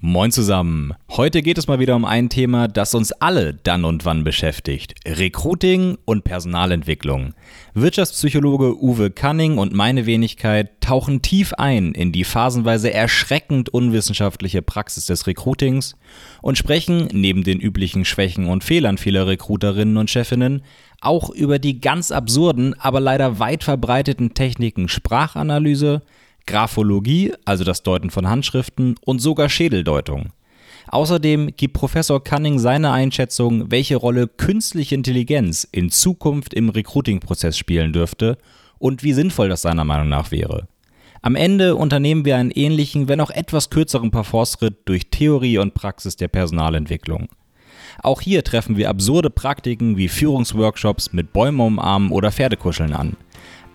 Moin zusammen. Heute geht es mal wieder um ein Thema, das uns alle dann und wann beschäftigt. Recruiting und Personalentwicklung. Wirtschaftspsychologe Uwe Canning und meine Wenigkeit tauchen tief ein in die phasenweise erschreckend unwissenschaftliche Praxis des Recruitings und sprechen neben den üblichen Schwächen und Fehlern vieler Recruiterinnen und Chefinnen auch über die ganz absurden, aber leider weit verbreiteten Techniken Sprachanalyse, Graphologie, also das Deuten von Handschriften und sogar Schädeldeutung. Außerdem gibt Professor Cunning seine Einschätzung, welche Rolle künstliche Intelligenz in Zukunft im Recruiting-Prozess spielen dürfte und wie sinnvoll das seiner Meinung nach wäre. Am Ende unternehmen wir einen ähnlichen, wenn auch etwas kürzeren Parforce-Ritt durch Theorie und Praxis der Personalentwicklung. Auch hier treffen wir absurde Praktiken wie Führungsworkshops mit Bäume umarmen oder Pferdekuscheln an.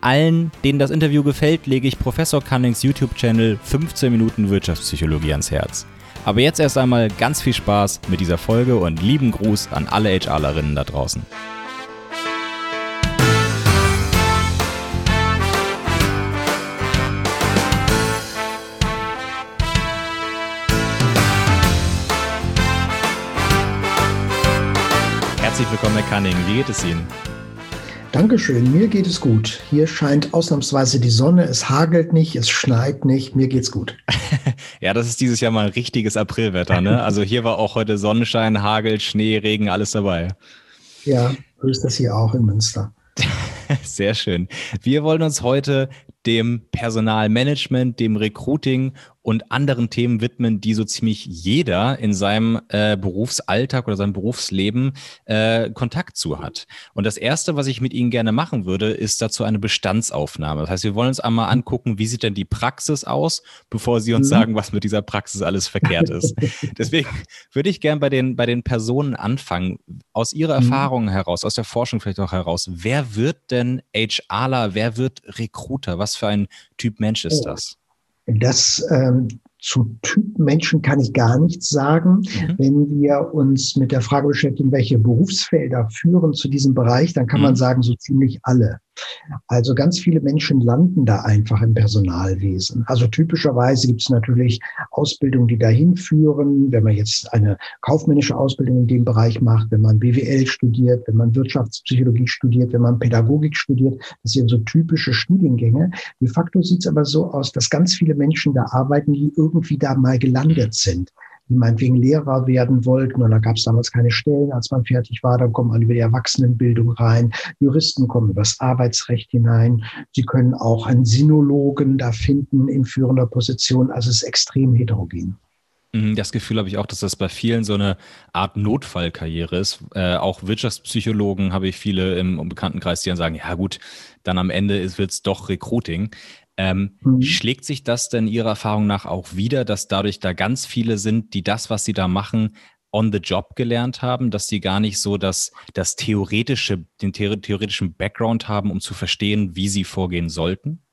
Allen, denen das Interview gefällt, lege ich Professor Cunnings YouTube-Channel 15 Minuten Wirtschaftspsychologie ans Herz. Aber jetzt erst einmal ganz viel Spaß mit dieser Folge und lieben Gruß an alle HRlerinnen da draußen. Herzlich willkommen, Herr Cunning. Wie geht es Ihnen? Dankeschön, mir geht es gut. Hier scheint ausnahmsweise die Sonne, es hagelt nicht, es schneit nicht, mir geht's gut. ja, das ist dieses Jahr mal ein richtiges Aprilwetter, ne? Also hier war auch heute Sonnenschein, Hagel, Schnee, Regen, alles dabei. Ja, so ist das hier auch in Münster. Sehr schön. Wir wollen uns heute dem Personalmanagement, dem Recruiting und anderen Themen widmen, die so ziemlich jeder in seinem äh, Berufsalltag oder seinem Berufsleben äh, Kontakt zu hat. Und das Erste, was ich mit Ihnen gerne machen würde, ist dazu eine Bestandsaufnahme. Das heißt, wir wollen uns einmal angucken, wie sieht denn die Praxis aus, bevor Sie uns mhm. sagen, was mit dieser Praxis alles verkehrt ist. Deswegen würde ich gerne bei den, bei den Personen anfangen. Aus Ihrer mhm. Erfahrung heraus, aus der Forschung vielleicht auch heraus, wer wird denn HRler, wer wird Recruiter? Was für ein Typ Mensch ist oh. das? Das ähm, zu Typ Menschen kann ich gar nichts sagen. Mhm. Wenn wir uns mit der Frage beschäftigen, welche Berufsfelder führen zu diesem Bereich, dann kann mhm. man sagen, so ziemlich alle. Also ganz viele Menschen landen da einfach im Personalwesen. Also typischerweise gibt es natürlich Ausbildungen, die dahin führen. Wenn man jetzt eine kaufmännische Ausbildung in dem Bereich macht, wenn man BWL studiert, wenn man Wirtschaftspsychologie studiert, wenn man Pädagogik studiert, das sind so typische Studiengänge. De facto sieht es aber so aus, dass ganz viele Menschen da arbeiten, die irgendwie da mal gelandet sind die meinetwegen Lehrer werden wollten. Und da gab es damals keine Stellen, als man fertig war. Dann kommt man über die Erwachsenenbildung rein. Juristen kommen übers Arbeitsrecht hinein. Sie können auch einen Sinologen da finden in führender Position. Also es ist extrem heterogen. Mhm, das Gefühl habe ich auch, dass das bei vielen so eine Art Notfallkarriere ist. Äh, auch Wirtschaftspsychologen habe ich viele im Bekanntenkreis, die dann sagen, ja gut, dann am Ende wird es doch Recruiting. Ähm, mhm. Schlägt sich das denn Ihrer Erfahrung nach auch wieder, dass dadurch da ganz viele sind, die das, was sie da machen, on the job gelernt haben, dass sie gar nicht so das, das theoretische, den theoretischen Background haben, um zu verstehen, wie sie vorgehen sollten?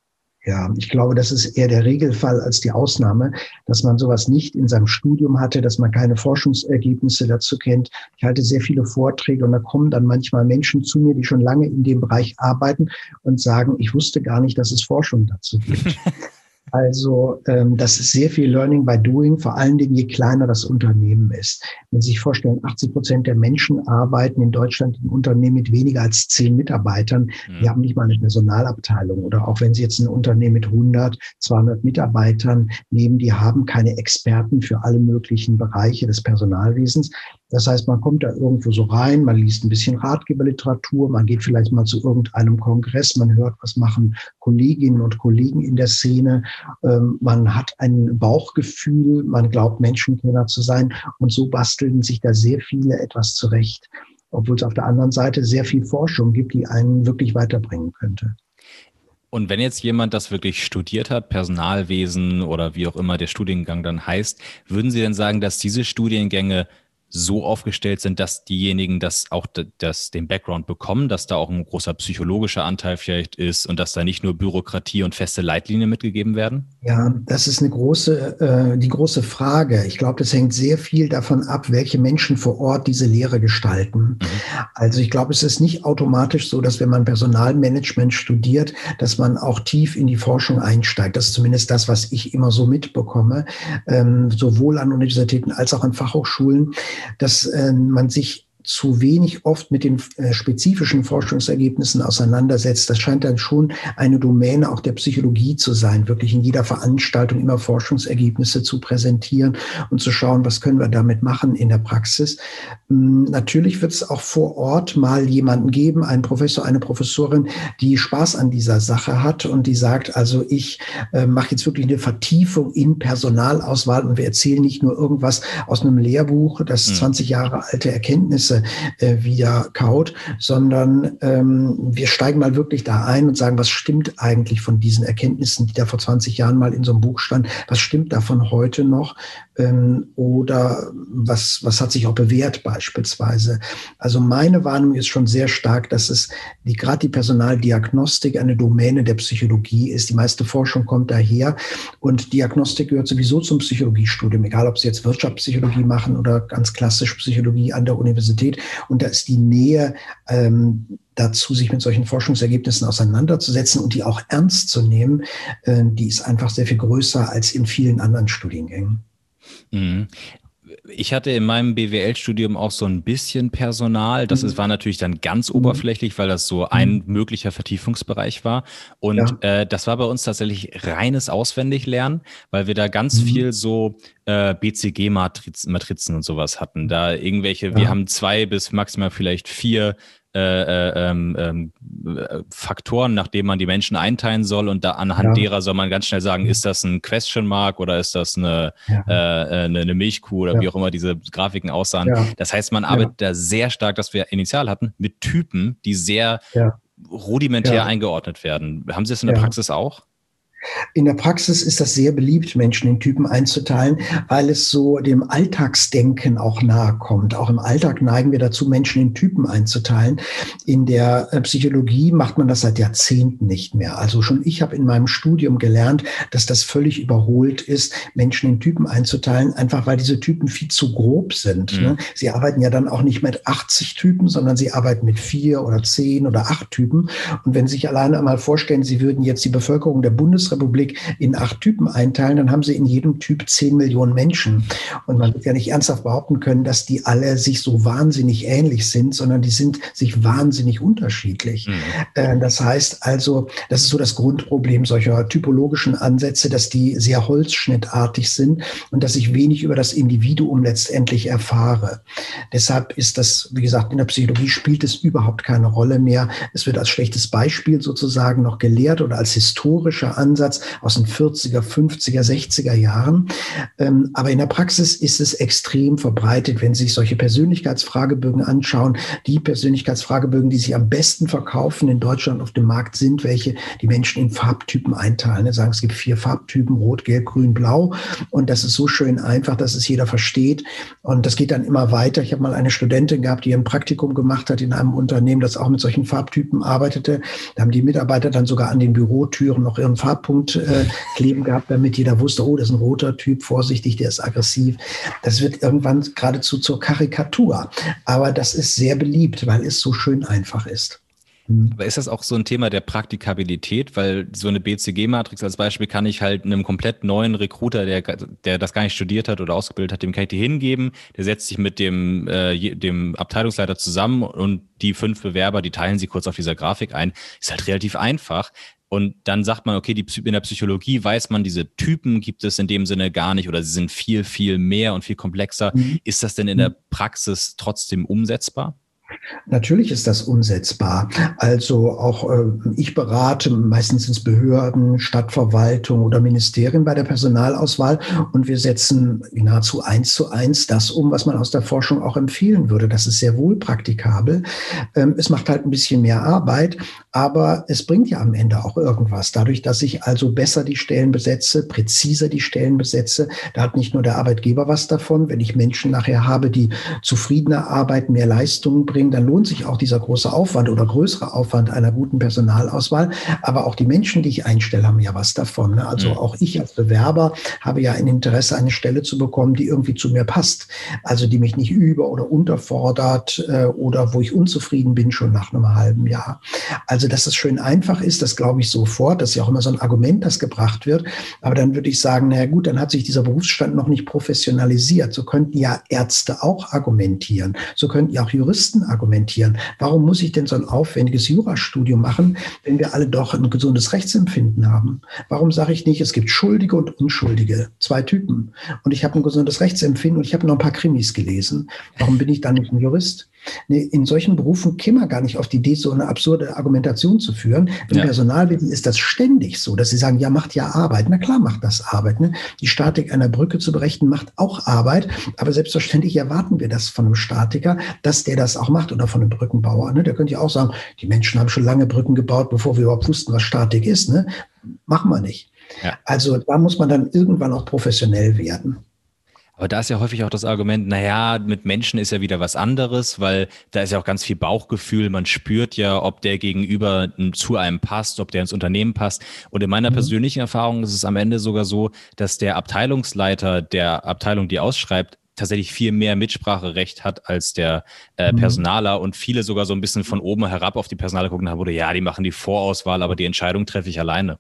Ja, ich glaube, das ist eher der Regelfall als die Ausnahme, dass man sowas nicht in seinem Studium hatte, dass man keine Forschungsergebnisse dazu kennt. Ich halte sehr viele Vorträge und da kommen dann manchmal Menschen zu mir, die schon lange in dem Bereich arbeiten und sagen, ich wusste gar nicht, dass es Forschung dazu gibt. Also ähm, das ist sehr viel Learning by Doing, vor allen Dingen je kleiner das Unternehmen ist. Wenn Sie sich vorstellen, 80 Prozent der Menschen arbeiten in Deutschland in Unternehmen mit weniger als zehn Mitarbeitern. Die haben nicht mal eine Personalabteilung. Oder auch wenn Sie jetzt ein Unternehmen mit 100, 200 Mitarbeitern nehmen, die haben keine Experten für alle möglichen Bereiche des Personalwesens. Das heißt, man kommt da irgendwo so rein, man liest ein bisschen Ratgeberliteratur, man geht vielleicht mal zu irgendeinem Kongress, man hört, was machen Kolleginnen und Kollegen in der Szene, ähm, man hat ein Bauchgefühl, man glaubt, Menschenkenner zu sein und so basteln sich da sehr viele etwas zurecht, obwohl es auf der anderen Seite sehr viel Forschung gibt, die einen wirklich weiterbringen könnte. Und wenn jetzt jemand das wirklich studiert hat, Personalwesen oder wie auch immer der Studiengang dann heißt, würden Sie denn sagen, dass diese Studiengänge so aufgestellt sind, dass diejenigen das auch das, den Background bekommen, dass da auch ein großer psychologischer Anteil vielleicht ist und dass da nicht nur Bürokratie und feste Leitlinien mitgegeben werden? Ja, das ist eine große, äh, die große Frage. Ich glaube, das hängt sehr viel davon ab, welche Menschen vor Ort diese Lehre gestalten. Mhm. Also ich glaube, es ist nicht automatisch so, dass wenn man Personalmanagement studiert, dass man auch tief in die Forschung einsteigt. Das ist zumindest das, was ich immer so mitbekomme, ähm, sowohl an Universitäten als auch an Fachhochschulen dass äh, man sich zu wenig oft mit den äh, spezifischen Forschungsergebnissen auseinandersetzt. Das scheint dann schon eine Domäne auch der Psychologie zu sein, wirklich in jeder Veranstaltung immer Forschungsergebnisse zu präsentieren und zu schauen, was können wir damit machen in der Praxis. Ähm, natürlich wird es auch vor Ort mal jemanden geben, einen Professor, eine Professorin, die Spaß an dieser Sache hat und die sagt, also ich äh, mache jetzt wirklich eine Vertiefung in Personalauswahl und wir erzählen nicht nur irgendwas aus einem Lehrbuch, das 20 hm. Jahre alte Erkenntnisse Ergebnisse äh, wieder kaut, sondern ähm, wir steigen mal wirklich da ein und sagen, was stimmt eigentlich von diesen Erkenntnissen, die da vor 20 Jahren mal in so einem Buch standen, was stimmt davon heute noch ähm, oder was, was hat sich auch bewährt beispielsweise. Also meine Warnung ist schon sehr stark, dass es die, gerade die Personaldiagnostik eine Domäne der Psychologie ist. Die meiste Forschung kommt daher und Diagnostik gehört sowieso zum Psychologiestudium, egal ob Sie jetzt Wirtschaftspsychologie machen oder ganz klassisch Psychologie an der Universität. Universität. Und da ist die Nähe ähm, dazu, sich mit solchen Forschungsergebnissen auseinanderzusetzen und die auch ernst zu nehmen, äh, die ist einfach sehr viel größer als in vielen anderen Studiengängen. Mhm ich hatte in meinem BWL-Studium auch so ein bisschen Personal. Das ist, mhm. war natürlich dann ganz mhm. oberflächlich, weil das so ein mhm. möglicher Vertiefungsbereich war. Und ja. äh, das war bei uns tatsächlich reines Auswendiglernen, weil wir da ganz mhm. viel so äh, BCG-Matrizen und sowas hatten. Da irgendwelche, ja. wir haben zwei bis maximal vielleicht vier äh, äh, ähm, ähm, Faktoren, nach denen man die Menschen einteilen soll und da anhand ja. derer soll man ganz schnell sagen, ist das ein Question Mark oder ist das eine, ja. äh, eine, eine, Milchkuh oder ja. wie auch immer diese Grafiken aussahen. Das heißt, man arbeitet da sehr stark, dass wir initial hatten, mit Typen, die sehr rudimentär eingeordnet werden. Haben Sie das in der Praxis auch? In der Praxis ist das sehr beliebt, Menschen in Typen einzuteilen, weil es so dem Alltagsdenken auch nahe kommt. Auch im Alltag neigen wir dazu, Menschen in Typen einzuteilen. In der äh, Psychologie macht man das seit Jahrzehnten nicht mehr. Also schon ich habe in meinem Studium gelernt, dass das völlig überholt ist, Menschen in Typen einzuteilen, einfach weil diese Typen viel zu grob sind. Mhm. Ne? Sie arbeiten ja dann auch nicht mit 80 Typen, sondern sie arbeiten mit vier oder zehn oder acht Typen. Und wenn Sie sich alleine einmal vorstellen, Sie würden jetzt die Bevölkerung der Bundesrepublik Bundesrepublik in acht Typen einteilen, dann haben sie in jedem Typ zehn Millionen Menschen. Und man wird ja nicht ernsthaft behaupten können, dass die alle sich so wahnsinnig ähnlich sind, sondern die sind sich wahnsinnig unterschiedlich. Mhm. Äh, das heißt also, das ist so das Grundproblem solcher typologischen Ansätze, dass die sehr holzschnittartig sind und dass ich wenig über das Individuum letztendlich erfahre. Deshalb ist das, wie gesagt, in der Psychologie spielt es überhaupt keine Rolle mehr. Es wird als schlechtes Beispiel sozusagen noch gelehrt oder als historischer Ansatz Ansatz aus den 40er, 50er, 60er Jahren. Ähm, aber in der Praxis ist es extrem verbreitet, wenn Sie sich solche Persönlichkeitsfragebögen anschauen. Die Persönlichkeitsfragebögen, die sich am besten verkaufen in Deutschland auf dem Markt, sind welche, die Menschen in Farbtypen einteilen. Sie sagen, es gibt vier Farbtypen, rot, gelb, grün, blau. Und das ist so schön einfach, dass es jeder versteht. Und das geht dann immer weiter. Ich habe mal eine Studentin gehabt, die ein Praktikum gemacht hat in einem Unternehmen, das auch mit solchen Farbtypen arbeitete. Da haben die Mitarbeiter dann sogar an den Bürotüren noch ihren Farbpunkt Punkt äh, kleben gehabt, damit jeder wusste, oh, das ist ein roter Typ, vorsichtig, der ist aggressiv. Das wird irgendwann geradezu zur Karikatur. Aber das ist sehr beliebt, weil es so schön einfach ist. Mhm. Aber ist das auch so ein Thema der Praktikabilität? Weil so eine BCG-Matrix als Beispiel kann ich halt einem komplett neuen Recruiter, der, der das gar nicht studiert hat oder ausgebildet hat, dem kann ich die hingeben. Der setzt sich mit dem, äh, dem Abteilungsleiter zusammen und die fünf Bewerber, die teilen sie kurz auf dieser Grafik ein. Ist halt relativ einfach. Und dann sagt man, okay, die, in der Psychologie weiß man, diese Typen gibt es in dem Sinne gar nicht oder sie sind viel, viel mehr und viel komplexer. Mhm. Ist das denn in der Praxis trotzdem umsetzbar? Natürlich ist das umsetzbar. Also auch äh, ich berate meistens ins Behörden, Stadtverwaltung oder Ministerien bei der Personalauswahl und wir setzen nahezu eins zu eins das um, was man aus der Forschung auch empfehlen würde. Das ist sehr wohl praktikabel. Ähm, es macht halt ein bisschen mehr Arbeit, aber es bringt ja am Ende auch irgendwas. Dadurch, dass ich also besser die Stellen besetze, präziser die Stellen besetze, da hat nicht nur der Arbeitgeber was davon. Wenn ich Menschen nachher habe, die zufriedener arbeiten, mehr Leistungen bringen, dann lohnt sich auch dieser große Aufwand oder größere Aufwand einer guten Personalauswahl. Aber auch die Menschen, die ich einstelle, haben ja was davon. Ne? Also mhm. auch ich als Bewerber habe ja ein Interesse, eine Stelle zu bekommen, die irgendwie zu mir passt. Also die mich nicht über- oder unterfordert äh, oder wo ich unzufrieden bin schon nach einem halben Jahr. Also dass es schön einfach ist, das glaube ich sofort. Das ist ja auch immer so ein Argument, das gebracht wird. Aber dann würde ich sagen, naja gut, dann hat sich dieser Berufsstand noch nicht professionalisiert. So könnten ja Ärzte auch argumentieren. So könnten ja auch Juristen argumentieren. Warum muss ich denn so ein aufwendiges Jurastudium machen, wenn wir alle doch ein gesundes Rechtsempfinden haben? Warum sage ich nicht, es gibt Schuldige und Unschuldige, zwei Typen. Und ich habe ein gesundes Rechtsempfinden und ich habe noch ein paar Krimis gelesen. Warum bin ich dann nicht ein Jurist? Nee, in solchen Berufen käme man gar nicht auf die Idee, so eine absurde Argumentation zu führen. Im ja. Personalwesen ist das ständig so, dass sie sagen, ja, macht ja Arbeit. Na klar macht das Arbeit. Ne? Die Statik einer Brücke zu berechnen macht auch Arbeit, aber selbstverständlich erwarten wir das von einem Statiker, dass der das auch macht oder von einem Brückenbauer. Ne? Der könnte ja auch sagen, die Menschen haben schon lange Brücken gebaut, bevor wir überhaupt wussten, was Statik ist. Ne? Machen wir nicht. Ja. Also da muss man dann irgendwann auch professionell werden. Aber da ist ja häufig auch das Argument, naja, mit Menschen ist ja wieder was anderes, weil da ist ja auch ganz viel Bauchgefühl. Man spürt ja, ob der Gegenüber zu einem passt, ob der ins Unternehmen passt. Und in meiner mhm. persönlichen Erfahrung ist es am Ende sogar so, dass der Abteilungsleiter der Abteilung, die ausschreibt, tatsächlich viel mehr Mitspracherecht hat als der äh, mhm. Personaler und viele sogar so ein bisschen von oben herab auf die Personaler gucken haben, wurde, ja, die machen die Vorauswahl, aber die Entscheidung treffe ich alleine.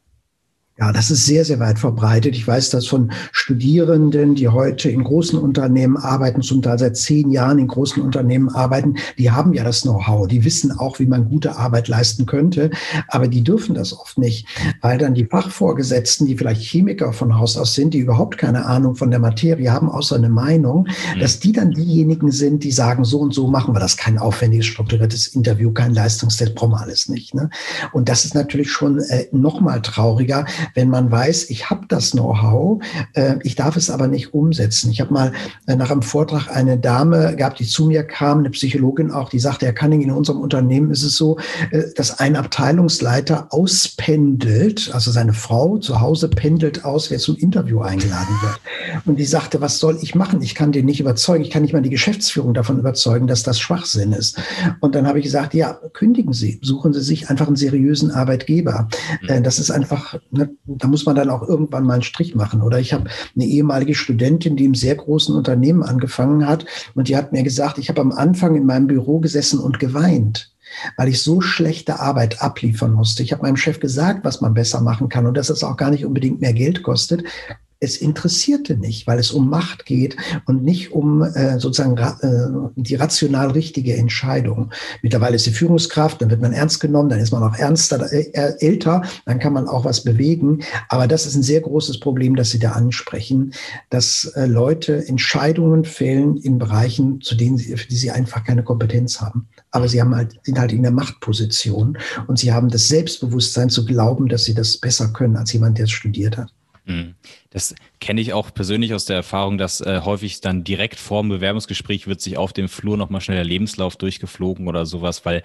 Ja, das ist sehr, sehr weit verbreitet. Ich weiß das von Studierenden, die heute in großen Unternehmen arbeiten, zum Teil seit zehn Jahren in großen Unternehmen arbeiten. Die haben ja das Know-how. Die wissen auch, wie man gute Arbeit leisten könnte. Aber die dürfen das oft nicht, weil dann die Fachvorgesetzten, die vielleicht Chemiker von Haus aus sind, die überhaupt keine Ahnung von der Materie haben, außer eine Meinung, mhm. dass die dann diejenigen sind, die sagen, so und so machen wir das. Kein aufwendiges, strukturiertes Interview, kein Leistungstest, brauchen wir alles nicht. Ne? Und das ist natürlich schon äh, noch mal trauriger, wenn man weiß, ich habe das Know-how, äh, ich darf es aber nicht umsetzen. Ich habe mal äh, nach einem Vortrag eine Dame gehabt, die zu mir kam, eine Psychologin auch, die sagte, Herr Canning, in unserem Unternehmen ist es so, äh, dass ein Abteilungsleiter auspendelt, also seine Frau zu Hause pendelt aus, wer zum Interview eingeladen wird. Und die sagte, was soll ich machen? Ich kann den nicht überzeugen. Ich kann nicht mal die Geschäftsführung davon überzeugen, dass das Schwachsinn ist. Und dann habe ich gesagt, ja, kündigen Sie, suchen Sie sich einfach einen seriösen Arbeitgeber. Mhm. Das ist einfach, ne, da muss man dann auch irgendwann mal einen Strich machen. Oder ich habe eine ehemalige Studentin, die im sehr großen Unternehmen angefangen hat und die hat mir gesagt, ich habe am Anfang in meinem Büro gesessen und geweint weil ich so schlechte Arbeit abliefern musste. Ich habe meinem Chef gesagt, was man besser machen kann und dass es auch gar nicht unbedingt mehr Geld kostet es interessierte nicht, weil es um Macht geht und nicht um äh, sozusagen ra äh, die rational richtige Entscheidung. Mittlerweile ist die Führungskraft, dann wird man ernst genommen, dann ist man auch ernster, äh, älter, dann kann man auch was bewegen. Aber das ist ein sehr großes Problem, das Sie da ansprechen, dass äh, Leute Entscheidungen fällen in Bereichen, zu denen sie, für die sie einfach keine Kompetenz haben. Aber sie haben halt, sind halt in der Machtposition und sie haben das Selbstbewusstsein zu glauben, dass sie das besser können als jemand, der es studiert hat. Mhm. Das kenne ich auch persönlich aus der Erfahrung, dass äh, häufig dann direkt vor dem Bewerbungsgespräch wird sich auf dem Flur nochmal schnell der Lebenslauf durchgeflogen oder sowas, weil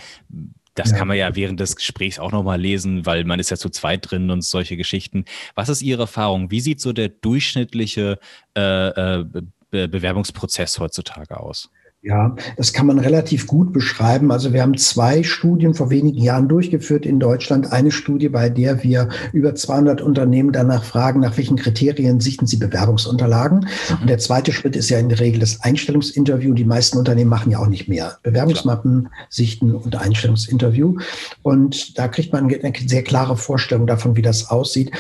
das ja. kann man ja während des Gesprächs auch nochmal lesen, weil man ist ja zu zweit drin und solche Geschichten. Was ist Ihre Erfahrung? Wie sieht so der durchschnittliche äh, äh, Be Bewerbungsprozess heutzutage aus? Ja, das kann man relativ gut beschreiben. Also wir haben zwei Studien vor wenigen Jahren durchgeführt in Deutschland. Eine Studie, bei der wir über 200 Unternehmen danach fragen, nach welchen Kriterien sichten sie Bewerbungsunterlagen. Mhm. Und der zweite Schritt ist ja in der Regel das Einstellungsinterview. Die meisten Unternehmen machen ja auch nicht mehr. Bewerbungsmappen, Sichten und Einstellungsinterview. Und da kriegt man eine sehr klare Vorstellung davon, wie das aussieht.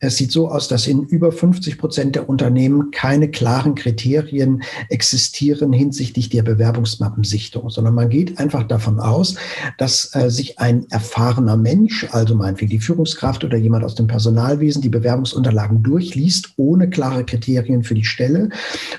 Es sieht so aus, dass in über 50 Prozent der Unternehmen keine klaren Kriterien existieren hinsichtlich der Bewerbungsmappensichtung, sondern man geht einfach davon aus, dass äh, sich ein erfahrener Mensch, also meinetwegen die Führungskraft oder jemand aus dem Personalwesen, die Bewerbungsunterlagen durchliest, ohne klare Kriterien für die Stelle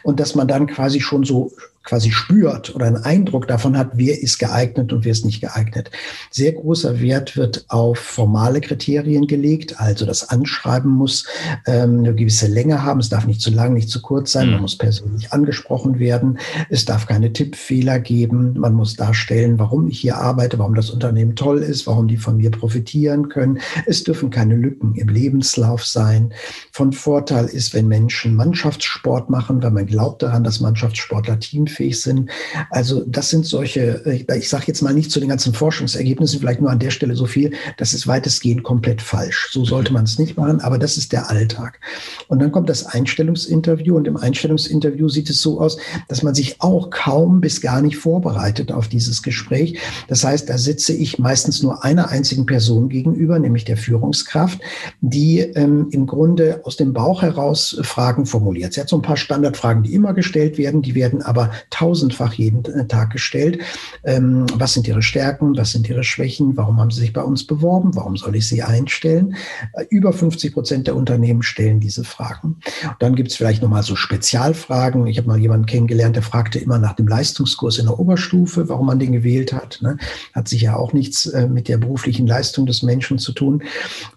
und dass man dann quasi schon so quasi spürt oder einen Eindruck davon hat, wer ist geeignet und wer ist nicht geeignet. Sehr großer Wert wird auf formale Kriterien gelegt, also das Anschreiben muss ähm, eine gewisse Länge haben, es darf nicht zu lang, nicht zu kurz sein, mhm. man muss persönlich angesprochen werden, es darf keine Tippfehler geben, man muss darstellen, warum ich hier arbeite, warum das Unternehmen toll ist, warum die von mir profitieren können. Es dürfen keine Lücken im Lebenslauf sein. Von Vorteil ist, wenn Menschen Mannschaftssport machen, weil man glaubt daran, dass Mannschaftssportler teamfähig sind. Also das sind solche, ich sage jetzt mal nicht zu den ganzen Forschungsergebnissen, vielleicht nur an der Stelle so viel, das ist weitestgehend komplett falsch. So sollte man es nicht machen, aber das ist der Alltag. Und dann kommt das Einstellungsinterview und im Einstellungsinterview sieht es so aus, dass man sich auch kaum bis gar nicht vorbereitet auf dieses Gespräch. Das heißt, da sitze ich meistens nur einer einzigen Person gegenüber, nämlich der Führungskraft, die ähm, im Grunde aus dem Bauch heraus Fragen formuliert. Sie hat so ein paar Standardfragen, die immer gestellt werden, die werden aber tausendfach jeden äh, Tag gestellt. Ähm, was sind Ihre Stärken? Was sind Ihre Schwächen? Warum haben Sie sich bei uns beworben? Warum soll ich Sie einstellen? Äh, über 50 Prozent der Unternehmen stellen diese Fragen. Und dann gibt es vielleicht nochmal so Spezialfragen. Ich habe mal jemanden kennengelernt, der fragte immer nach dem Leistungskurs in der Oberstufe, warum man den gewählt hat. Ne? Hat sicher auch nichts äh, mit der beruflichen Leistung des Menschen zu tun.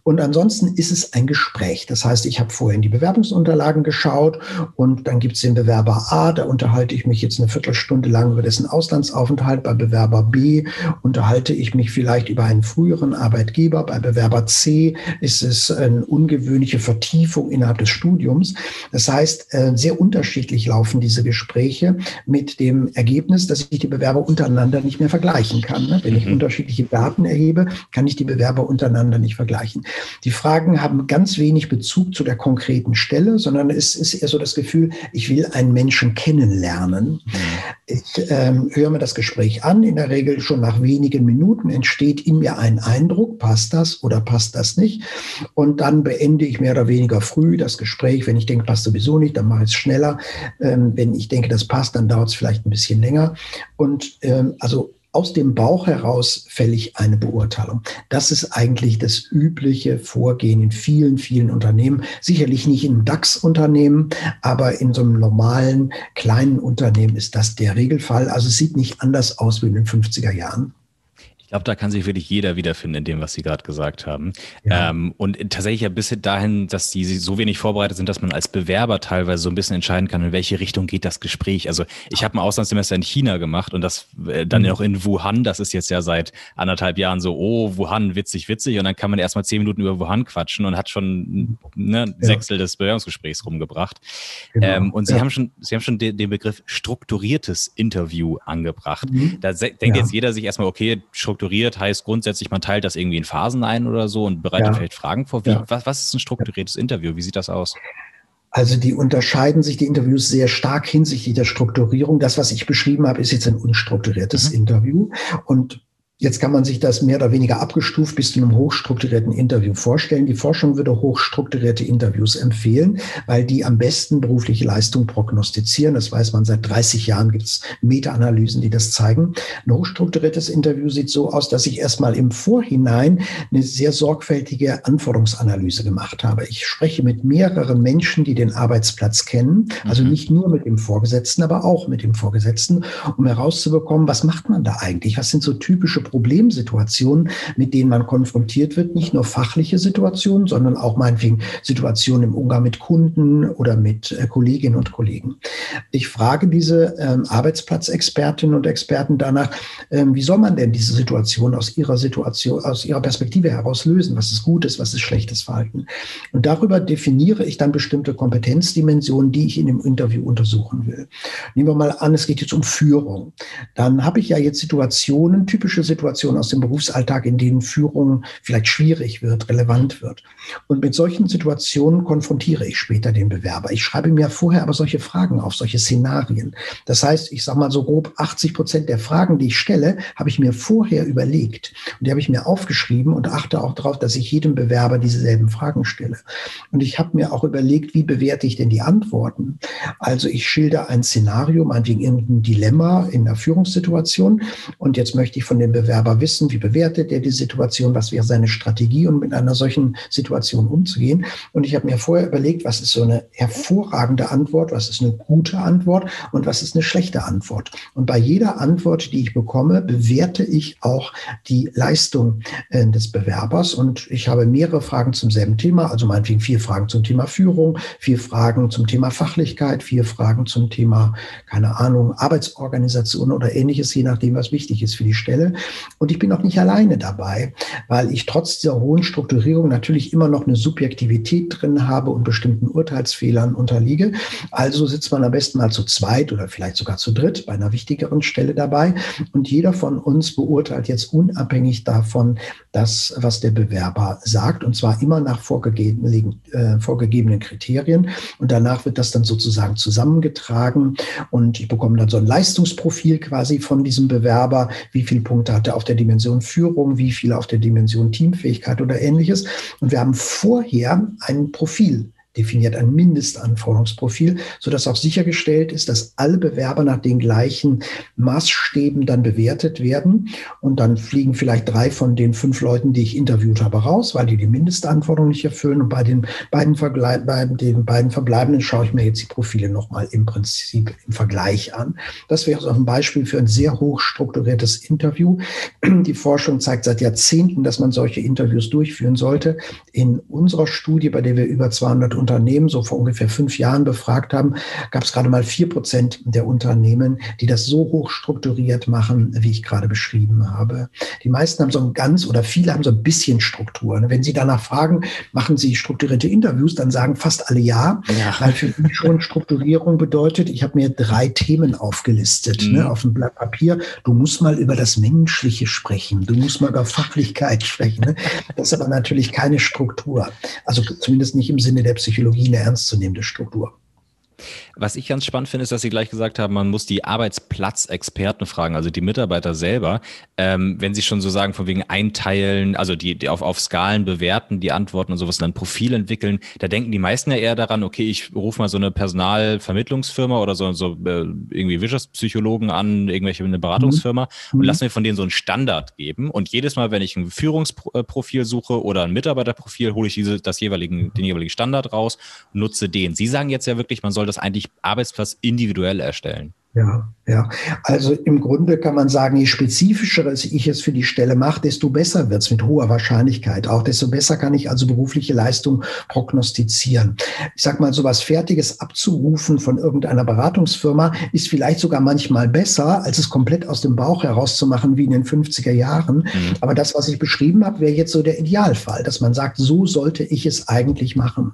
Und ansonsten ist es ein Gespräch. Das heißt, ich habe vorher in die Bewerbungsunterlagen geschaut und dann gibt es den Bewerber A, da unterhalte ich mich jetzt eine Viertelstunde lang über dessen Auslandsaufenthalt. Bei Bewerber B unterhalte ich mich vielleicht über einen früheren Arbeitgeber. Bei Bewerber C ist es eine ungewöhnliche Vertiefung innerhalb des Studiums. Das heißt, äh, sehr unterschiedlich laufen diese Gespräche mit dem Ergebnis, dass ich die Bewerber untereinander nicht mehr vergleichen kann. Ne? Wenn ich mhm. unterschiedliche Daten erhebe, kann ich die Bewerber untereinander nicht vergleichen. Die Fragen haben ganz wenig Bezug zu der konkreten Stelle, sondern es ist eher so das Gefühl, ich will einen Menschen kennenlernen. Ich ähm, höre mir das Gespräch an. In der Regel schon nach wenigen Minuten entsteht in mir ein Eindruck, passt das oder passt das nicht. Und dann beende ich mehr oder weniger früh das Gespräch. Wenn ich denke, passt sowieso nicht, dann mache ich es schneller. Ähm, wenn ich denke, das passt, dann dauert es vielleicht ein bisschen länger. Und ähm, also aus dem Bauch heraus fällig eine Beurteilung. Das ist eigentlich das übliche Vorgehen in vielen, vielen Unternehmen. Sicherlich nicht in DAX-Unternehmen, aber in so einem normalen kleinen Unternehmen ist das der Regelfall. Also es sieht nicht anders aus wie in den 50er Jahren. Ich glaube, da kann sich wirklich jeder wiederfinden in dem, was Sie gerade gesagt haben. Ja. Ähm, und tatsächlich ja bis dahin, dass die so wenig vorbereitet sind, dass man als Bewerber teilweise so ein bisschen entscheiden kann, in welche Richtung geht das Gespräch. Also ich habe ein Auslandssemester in China gemacht und das äh, dann mhm. auch in Wuhan. Das ist jetzt ja seit anderthalb Jahren so, oh, Wuhan, witzig, witzig. Und dann kann man erstmal zehn Minuten über Wuhan quatschen und hat schon ne, ja. Sechstel des Bewerbungsgesprächs rumgebracht. Genau. Ähm, und Sie ja. haben schon, Sie haben schon den, den, Begriff strukturiertes Interview angebracht. Mhm. Da denkt jetzt jeder sich erstmal, okay, strukturiert heißt grundsätzlich, man teilt das irgendwie in Phasen ein oder so und bereitet ja. vielleicht Fragen vor. Wie, ja. was, was ist ein strukturiertes Interview? Wie sieht das aus? Also die unterscheiden sich die Interviews sehr stark hinsichtlich der Strukturierung. Das, was ich beschrieben habe, ist jetzt ein unstrukturiertes mhm. Interview. Und Jetzt kann man sich das mehr oder weniger abgestuft bis zu einem hochstrukturierten Interview vorstellen. Die Forschung würde hochstrukturierte Interviews empfehlen, weil die am besten berufliche Leistung prognostizieren. Das weiß man seit 30 Jahren, gibt es Meta-Analysen, die das zeigen. Ein hochstrukturiertes Interview sieht so aus, dass ich erstmal im Vorhinein eine sehr sorgfältige Anforderungsanalyse gemacht habe. Ich spreche mit mehreren Menschen, die den Arbeitsplatz kennen, also mhm. nicht nur mit dem Vorgesetzten, aber auch mit dem Vorgesetzten, um herauszubekommen, was macht man da eigentlich? Was sind so typische Problemsituationen, mit denen man konfrontiert wird, nicht nur fachliche Situationen, sondern auch meinetwegen Situationen im Umgang mit Kunden oder mit äh, Kolleginnen und Kollegen. Ich frage diese ähm, Arbeitsplatzexpertinnen und Experten danach, ähm, wie soll man denn diese Situation aus ihrer Situation, aus ihrer Perspektive heraus lösen? Was ist gutes, was ist schlechtes Verhalten? Und darüber definiere ich dann bestimmte Kompetenzdimensionen, die ich in dem Interview untersuchen will. Nehmen wir mal an, es geht jetzt um Führung. Dann habe ich ja jetzt Situationen, typische Situationen, Situationen aus dem Berufsalltag, in denen Führung vielleicht schwierig wird, relevant wird. Und mit solchen Situationen konfrontiere ich später den Bewerber. Ich schreibe mir vorher aber solche Fragen auf, solche Szenarien. Das heißt, ich sage mal so grob 80 Prozent der Fragen, die ich stelle, habe ich mir vorher überlegt. Und die habe ich mir aufgeschrieben und achte auch darauf, dass ich jedem Bewerber dieselben Fragen stelle. Und ich habe mir auch überlegt, wie bewerte ich denn die Antworten? Also ich schilder ein Szenario, meinetwegen irgendein Dilemma in der Führungssituation. Und jetzt möchte ich von den Bewerbern Bewerber wissen, wie bewertet er die Situation, was wäre seine Strategie, um mit einer solchen Situation umzugehen. Und ich habe mir vorher überlegt, was ist so eine hervorragende Antwort, was ist eine gute Antwort und was ist eine schlechte Antwort. Und bei jeder Antwort, die ich bekomme, bewerte ich auch die Leistung äh, des Bewerbers. Und ich habe mehrere Fragen zum selben Thema, also meinetwegen vier Fragen zum Thema Führung, vier Fragen zum Thema Fachlichkeit, vier Fragen zum Thema, keine Ahnung, Arbeitsorganisation oder ähnliches, je nachdem, was wichtig ist für die Stelle. Und ich bin auch nicht alleine dabei, weil ich trotz dieser hohen Strukturierung natürlich immer noch eine Subjektivität drin habe und bestimmten Urteilsfehlern unterliege. Also sitzt man am besten mal zu zweit oder vielleicht sogar zu dritt bei einer wichtigeren Stelle dabei. Und jeder von uns beurteilt jetzt unabhängig davon das, was der Bewerber sagt, und zwar immer nach vorgegebenen, äh, vorgegebenen Kriterien. Und danach wird das dann sozusagen zusammengetragen und ich bekomme dann so ein Leistungsprofil quasi von diesem Bewerber. Wie viele Punkte hat er auf der Dimension Führung, wie viele auf der Dimension Teamfähigkeit oder ähnliches. Und wir haben vorher ein Profil definiert ein Mindestanforderungsprofil, sodass auch sichergestellt ist, dass alle Bewerber nach den gleichen Maßstäben dann bewertet werden. Und dann fliegen vielleicht drei von den fünf Leuten, die ich interviewt habe, raus, weil die die Mindestanforderungen nicht erfüllen. Und bei den beiden, Vergle bei den beiden Verbleibenden schaue ich mir jetzt die Profile nochmal im Prinzip im Vergleich an. Das wäre so ein Beispiel für ein sehr hoch strukturiertes Interview. Die Forschung zeigt seit Jahrzehnten, dass man solche Interviews durchführen sollte. In unserer Studie, bei der wir über 200 Unternehmen so vor ungefähr fünf Jahren befragt haben, gab es gerade mal vier Prozent der Unternehmen, die das so hoch strukturiert machen, wie ich gerade beschrieben habe. Die meisten haben so ein ganz oder viele haben so ein bisschen Struktur. Wenn Sie danach fragen, machen Sie strukturierte Interviews, dann sagen fast alle ja, ja. weil für mich schon Strukturierung bedeutet, ich habe mir drei Themen aufgelistet ne, mhm. ne, auf dem Blatt Papier. Du musst mal über das Menschliche sprechen, du musst mal über Fachlichkeit sprechen. Ne? Das ist aber natürlich keine Struktur. Also zumindest nicht im Sinne der Psychologie. Psychologie eine ernstzunehmende Struktur. Was ich ganz spannend finde, ist, dass Sie gleich gesagt haben, man muss die Arbeitsplatzexperten fragen, also die Mitarbeiter selber. Ähm, wenn Sie schon so sagen, von wegen einteilen, also die, die auf, auf Skalen bewerten, die Antworten und sowas, und dann Profil entwickeln, da denken die meisten ja eher daran, okay, ich rufe mal so eine Personalvermittlungsfirma oder so, so äh, irgendwie Wirtschaftspsychologen an, irgendwelche eine Beratungsfirma mhm. und lassen mir von denen so einen Standard geben. Und jedes Mal, wenn ich ein Führungsprofil suche oder ein Mitarbeiterprofil, hole ich diese, das jeweiligen, den jeweiligen Standard raus, nutze den. Sie sagen jetzt ja wirklich, man soll das eigentlich Arbeitsplatz individuell erstellen. Ja, ja. Also im Grunde kann man sagen, je spezifischer ich es für die Stelle mache, desto besser wird es mit hoher Wahrscheinlichkeit. Auch desto besser kann ich also berufliche Leistung prognostizieren. Ich sage mal, so was Fertiges abzurufen von irgendeiner Beratungsfirma ist vielleicht sogar manchmal besser, als es komplett aus dem Bauch herauszumachen, wie in den 50er Jahren. Mhm. Aber das, was ich beschrieben habe, wäre jetzt so der Idealfall, dass man sagt, so sollte ich es eigentlich machen.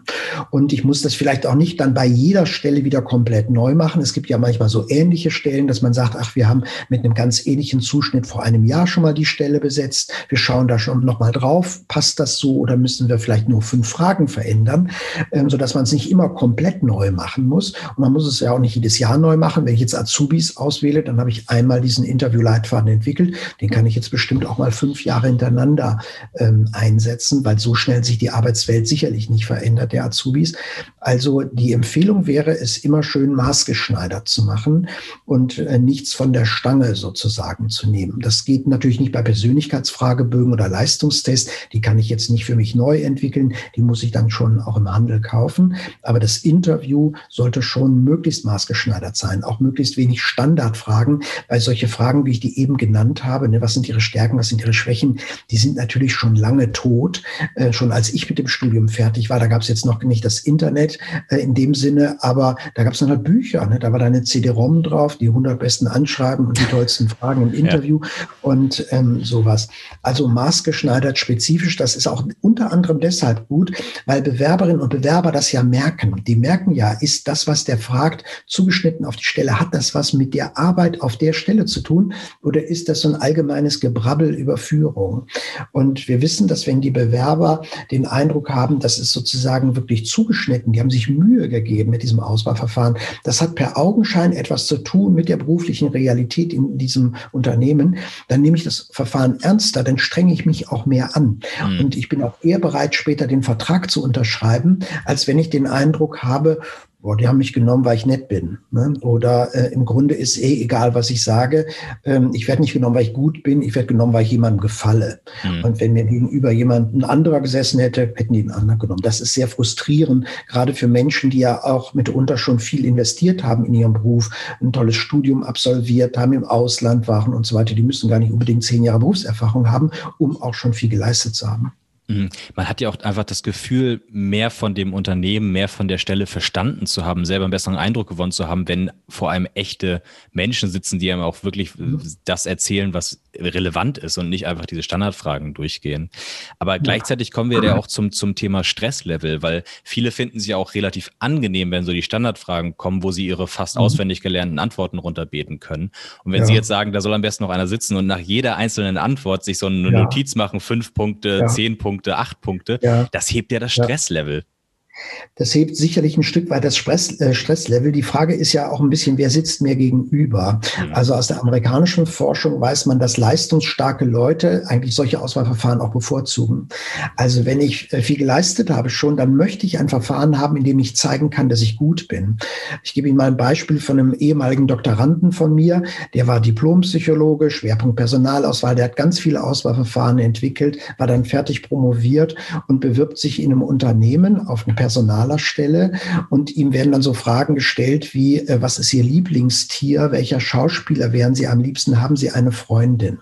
Und ich muss das vielleicht auch nicht dann bei jeder Stelle wieder komplett neu machen. Es gibt ja manchmal so ähnliche ähnliche Stellen, dass man sagt, ach, wir haben mit einem ganz ähnlichen Zuschnitt vor einem Jahr schon mal die Stelle besetzt. Wir schauen da schon noch mal drauf. Passt das so oder müssen wir vielleicht nur fünf Fragen verändern, ähm, sodass man es nicht immer komplett neu machen muss. Und man muss es ja auch nicht jedes Jahr neu machen. Wenn ich jetzt Azubis auswähle, dann habe ich einmal diesen Interviewleitfaden entwickelt. Den kann ich jetzt bestimmt auch mal fünf Jahre hintereinander ähm, einsetzen, weil so schnell sich die Arbeitswelt sicherlich nicht verändert, der Azubis. Also die Empfehlung wäre es immer schön maßgeschneidert zu machen und äh, nichts von der Stange sozusagen zu nehmen. Das geht natürlich nicht bei Persönlichkeitsfragebögen oder Leistungstests. Die kann ich jetzt nicht für mich neu entwickeln. Die muss ich dann schon auch im Handel kaufen. Aber das Interview sollte schon möglichst maßgeschneidert sein, auch möglichst wenig Standardfragen, weil solche Fragen, wie ich die eben genannt habe, ne, was sind Ihre Stärken, was sind Ihre Schwächen, die sind natürlich schon lange tot. Äh, schon als ich mit dem Studium fertig war, da gab es jetzt noch nicht das Internet äh, in dem Sinne, aber da gab es dann halt Bücher. Ne? Da war da eine CD-ROM drauf, die 100 besten Anschreiben und die tollsten Fragen im Interview ja. und ähm, sowas. Also maßgeschneidert, spezifisch. Das ist auch unter anderem deshalb gut, weil Bewerberinnen und Bewerber das ja merken. Die merken ja, ist das, was der fragt, zugeschnitten auf die Stelle, hat das was mit der Arbeit auf der Stelle zu tun oder ist das so ein allgemeines Gebrabbel über Führung? Und wir wissen, dass wenn die Bewerber den Eindruck haben, das ist sozusagen wirklich zugeschnitten, die haben sich Mühe gegeben mit diesem Auswahlverfahren, das hat per Augenschein etwas zu zu tun mit der beruflichen Realität in diesem Unternehmen, dann nehme ich das Verfahren ernster, dann strenge ich mich auch mehr an. Mhm. Und ich bin auch eher bereit, später den Vertrag zu unterschreiben, als wenn ich den Eindruck habe, boah, die haben mich genommen, weil ich nett bin. Ne? Oder äh, im Grunde ist eh egal, was ich sage. Ähm, ich werde nicht genommen, weil ich gut bin, ich werde genommen, weil ich jemandem gefalle. Mhm. Und wenn mir gegenüber jemand ein anderer gesessen hätte, hätten die einen anderen genommen. Das ist sehr frustrierend, gerade für Menschen, die ja auch mitunter schon viel investiert haben in ihrem Beruf, ein tolles Studium absolviert haben, im Ausland waren und so weiter. Die müssen gar nicht unbedingt zehn Jahre Berufserfahrung haben, um auch schon viel geleistet zu haben. Mhm. Man hat ja auch einfach das Gefühl, mehr von dem Unternehmen, mehr von der Stelle verstanden zu haben, selber einen besseren Eindruck gewonnen zu haben, wenn vor allem echte Menschen sitzen, die einem auch wirklich mhm. das erzählen, was relevant ist und nicht einfach diese Standardfragen durchgehen. Aber ja. gleichzeitig kommen wir ja auch zum, zum Thema Stresslevel, weil viele finden es ja auch relativ angenehm, wenn so die Standardfragen kommen, wo sie ihre fast mhm. auswendig gelernten Antworten runterbeten können. Und wenn ja. sie jetzt sagen, da soll am besten noch einer sitzen und nach jeder einzelnen Antwort sich so eine ja. Notiz machen, fünf Punkte, zehn Punkte, acht Punkte, ja. das hebt ja das Stresslevel. Das hebt sicherlich ein Stück weit das Stress, äh, Stresslevel. Die Frage ist ja auch ein bisschen, wer sitzt mir gegenüber? Mhm. Also aus der amerikanischen Forschung weiß man, dass leistungsstarke Leute eigentlich solche Auswahlverfahren auch bevorzugen. Also wenn ich äh, viel geleistet habe schon, dann möchte ich ein Verfahren haben, in dem ich zeigen kann, dass ich gut bin. Ich gebe Ihnen mal ein Beispiel von einem ehemaligen Doktoranden von mir. Der war Diplompsychologe, Schwerpunkt Personalauswahl. Der hat ganz viele Auswahlverfahren entwickelt, war dann fertig promoviert und bewirbt sich in einem Unternehmen auf eine personaler Stelle und ihm werden dann so Fragen gestellt wie, äh, was ist Ihr Lieblingstier? Welcher Schauspieler wären Sie am liebsten? Haben Sie eine Freundin?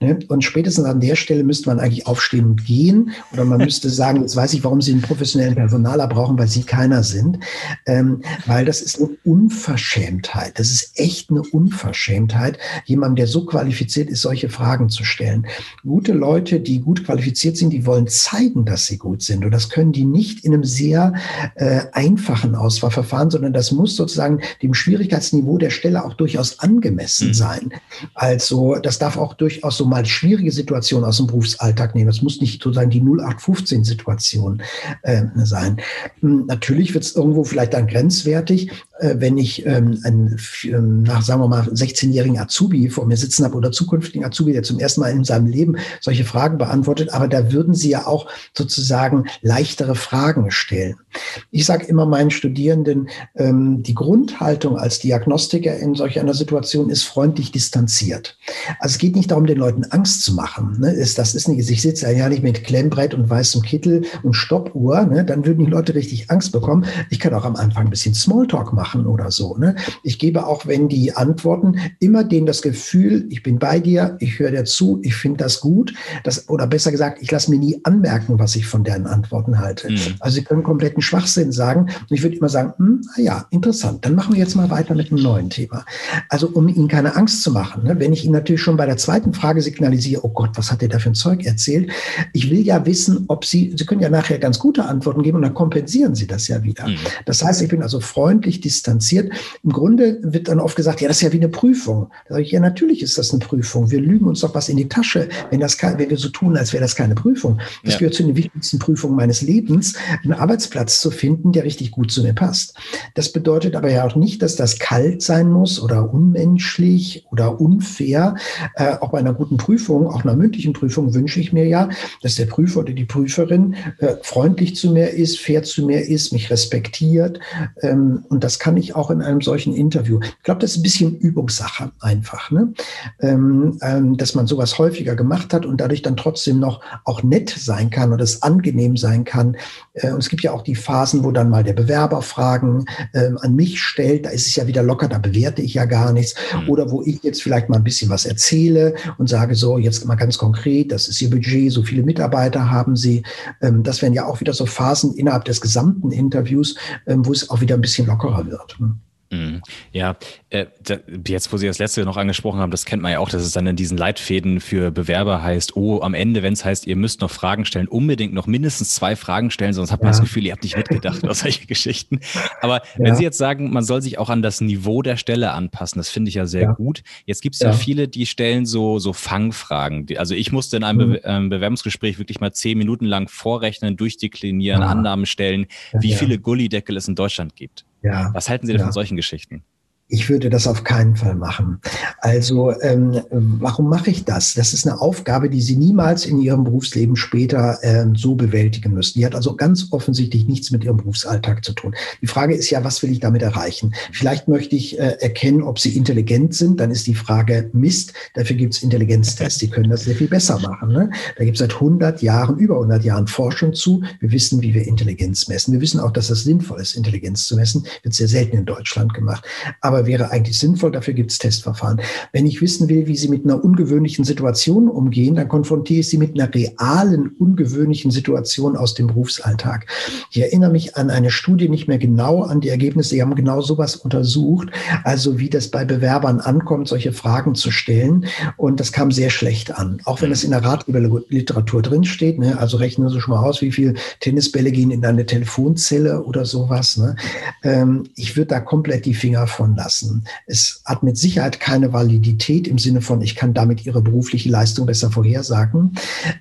Ne? Und spätestens an der Stelle müsste man eigentlich aufstehen und gehen oder man müsste sagen, jetzt weiß ich, warum Sie einen professionellen Personaler brauchen, weil Sie keiner sind, ähm, weil das ist eine Unverschämtheit. Das ist echt eine Unverschämtheit, jemandem, der so qualifiziert ist, solche Fragen zu stellen. Gute Leute, die gut qualifiziert sind, die wollen zeigen, dass sie gut sind und das können die nicht in einem sehr sehr äh, einfachen Auswahlverfahren, sondern das muss sozusagen dem Schwierigkeitsniveau der Stelle auch durchaus angemessen mhm. sein. Also das darf auch durchaus so mal schwierige Situationen aus dem Berufsalltag nehmen. Das muss nicht sozusagen die 0815-Situation äh, sein. Hm, natürlich wird es irgendwo vielleicht dann grenzwertig, wenn ich ähm, einen, ähm, nach, sagen wir mal, 16-jährigen Azubi vor mir sitzen habe oder zukünftigen Azubi, der zum ersten Mal in seinem Leben solche Fragen beantwortet. Aber da würden Sie ja auch sozusagen leichtere Fragen stellen. Ich sage immer meinen Studierenden, ähm, die Grundhaltung als Diagnostiker in solch einer Situation ist freundlich distanziert. Also es geht nicht darum, den Leuten Angst zu machen. Ne? Das ist nicht, ich sitze ja nicht mit Klemmbrett und weißem Kittel und Stoppuhr, ne? dann würden die Leute richtig Angst bekommen. Ich kann auch am Anfang ein bisschen Smalltalk machen oder so. Ne? Ich gebe auch, wenn die antworten, immer denen das Gefühl, ich bin bei dir, ich höre dir zu, ich finde das gut. Das, oder besser gesagt, ich lasse mir nie anmerken, was ich von deren Antworten halte. Mhm. Also sie können kompletten Schwachsinn sagen. Und ich würde immer sagen, hm, ja, interessant, dann machen wir jetzt mal weiter mit einem neuen Thema. Also um Ihnen keine Angst zu machen, ne? wenn ich Ihnen natürlich schon bei der zweiten Frage signalisiere, oh Gott, was hat der da für ein Zeug erzählt? Ich will ja wissen, ob Sie, Sie können ja nachher ganz gute Antworten geben und dann kompensieren Sie das ja wieder. Mhm. Das heißt, ich bin also freundlich distanziert. Im Grunde wird dann oft gesagt, ja, das ist ja wie eine Prüfung. Da sage ich, ja, natürlich ist das eine Prüfung. Wir lügen uns doch was in die Tasche, wenn, das, wenn wir so tun, als wäre das keine Prüfung. Das ja. gehört zu den wichtigsten Prüfungen meines Lebens, einen Arbeitsplatz zu finden, der richtig gut zu mir passt. Das bedeutet aber ja auch nicht, dass das kalt sein muss oder unmenschlich oder unfair. Äh, auch bei einer guten Prüfung, auch einer mündlichen Prüfung wünsche ich mir ja, dass der Prüfer oder die Prüferin äh, freundlich zu mir ist, fair zu mir ist, mich respektiert. Ähm, und das kann ich auch in einem solchen Interview. Ich glaube, das ist ein bisschen Übungssache einfach, ne? Ähm, ähm, dass man sowas häufiger gemacht hat und dadurch dann trotzdem noch auch nett sein kann oder es angenehm sein kann. Äh, und es gibt ja auch die Phasen, wo dann mal der Bewerber Fragen äh, an mich stellt. Da ist es ja wieder locker, da bewerte ich ja gar nichts. Mhm. Oder wo ich jetzt vielleicht mal ein bisschen was erzähle und sage so, jetzt mal ganz konkret, das ist Ihr Budget, so viele Mitarbeiter haben Sie. Ähm, das wären ja auch wieder so Phasen innerhalb des gesamten Interviews, ähm, wo es auch wieder ein bisschen lockerer wird. Ne? Mhm. Ja, äh, jetzt, wo Sie das letzte noch angesprochen haben, das kennt man ja auch, dass es dann in diesen Leitfäden für Bewerber heißt, oh, am Ende, wenn es heißt, ihr müsst noch Fragen stellen, unbedingt noch mindestens zwei Fragen stellen, sonst hat man ja. das Gefühl, ihr habt nicht mitgedacht oder solche Geschichten. Aber ja. wenn Sie jetzt sagen, man soll sich auch an das Niveau der Stelle anpassen, das finde ich ja sehr ja. gut. Jetzt gibt es ja. viele, die stellen so, so Fangfragen. Also ich musste in einem Be ähm, Bewerbungsgespräch wirklich mal zehn Minuten lang vorrechnen, durchdeklinieren, Annahmen stellen, wie viele Gullideckel es in Deutschland gibt. Ja. Was halten Sie denn ja. von solchen Geschichten? Ich würde das auf keinen Fall machen. Also ähm, warum mache ich das? Das ist eine Aufgabe, die Sie niemals in Ihrem Berufsleben später äh, so bewältigen müssen. Die hat also ganz offensichtlich nichts mit Ihrem Berufsalltag zu tun. Die Frage ist ja, was will ich damit erreichen? Vielleicht möchte ich äh, erkennen, ob Sie intelligent sind. Dann ist die Frage Mist. Dafür gibt es Intelligenztests. Die können das sehr viel besser machen. Ne? Da gibt es seit 100 Jahren, über 100 Jahren Forschung zu. Wir wissen, wie wir Intelligenz messen. Wir wissen auch, dass es sinnvoll ist, Intelligenz zu messen. Wird sehr selten in Deutschland gemacht. Aber aber wäre eigentlich sinnvoll. Dafür gibt es Testverfahren. Wenn ich wissen will, wie Sie mit einer ungewöhnlichen Situation umgehen, dann konfrontiere ich Sie mit einer realen, ungewöhnlichen Situation aus dem Berufsalltag. Ich erinnere mich an eine Studie, nicht mehr genau an die Ergebnisse. Sie haben genau sowas untersucht, also wie das bei Bewerbern ankommt, solche Fragen zu stellen. Und das kam sehr schlecht an. Auch wenn es in der Ratgeberliteratur drinsteht, ne? also rechnen Sie schon mal aus, wie viele Tennisbälle gehen in eine Telefonzelle oder sowas. Ne? Ähm, ich würde da komplett die Finger von lassen lassen. Es hat mit Sicherheit keine Validität im Sinne von, ich kann damit ihre berufliche Leistung besser vorhersagen.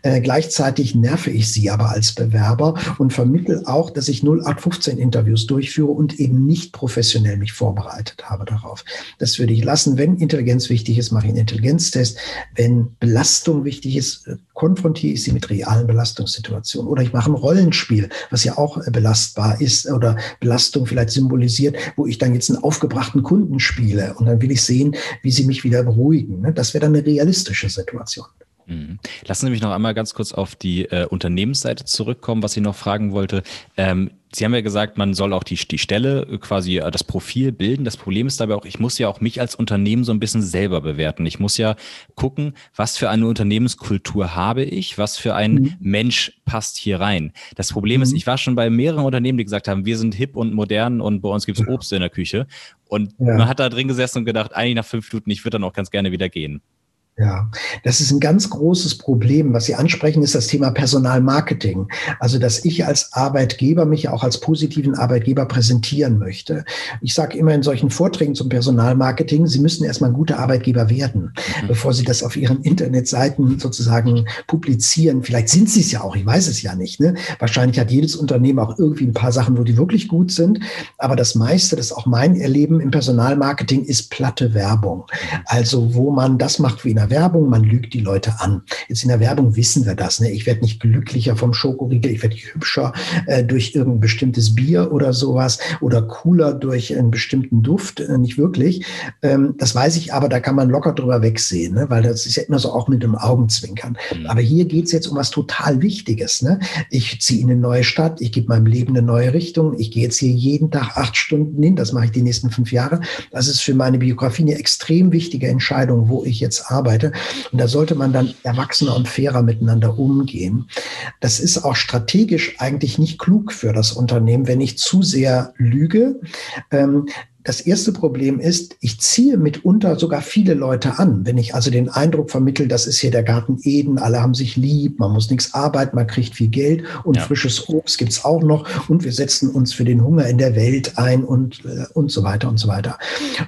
Äh, gleichzeitig nerve ich sie aber als Bewerber und vermittel auch, dass ich 0815 Interviews durchführe und eben nicht professionell mich vorbereitet habe darauf. Das würde ich lassen. Wenn Intelligenz wichtig ist, mache ich einen Intelligenztest. Wenn Belastung wichtig ist, äh, konfrontiere ich sie mit realen Belastungssituationen. Oder ich mache ein Rollenspiel, was ja auch äh, belastbar ist oder Belastung vielleicht symbolisiert, wo ich dann jetzt einen aufgebrachten Kunden spiele und dann will ich sehen, wie sie mich wieder beruhigen. Ne? Das wäre dann eine realistische Situation. Mhm. Lassen Sie mich noch einmal ganz kurz auf die äh, Unternehmensseite zurückkommen, was ich noch fragen wollte. Ähm, Sie haben ja gesagt, man soll auch die, die Stelle äh, quasi äh, das Profil bilden. Das Problem ist dabei auch, ich muss ja auch mich als Unternehmen so ein bisschen selber bewerten. Ich muss ja gucken, was für eine Unternehmenskultur habe ich, was für ein mhm. Mensch passt hier rein. Das Problem mhm. ist, ich war schon bei mehreren Unternehmen, die gesagt haben, wir sind hip und modern und bei uns gibt es Obst in der Küche. Und ja. man hat da drin gesessen und gedacht, eigentlich nach fünf Minuten, ich würde dann auch ganz gerne wieder gehen. Ja, das ist ein ganz großes Problem. Was Sie ansprechen, ist das Thema Personalmarketing. Also, dass ich als Arbeitgeber mich auch als positiven Arbeitgeber präsentieren möchte. Ich sage immer in solchen Vorträgen zum Personalmarketing, Sie müssen erstmal ein guter Arbeitgeber werden, mhm. bevor Sie das auf Ihren Internetseiten sozusagen publizieren. Vielleicht sind Sie es ja auch, ich weiß es ja nicht. Ne? Wahrscheinlich hat jedes Unternehmen auch irgendwie ein paar Sachen, wo die wirklich gut sind. Aber das meiste, das ist auch mein Erleben im Personalmarketing, ist platte Werbung. Mhm. Also, wo man das macht wie in der Werbung, man lügt die Leute an. Jetzt in der Werbung wissen wir das. Ne? Ich werde nicht glücklicher vom Schokoriegel, ich werde nicht hübscher äh, durch irgendein bestimmtes Bier oder sowas oder cooler durch einen bestimmten Duft, äh, nicht wirklich. Ähm, das weiß ich aber, da kann man locker drüber wegsehen, ne? weil das ist ja immer so auch mit dem Augenzwinkern. Mhm. Aber hier geht es jetzt um was total Wichtiges. Ne? Ich ziehe in eine neue Stadt, ich gebe meinem Leben eine neue Richtung, ich gehe jetzt hier jeden Tag acht Stunden hin, das mache ich die nächsten fünf Jahre. Das ist für meine Biografie eine extrem wichtige Entscheidung, wo ich jetzt arbeite Seite. Und da sollte man dann erwachsener und fairer miteinander umgehen. Das ist auch strategisch eigentlich nicht klug für das Unternehmen, wenn ich zu sehr lüge. Ähm, das erste Problem ist, ich ziehe mitunter sogar viele Leute an. Wenn ich also den Eindruck vermittel, das ist hier der Garten Eden, alle haben sich lieb, man muss nichts arbeiten, man kriegt viel Geld und ja. frisches Obst gibt's auch noch und wir setzen uns für den Hunger in der Welt ein und, äh, und so weiter und so weiter.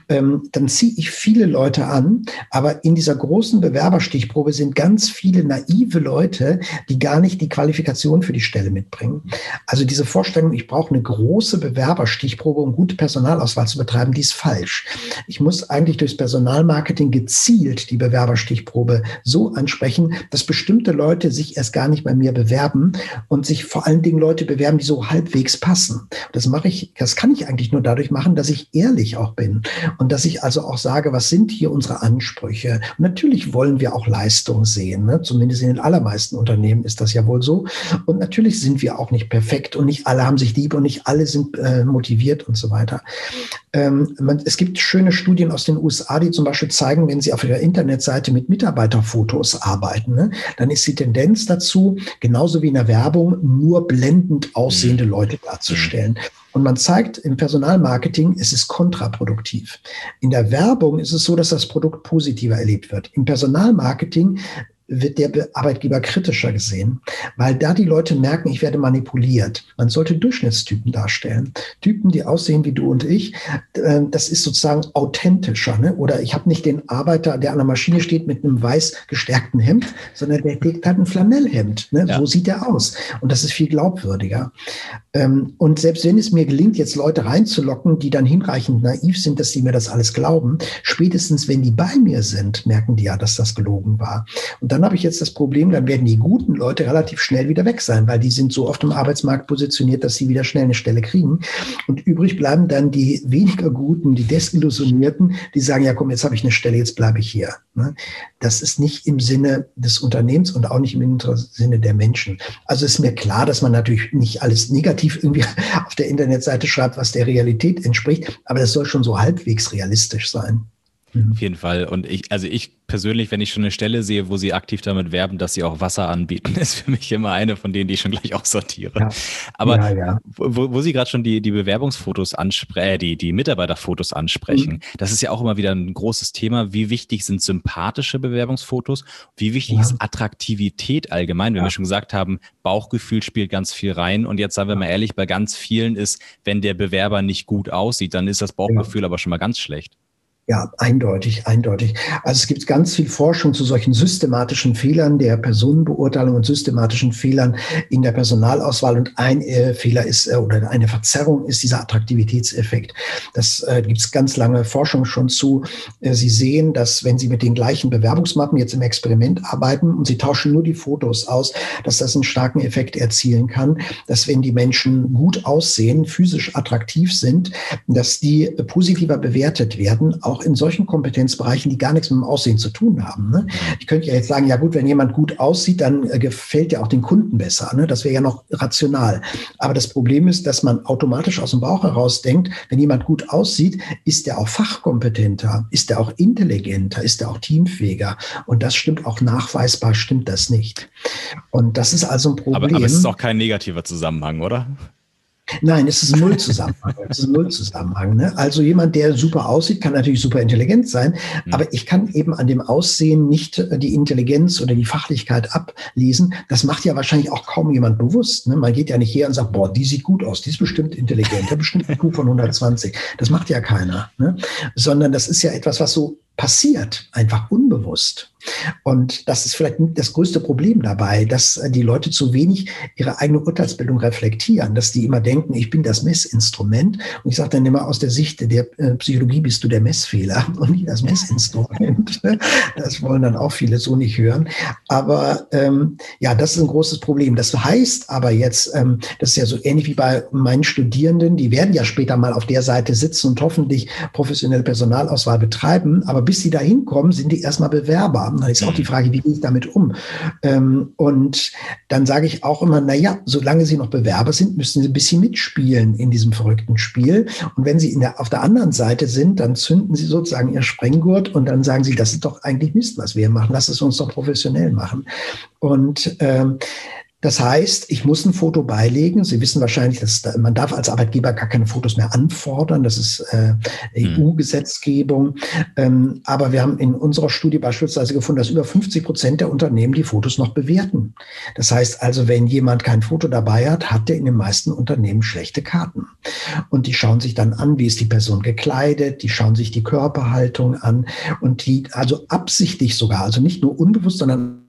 Ähm, dann ziehe ich viele Leute an, aber in dieser großen Bewerberstichprobe sind ganz viele naive Leute, die gar nicht die Qualifikation für die Stelle mitbringen. Also diese Vorstellung, ich brauche eine große Bewerberstichprobe, um gute Personalauswahl zu betreiben, die ist falsch. Ich muss eigentlich durchs Personalmarketing gezielt die Bewerberstichprobe so ansprechen, dass bestimmte Leute sich erst gar nicht bei mir bewerben und sich vor allen Dingen Leute bewerben, die so halbwegs passen. Das mache ich, das kann ich eigentlich nur dadurch machen, dass ich ehrlich auch bin und dass ich also auch sage, was sind hier unsere Ansprüche? Und natürlich wollen wir auch Leistung sehen, ne? zumindest in den allermeisten Unternehmen ist das ja wohl so. Und natürlich sind wir auch nicht perfekt und nicht alle haben sich lieb und nicht alle sind äh, motiviert und so weiter. Ähm, man, es gibt schöne Studien aus den USA, die zum Beispiel zeigen, wenn Sie auf Ihrer Internetseite mit Mitarbeiterfotos arbeiten, ne, dann ist die Tendenz dazu, genauso wie in der Werbung, nur blendend aussehende mhm. Leute darzustellen. Und man zeigt im Personalmarketing, es ist kontraproduktiv. In der Werbung ist es so, dass das Produkt positiver erlebt wird. Im Personalmarketing wird der Arbeitgeber kritischer gesehen, weil da die Leute merken, ich werde manipuliert. Man sollte Durchschnittstypen darstellen. Typen, die aussehen wie du und ich, äh, das ist sozusagen authentischer. Ne? Oder ich habe nicht den Arbeiter, der an der Maschine steht mit einem weiß gestärkten Hemd, sondern der trägt halt ein Flanellhemd. Ne? Ja. So sieht er aus. Und das ist viel glaubwürdiger. Ähm, und selbst wenn es mir gelingt, jetzt Leute reinzulocken, die dann hinreichend naiv sind, dass sie mir das alles glauben, spätestens wenn die bei mir sind, merken die ja, dass das gelogen war. Und dann habe ich jetzt das Problem, dann werden die guten Leute relativ schnell wieder weg sein, weil die sind so oft im Arbeitsmarkt positioniert, dass sie wieder schnell eine Stelle kriegen. Und übrig bleiben dann die weniger guten, die Desillusionierten, die sagen, ja komm, jetzt habe ich eine Stelle, jetzt bleibe ich hier. Ne? Das ist nicht im Sinne des Unternehmens und auch nicht im Sinne der Menschen. Also ist mir klar, dass man natürlich nicht alles negativ irgendwie auf der Internetseite schreibt, was der Realität entspricht, aber das soll schon so halbwegs realistisch sein. Mhm. Auf jeden Fall. Und ich, also ich persönlich, wenn ich schon eine Stelle sehe, wo sie aktiv damit werben, dass sie auch Wasser anbieten, ist für mich immer eine von denen, die ich schon gleich aussortiere. Ja. Aber ja, ja. Wo, wo Sie gerade schon die, die Bewerbungsfotos ansprechen, äh, die, die Mitarbeiterfotos ansprechen, mhm. das ist ja auch immer wieder ein großes Thema. Wie wichtig sind sympathische Bewerbungsfotos? Wie wichtig ist Attraktivität allgemein? Wenn wir schon gesagt haben, Bauchgefühl spielt ganz viel rein. Und jetzt sagen wir mal ehrlich, bei ganz vielen ist, wenn der Bewerber nicht gut aussieht, dann ist das Bauchgefühl aber schon mal ganz schlecht. Ja, eindeutig, eindeutig. Also es gibt ganz viel Forschung zu solchen systematischen Fehlern der Personenbeurteilung und systematischen Fehlern in der Personalauswahl. Und ein äh, Fehler ist äh, oder eine Verzerrung ist dieser Attraktivitätseffekt. Das äh, gibt es ganz lange Forschung schon zu. Äh, Sie sehen, dass wenn Sie mit den gleichen Bewerbungsmappen jetzt im Experiment arbeiten und Sie tauschen nur die Fotos aus, dass das einen starken Effekt erzielen kann, dass wenn die Menschen gut aussehen, physisch attraktiv sind, dass die positiver bewertet werden, auch auch in solchen Kompetenzbereichen, die gar nichts mit dem Aussehen zu tun haben. Ne? Ich könnte ja jetzt sagen, ja gut, wenn jemand gut aussieht, dann äh, gefällt ja auch den Kunden besser. Ne? Das wäre ja noch rational. Aber das Problem ist, dass man automatisch aus dem Bauch heraus denkt, wenn jemand gut aussieht, ist er auch fachkompetenter, ist er auch intelligenter, ist er auch teamfähiger. Und das stimmt auch nachweisbar, stimmt das nicht. Und das ist also ein Problem. Aber, aber es ist auch kein negativer Zusammenhang, oder? Nein, es ist ein Nullzusammenhang. es ist ein Nullzusammenhang. Ne? Also jemand, der super aussieht, kann natürlich super intelligent sein, mhm. aber ich kann eben an dem Aussehen nicht äh, die Intelligenz oder die Fachlichkeit ablesen. Das macht ja wahrscheinlich auch kaum jemand bewusst. Ne? Man geht ja nicht her und sagt, boah, die sieht gut aus, die ist bestimmt intelligent, der bestimmt ein Kuh von 120. Das macht ja keiner. Ne? Sondern das ist ja etwas, was so passiert, einfach unbewusst. Und das ist vielleicht das größte Problem dabei, dass äh, die Leute zu wenig ihre eigene Urteilsbildung reflektieren, dass die immer denken, ich bin das Messinstrument. Und ich sage dann immer, aus der Sicht der äh, Psychologie bist du der Messfehler und nicht das Messinstrument. Das wollen dann auch viele so nicht hören. Aber ähm, ja, das ist ein großes Problem. Das heißt aber jetzt, ähm, das ist ja so ähnlich wie bei meinen Studierenden, die werden ja später mal auf der Seite sitzen und hoffentlich professionelle Personalauswahl betreiben. Aber bis sie da hinkommen, sind die erstmal Bewerber. Dann ist auch die mhm. Frage, wie gehe ich damit um? Ähm, und dann sage ich auch immer, na ja, solange sie noch Bewerber sind, müssen sie ein bisschen mitspielen in diesem verrückten Spiel. Und wenn sie der, auf der anderen Seite sind, dann zünden sie sozusagen ihr Sprenggurt und dann sagen sie, das ist doch eigentlich Mist, was wir hier machen. Lass es uns doch professionell machen. Und ähm, das heißt, ich muss ein Foto beilegen. Sie wissen wahrscheinlich, dass da, man darf als Arbeitgeber gar keine Fotos mehr anfordern. Das ist äh, hm. EU-Gesetzgebung. Ähm, aber wir haben in unserer Studie beispielsweise gefunden, dass über 50 Prozent der Unternehmen die Fotos noch bewerten. Das heißt also, wenn jemand kein Foto dabei hat, hat er in den meisten Unternehmen schlechte Karten. Und die schauen sich dann an, wie ist die Person gekleidet, die schauen sich die Körperhaltung an und die also absichtlich sogar, also nicht nur unbewusst, sondern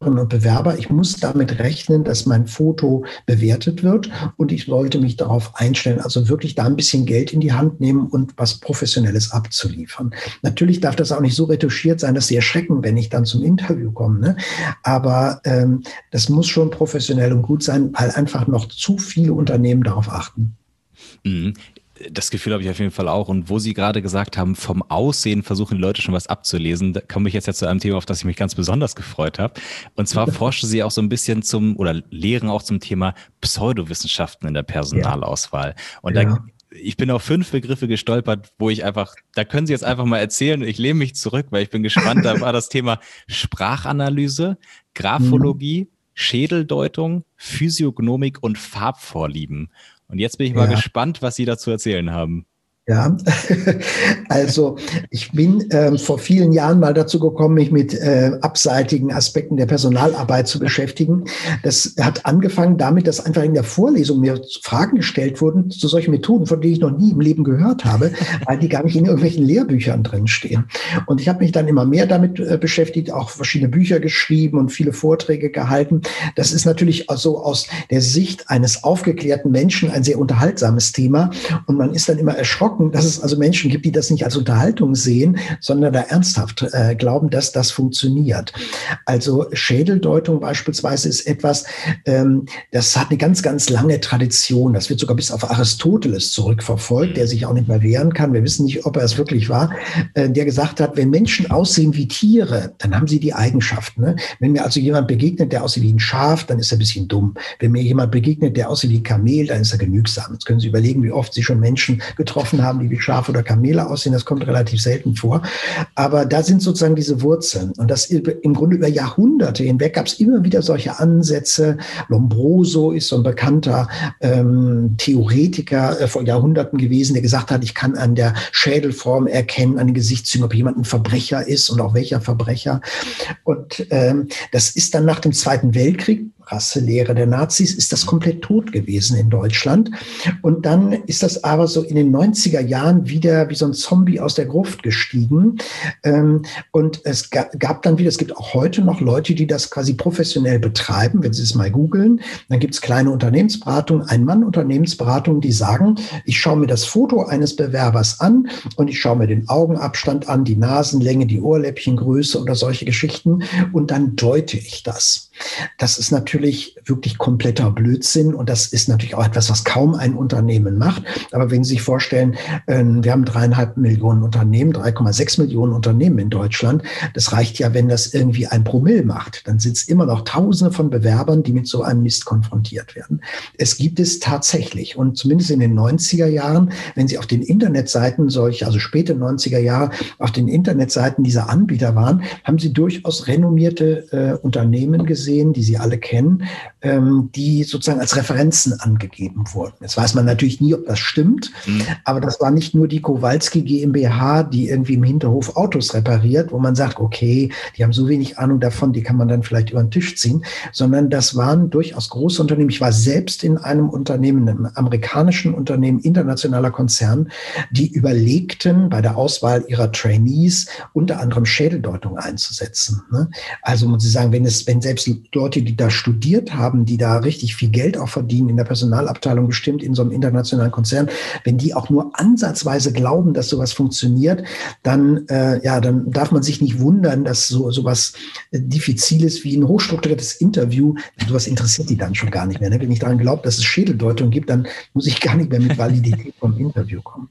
und Bewerber, ich muss damit rechnen, dass mein Foto bewertet wird und ich sollte mich darauf einstellen, also wirklich da ein bisschen Geld in die Hand nehmen und was Professionelles abzuliefern. Natürlich darf das auch nicht so retuschiert sein, dass sie erschrecken, wenn ich dann zum Interview komme. Ne? Aber ähm, das muss schon professionell und gut sein, weil einfach noch zu viele Unternehmen darauf achten. Das Gefühl habe ich auf jeden Fall auch. Und wo Sie gerade gesagt haben, vom Aussehen versuchen die Leute schon was abzulesen, da komme ich jetzt ja zu einem Thema, auf das ich mich ganz besonders gefreut habe. Und zwar forschen Sie auch so ein bisschen zum oder lehren auch zum Thema Pseudowissenschaften in der Personalauswahl. Und ja. da ich bin auf fünf Begriffe gestolpert, wo ich einfach, da können Sie jetzt einfach mal erzählen. Ich lehne mich zurück, weil ich bin gespannt. Da war das Thema Sprachanalyse, Graphologie, mhm. Schädeldeutung, Physiognomik und Farbvorlieben. Und jetzt bin ich mal ja. gespannt, was Sie dazu erzählen haben. Ja, also ich bin ähm, vor vielen Jahren mal dazu gekommen, mich mit äh, abseitigen Aspekten der Personalarbeit zu beschäftigen. Das hat angefangen damit, dass einfach in der Vorlesung mir Fragen gestellt wurden zu solchen Methoden, von denen ich noch nie im Leben gehört habe, weil die gar nicht in irgendwelchen Lehrbüchern drinstehen. Und ich habe mich dann immer mehr damit äh, beschäftigt, auch verschiedene Bücher geschrieben und viele Vorträge gehalten. Das ist natürlich also aus der Sicht eines aufgeklärten Menschen ein sehr unterhaltsames Thema. Und man ist dann immer erschrocken, erschrocken, dass es also Menschen gibt, die das nicht als Unterhaltung sehen, sondern da ernsthaft äh, glauben, dass das funktioniert. Also Schädeldeutung beispielsweise ist etwas, ähm, das hat eine ganz, ganz lange Tradition. Das wird sogar bis auf Aristoteles zurückverfolgt, der sich auch nicht mehr wehren kann. Wir wissen nicht, ob er es wirklich war, äh, der gesagt hat, wenn Menschen aussehen wie Tiere, dann haben sie die Eigenschaften. Ne? Wenn mir also jemand begegnet, der aussieht wie ein Schaf, dann ist er ein bisschen dumm. Wenn mir jemand begegnet, der aussieht wie ein Kamel, dann ist er genügsam. Jetzt können Sie überlegen, wie oft Sie schon Menschen getroffen haben, haben, die wie Schafe oder Kamele aussehen. Das kommt relativ selten vor. Aber da sind sozusagen diese Wurzeln. Und das im Grunde über Jahrhunderte hinweg gab es immer wieder solche Ansätze. Lombroso ist so ein bekannter ähm, Theoretiker äh, vor Jahrhunderten gewesen, der gesagt hat, ich kann an der Schädelform erkennen, an den Gesichtszügen, ob jemand ein Verbrecher ist und auch welcher Verbrecher. Und ähm, das ist dann nach dem Zweiten Weltkrieg Rasselehre der Nazis, ist das komplett tot gewesen in Deutschland. Und dann ist das aber so in den 90er Jahren wieder wie so ein Zombie aus der Gruft gestiegen. Ähm, und es gab dann wieder, es gibt auch heute noch Leute, die das quasi professionell betreiben. Wenn Sie es mal googeln, dann gibt es kleine Unternehmensberatungen, Ein-Mann-Unternehmensberatungen, die sagen, ich schaue mir das Foto eines Bewerbers an und ich schaue mir den Augenabstand an, die Nasenlänge, die Ohrläppchengröße oder solche Geschichten und dann deute ich das. Das ist natürlich wirklich kompletter Blödsinn und das ist natürlich auch etwas, was kaum ein Unternehmen macht. Aber wenn Sie sich vorstellen, ähm, wir haben dreieinhalb Millionen Unternehmen, 3,6 Millionen Unternehmen in Deutschland. Das reicht ja, wenn das irgendwie ein Promille macht. Dann sind es immer noch Tausende von Bewerbern, die mit so einem Mist konfrontiert werden. Es gibt es tatsächlich. Und zumindest in den 90er Jahren, wenn Sie auf den Internetseiten solche, also späte 90er Jahre, auf den Internetseiten dieser Anbieter waren, haben Sie durchaus renommierte äh, Unternehmen gesehen, die Sie alle kennen, ähm, die sozusagen als Referenzen angegeben wurden. Jetzt weiß man natürlich nie, ob das stimmt, mhm. aber das war nicht nur die Kowalski GmbH, die irgendwie im Hinterhof Autos repariert, wo man sagt, okay, die haben so wenig Ahnung davon, die kann man dann vielleicht über den Tisch ziehen, sondern das waren durchaus große Unternehmen. Ich war selbst in einem Unternehmen, einem amerikanischen Unternehmen, internationaler Konzern, die überlegten, bei der Auswahl ihrer Trainees unter anderem Schädeldeutung einzusetzen. Ne? Also muss ich sagen, wenn es, wenn selbst Leute, die da studiert haben, die da richtig viel Geld auch verdienen in der Personalabteilung, bestimmt in so einem internationalen Konzern, wenn die auch nur ansatzweise glauben, dass sowas funktioniert, dann, äh, ja, dann darf man sich nicht wundern, dass so sowas äh, diffiziles wie ein hochstrukturiertes Interview, sowas interessiert die dann schon gar nicht mehr. Ne? Wenn ich daran glaube, dass es Schädeldeutung gibt, dann muss ich gar nicht mehr mit Validität vom Interview kommen.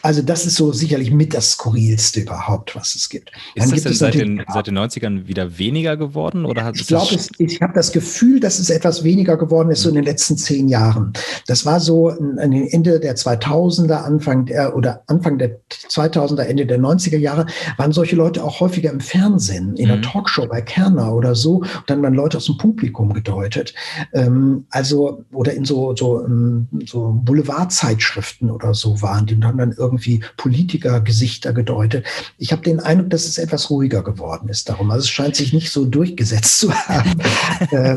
Also das ist so sicherlich mit das Skurrilste überhaupt, was es gibt. Ist dann das denn seit den, seit den 90ern wieder weniger geworden? Oder hat ich glaube, ich habe das Gefühl, dass es etwas weniger geworden ist so in den letzten zehn Jahren. Das war so an den Ende der 2000er, Anfang der oder Anfang der 2000er, Ende der 90er Jahre waren solche Leute auch häufiger im Fernsehen, in mhm. einer Talkshow bei Kerner oder so. Und dann waren Leute aus dem Publikum gedeutet. Ähm, also oder in so so, ähm, so Boulevardzeitschriften oder so waren die haben dann irgendwie Politikergesichter gedeutet. Ich habe den Eindruck, dass es etwas ruhiger geworden ist darum. Also es scheint sich nicht so durchgesetzt zu haben äh,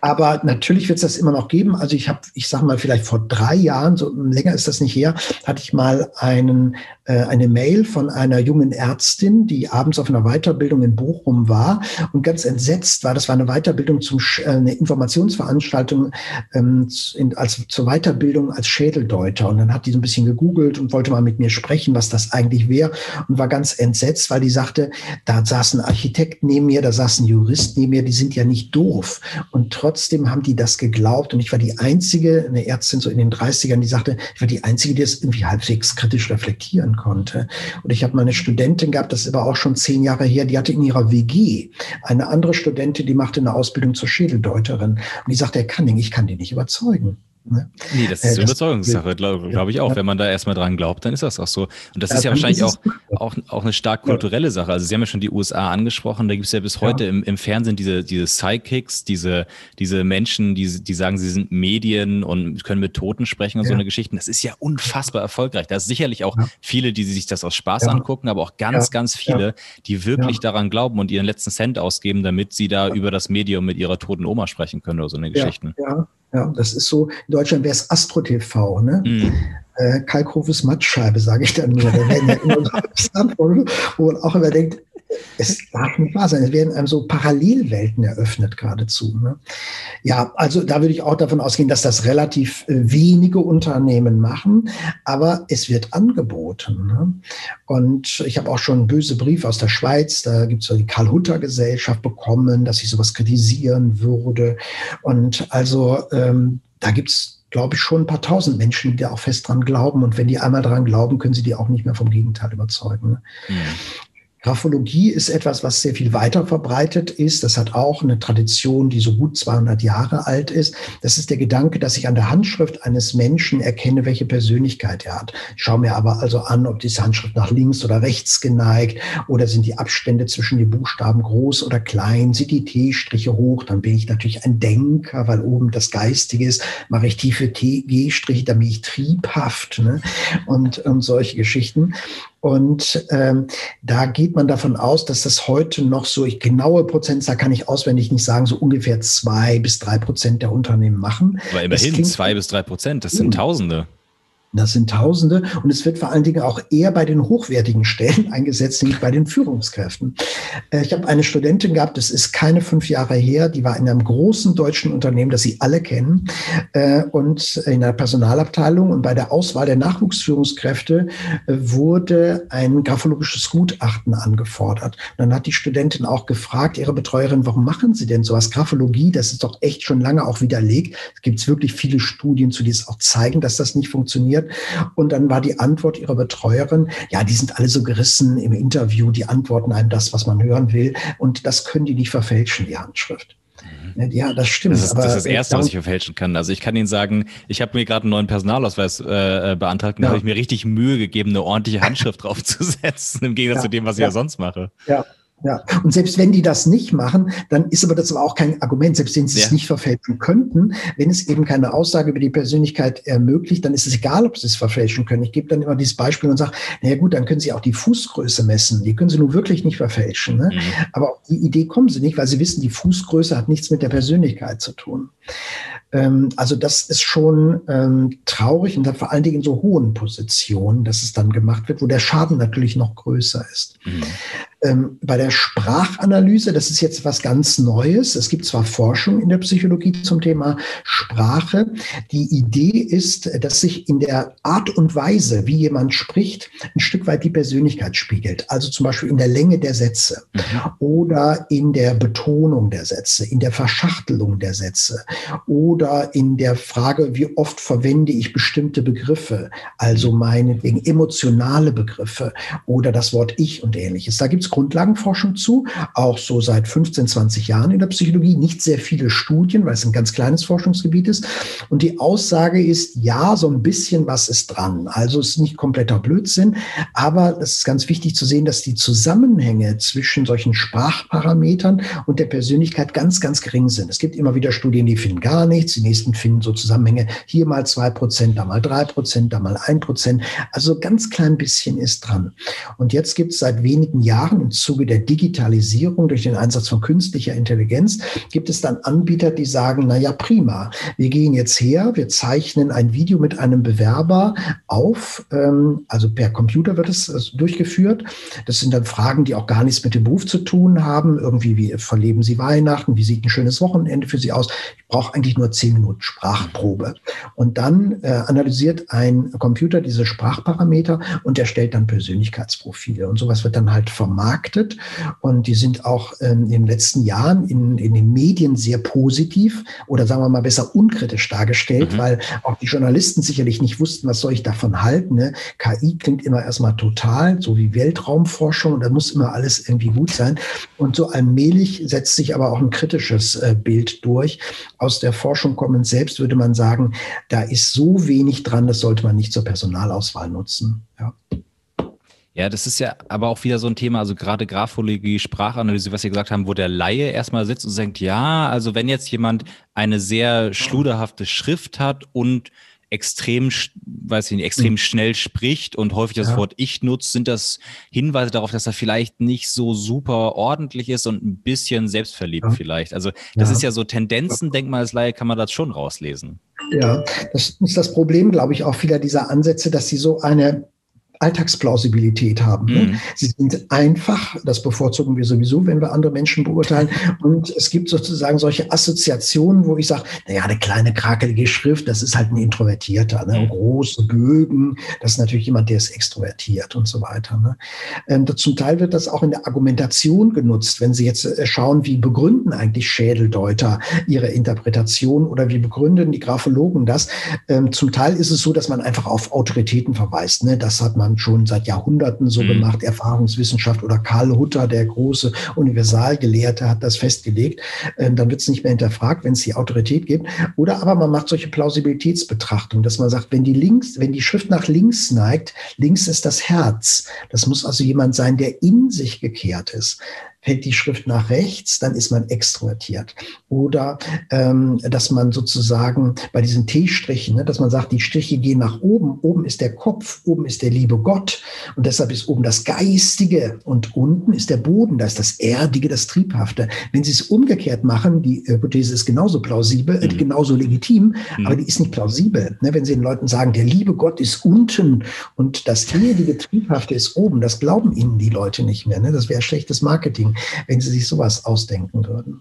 aber natürlich wird es das immer noch geben. Also ich habe, ich sage mal, vielleicht vor drei Jahren, so länger ist das nicht her, hatte ich mal einen, äh, eine Mail von einer jungen Ärztin, die abends auf einer Weiterbildung in Bochum war und ganz entsetzt war. Das war eine Weiterbildung zum äh, eine Informationsveranstaltung ähm, in, als zur Weiterbildung als Schädeldeuter. Und dann hat die so ein bisschen gegoogelt und wollte mal mit mir sprechen, was das eigentlich wäre und war ganz entsetzt, weil die sagte, da saß ein Architekt neben mir, da saß ein Jurist neben mir, die sind ja nicht doof. Und trotzdem haben die das geglaubt. Und ich war die Einzige, eine Ärztin so in den 30ern, die sagte, ich war die Einzige, die das irgendwie halbwegs kritisch reflektieren konnte. Und ich habe mal eine Studentin gehabt, das ist aber auch schon zehn Jahre her, die hatte in ihrer WG eine andere Studentin, die machte eine Ausbildung zur Schädeldeuterin. Und die sagte, Herr Canning, ich kann die nicht überzeugen. Ne? Nee, das ist äh, Überzeugungssache, glaube glaub ich auch. Wenn man da erstmal dran glaubt, dann ist das auch so. Und das ja, ist ja wahrscheinlich auch, auch, auch eine stark kulturelle Sache. Also Sie haben ja schon die USA angesprochen, da gibt es ja bis heute im, im Fernsehen diese, diese Sidekicks, diese, diese Menschen, die, die sagen, sie sind Medien und können mit Toten sprechen und so eine Geschichten. Das ist ja unfassbar erfolgreich. Da ist sicherlich auch viele, die sich das aus Spaß angucken, aber auch ganz, ganz viele, die wirklich daran glauben und ihren letzten Cent ausgeben, damit sie da über das Medium mit ihrer toten Oma sprechen können oder so eine Geschichten. Ja, ja, das ist so, in Deutschland wäre es Astro TV, ne? Mhm. Äh, Kalkhofes Mattscheibe, sage ich dann nur. Da werden ja immer wo man auch immer denkt, es darf nicht wahr sein. Es werden einem so Parallelwelten eröffnet geradezu. Ne? Ja, also da würde ich auch davon ausgehen, dass das relativ äh, wenige Unternehmen machen, aber es wird angeboten. Ne? Und ich habe auch schon böse Briefe aus der Schweiz, da gibt es so die Karl-Hutter-Gesellschaft bekommen, dass ich sowas kritisieren würde. Und also ähm, da gibt es glaube ich, schon ein paar tausend Menschen, die da auch fest dran glauben. Und wenn die einmal dran glauben, können sie die auch nicht mehr vom Gegenteil überzeugen. Ne? Graphologie ist etwas, was sehr viel weiter verbreitet ist. Das hat auch eine Tradition, die so gut 200 Jahre alt ist. Das ist der Gedanke, dass ich an der Handschrift eines Menschen erkenne, welche Persönlichkeit er hat. Ich schaue mir aber also an, ob diese Handschrift nach links oder rechts geneigt oder sind die Abstände zwischen den Buchstaben groß oder klein, sind die T-Striche hoch, dann bin ich natürlich ein Denker, weil oben das Geistige ist. Mache ich tiefe G-Striche, dann bin ich triebhaft ne? und, und solche Geschichten. Und ähm, da geht man davon aus, dass das heute noch so, ich genaue Prozentzahl kann ich auswendig nicht sagen, so ungefähr zwei bis drei Prozent der Unternehmen machen. Aber immerhin zwei bis drei Prozent, das sind Tausende. Das sind Tausende und es wird vor allen Dingen auch eher bei den hochwertigen Stellen eingesetzt, nämlich bei den Führungskräften. Äh, ich habe eine Studentin gehabt, das ist keine fünf Jahre her, die war in einem großen deutschen Unternehmen, das Sie alle kennen, äh, und in der Personalabteilung. Und bei der Auswahl der Nachwuchsführungskräfte äh, wurde ein graphologisches Gutachten angefordert. Und dann hat die Studentin auch gefragt, ihre Betreuerin, warum machen Sie denn sowas? Graphologie, das ist doch echt schon lange auch widerlegt. Es gibt wirklich viele Studien zu, die es auch zeigen, dass das nicht funktioniert funktioniert. Und dann war die Antwort ihrer Betreuerin, ja, die sind alle so gerissen im Interview, die antworten einem das, was man hören will. Und das können die nicht verfälschen, die Handschrift. Mhm. Ja, das stimmt. Das ist, das, ist das Erste, was ich verfälschen kann. Also ich kann Ihnen sagen, ich habe mir gerade einen neuen Personalausweis äh, äh beantragt und ja. da habe ich mir richtig Mühe gegeben, eine ordentliche Handschrift draufzusetzen, im Gegensatz ja. zu dem, was ich ja, ja sonst mache. Ja, ja, und selbst wenn die das nicht machen, dann ist aber das aber auch kein Argument, selbst wenn sie ja. es nicht verfälschen könnten, wenn es eben keine Aussage über die Persönlichkeit ermöglicht, dann ist es egal, ob sie es verfälschen können. Ich gebe dann immer dieses Beispiel und sage, naja gut, dann können sie auch die Fußgröße messen. Die können sie nun wirklich nicht verfälschen. Ne? Mhm. Aber auf die Idee kommen sie nicht, weil sie wissen, die Fußgröße hat nichts mit der Persönlichkeit zu tun. Ähm, also das ist schon ähm, traurig und hat vor allen Dingen in so hohen Positionen, dass es dann gemacht wird, wo der Schaden natürlich noch größer ist. Mhm. Ähm, bei der Sprachanalyse, das ist jetzt was ganz Neues. Es gibt zwar Forschung in der Psychologie zum Thema Sprache. Die Idee ist, dass sich in der Art und Weise, wie jemand spricht, ein Stück weit die Persönlichkeit spiegelt. Also zum Beispiel in der Länge der Sätze mhm. oder in der Betonung der Sätze, in der Verschachtelung der Sätze oder in der Frage, wie oft verwende ich bestimmte Begriffe, also meinetwegen emotionale Begriffe oder das Wort ich und ähnliches. Da gibt es Grundlagenforschung zu, auch so seit 15, 20 Jahren in der Psychologie. Nicht sehr viele Studien, weil es ein ganz kleines Forschungsgebiet ist. Und die Aussage ist, ja, so ein bisschen was ist dran. Also es ist nicht kompletter Blödsinn, aber es ist ganz wichtig zu sehen, dass die Zusammenhänge zwischen solchen Sprachparametern und der Persönlichkeit ganz, ganz gering sind. Es gibt immer wieder Studien, die finden gar nichts, die nächsten finden so Zusammenhänge, hier mal zwei Prozent, da mal drei Prozent, da mal ein Prozent. Also ganz klein bisschen ist dran. Und jetzt gibt es seit wenigen Jahren im Zuge der Digitalisierung durch den Einsatz von künstlicher Intelligenz gibt es dann Anbieter, die sagen, na ja, prima, wir gehen jetzt her, wir zeichnen ein Video mit einem Bewerber auf, ähm, also per Computer wird es durchgeführt. Das sind dann Fragen, die auch gar nichts mit dem Beruf zu tun haben. Irgendwie, wie verleben Sie Weihnachten? Wie sieht ein schönes Wochenende für Sie aus? Ich brauche eigentlich nur zehn Minuten Sprachprobe. Und dann äh, analysiert ein Computer diese Sprachparameter und erstellt dann Persönlichkeitsprofile. Und sowas wird dann halt vermarktet und die sind auch ähm, in den letzten Jahren in, in den Medien sehr positiv oder sagen wir mal besser unkritisch dargestellt, mhm. weil auch die Journalisten sicherlich nicht wussten, was soll ich davon halten. Ne? KI klingt immer erstmal total, so wie Weltraumforschung, und da muss immer alles irgendwie gut sein. Und so allmählich setzt sich aber auch ein kritisches äh, Bild durch. Aus der Forschung kommend selbst würde man sagen, da ist so wenig dran, das sollte man nicht zur Personalauswahl nutzen. Ja. Ja, das ist ja aber auch wieder so ein Thema, also gerade Graphologie, Sprachanalyse, was Sie gesagt haben, wo der Laie erstmal sitzt und denkt, ja, also wenn jetzt jemand eine sehr schluderhafte Schrift hat und extrem, weiß ich nicht, extrem mhm. schnell spricht und häufig das ja. Wort ich nutzt, sind das Hinweise darauf, dass er vielleicht nicht so super ordentlich ist und ein bisschen selbstverliebt ja. vielleicht. Also das ja. ist ja so Tendenzen, denk mal als Laie kann man das schon rauslesen. Ja, das ist das Problem, glaube ich, auch vieler dieser Ansätze, dass sie so eine Alltagsplausibilität haben. Ne? Mhm. Sie sind einfach, das bevorzugen wir sowieso, wenn wir andere Menschen beurteilen. Und es gibt sozusagen solche Assoziationen, wo ich sage, naja, eine kleine krakelige Schrift, das ist halt ein Introvertierter. Ne? Mhm. Große Bögen, das ist natürlich jemand, der ist extrovertiert und so weiter. Ne? Ähm, zum Teil wird das auch in der Argumentation genutzt, wenn Sie jetzt äh, schauen, wie begründen eigentlich Schädeldeuter ihre Interpretation oder wie begründen die Graphologen das. Ähm, zum Teil ist es so, dass man einfach auf Autoritäten verweist. Ne? Das hat man man schon seit Jahrhunderten so mhm. gemacht. Erfahrungswissenschaft oder Karl Hutter, der große Universalgelehrte, hat das festgelegt. Ähm, dann wird es nicht mehr hinterfragt, wenn es die Autorität gibt. Oder aber man macht solche Plausibilitätsbetrachtungen, dass man sagt, wenn die links, wenn die Schrift nach links neigt, links ist das Herz. Das muss also jemand sein, der in sich gekehrt ist fällt die Schrift nach rechts, dann ist man extrovertiert. Oder ähm, dass man sozusagen bei diesen T-Strichen, ne, dass man sagt, die Striche gehen nach oben, oben ist der Kopf, oben ist der liebe Gott und deshalb ist oben das Geistige und unten ist der Boden, da ist das Erdige, das Triebhafte. Wenn Sie es umgekehrt machen, die Hypothese ist genauso plausibel, mhm. genauso legitim, mhm. aber die ist nicht plausibel. Ne? Wenn Sie den Leuten sagen, der liebe Gott ist unten und das Erdige, Triebhafte ist oben, das glauben Ihnen die Leute nicht mehr. Ne? Das wäre schlechtes Marketing wenn sie sich sowas ausdenken würden.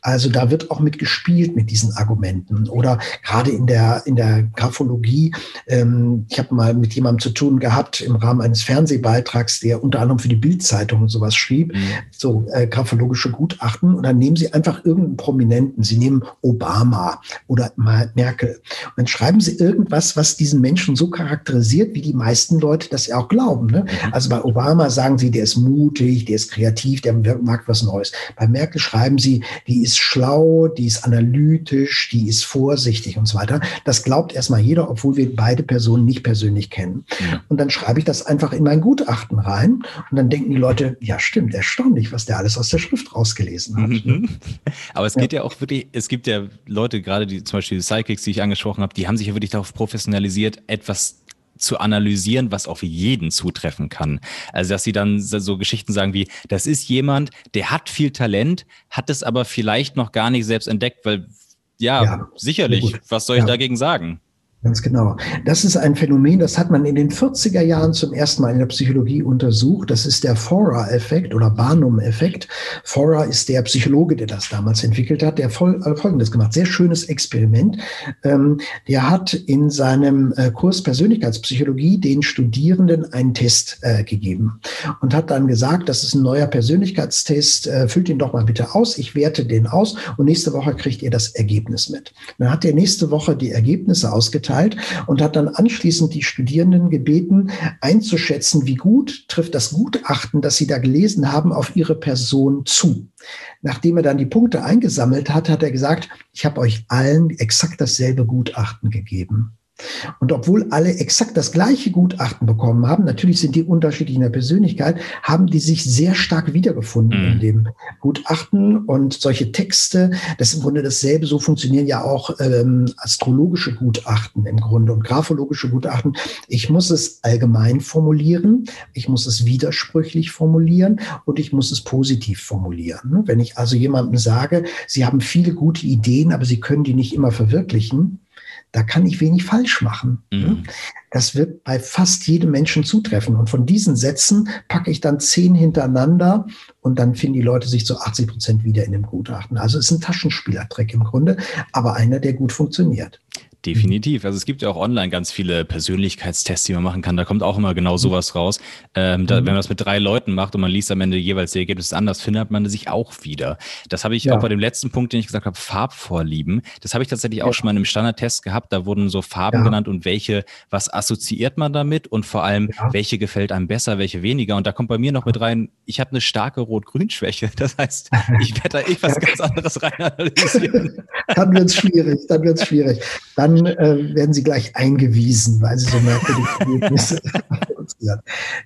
Also da wird auch mit gespielt mit diesen Argumenten. Oder gerade in der, in der Graphologie, ähm, ich habe mal mit jemandem zu tun gehabt im Rahmen eines Fernsehbeitrags, der unter anderem für die Bildzeitung und sowas schrieb, mhm. so äh, graphologische Gutachten. Und dann nehmen sie einfach irgendeinen Prominenten, sie nehmen Obama oder Merkel. Und dann schreiben sie irgendwas, was diesen Menschen so charakterisiert, wie die meisten Leute das ja auch glauben. Ne? Mhm. Also bei Obama sagen sie, der ist mutig, der ist kreativ, der mag was Neues. Bei Merkel schreiben sie, die ist schlau, die ist analytisch, die ist vorsichtig und so weiter. Das glaubt erstmal jeder, obwohl wir beide Personen nicht persönlich kennen. Ja. Und dann schreibe ich das einfach in mein Gutachten rein und dann denken die Leute, ja stimmt, erstaunlich, was der alles aus der Schrift rausgelesen hat. Mhm. Aber es geht ja. ja auch wirklich, es gibt ja Leute, gerade die zum Beispiel die Psychics, die ich angesprochen habe, die haben sich ja wirklich darauf professionalisiert, etwas zu analysieren, was auf jeden zutreffen kann. Also, dass sie dann so Geschichten sagen wie, das ist jemand, der hat viel Talent, hat es aber vielleicht noch gar nicht selbst entdeckt, weil ja, ja sicherlich, was soll ich ja. dagegen sagen? Ganz genau. Das ist ein Phänomen, das hat man in den 40er Jahren zum ersten Mal in der Psychologie untersucht. Das ist der Fora-Effekt oder Barnum-Effekt. Fora ist der Psychologe, der das damals entwickelt hat, der äh, Folgendes gemacht. Sehr schönes Experiment. Ähm, der hat in seinem äh, Kurs Persönlichkeitspsychologie den Studierenden einen Test äh, gegeben und hat dann gesagt, das ist ein neuer Persönlichkeitstest, füllt ihn doch mal bitte aus. Ich werte den aus und nächste Woche kriegt ihr das Ergebnis mit. Dann hat er nächste Woche die Ergebnisse ausgeteilt mitgeteilt und hat dann anschließend die Studierenden gebeten, einzuschätzen, wie gut trifft das Gutachten, das sie da gelesen haben, auf ihre Person zu. Nachdem er dann die Punkte eingesammelt hat, hat er gesagt, ich habe euch allen exakt dasselbe Gutachten gegeben. Und obwohl alle exakt das gleiche Gutachten bekommen haben, natürlich sind die unterschiedlich in der Persönlichkeit, haben die sich sehr stark wiedergefunden mhm. in dem Gutachten und solche Texte, das ist im Grunde dasselbe, so funktionieren ja auch ähm, astrologische Gutachten im Grunde und graphologische Gutachten. Ich muss es allgemein formulieren, ich muss es widersprüchlich formulieren und ich muss es positiv formulieren. Wenn ich also jemandem sage, Sie haben viele gute Ideen, aber Sie können die nicht immer verwirklichen, da kann ich wenig falsch machen. Mhm. Das wird bei fast jedem Menschen zutreffen. Und von diesen Sätzen packe ich dann zehn hintereinander und dann finden die Leute sich zu 80 Prozent wieder in dem Gutachten. Also es ist ein Taschenspielertrick im Grunde, aber einer, der gut funktioniert. Definitiv. Also es gibt ja auch online ganz viele Persönlichkeitstests, die man machen kann. Da kommt auch immer genau sowas raus. Ähm, da, mhm. wenn man das mit drei Leuten macht und man liest am Ende jeweils die Ergebnisse anders, findet man sich auch wieder. Das habe ich ja. auch bei dem letzten Punkt, den ich gesagt habe, Farbvorlieben. Das habe ich tatsächlich auch ja. schon mal in einem Standardtest gehabt. Da wurden so Farben ja. genannt und welche, was assoziiert man damit und vor allem, welche gefällt einem besser, welche weniger. Und da kommt bei mir noch mit rein, ich habe eine starke Rot-Grün-Schwäche. Das heißt, ich werde da eh was ganz anderes rein analysieren. dann wird es schwierig, dann wird es schwierig. Dann dann äh, werden sie gleich eingewiesen, weil sie so merkwürdige Ergebnisse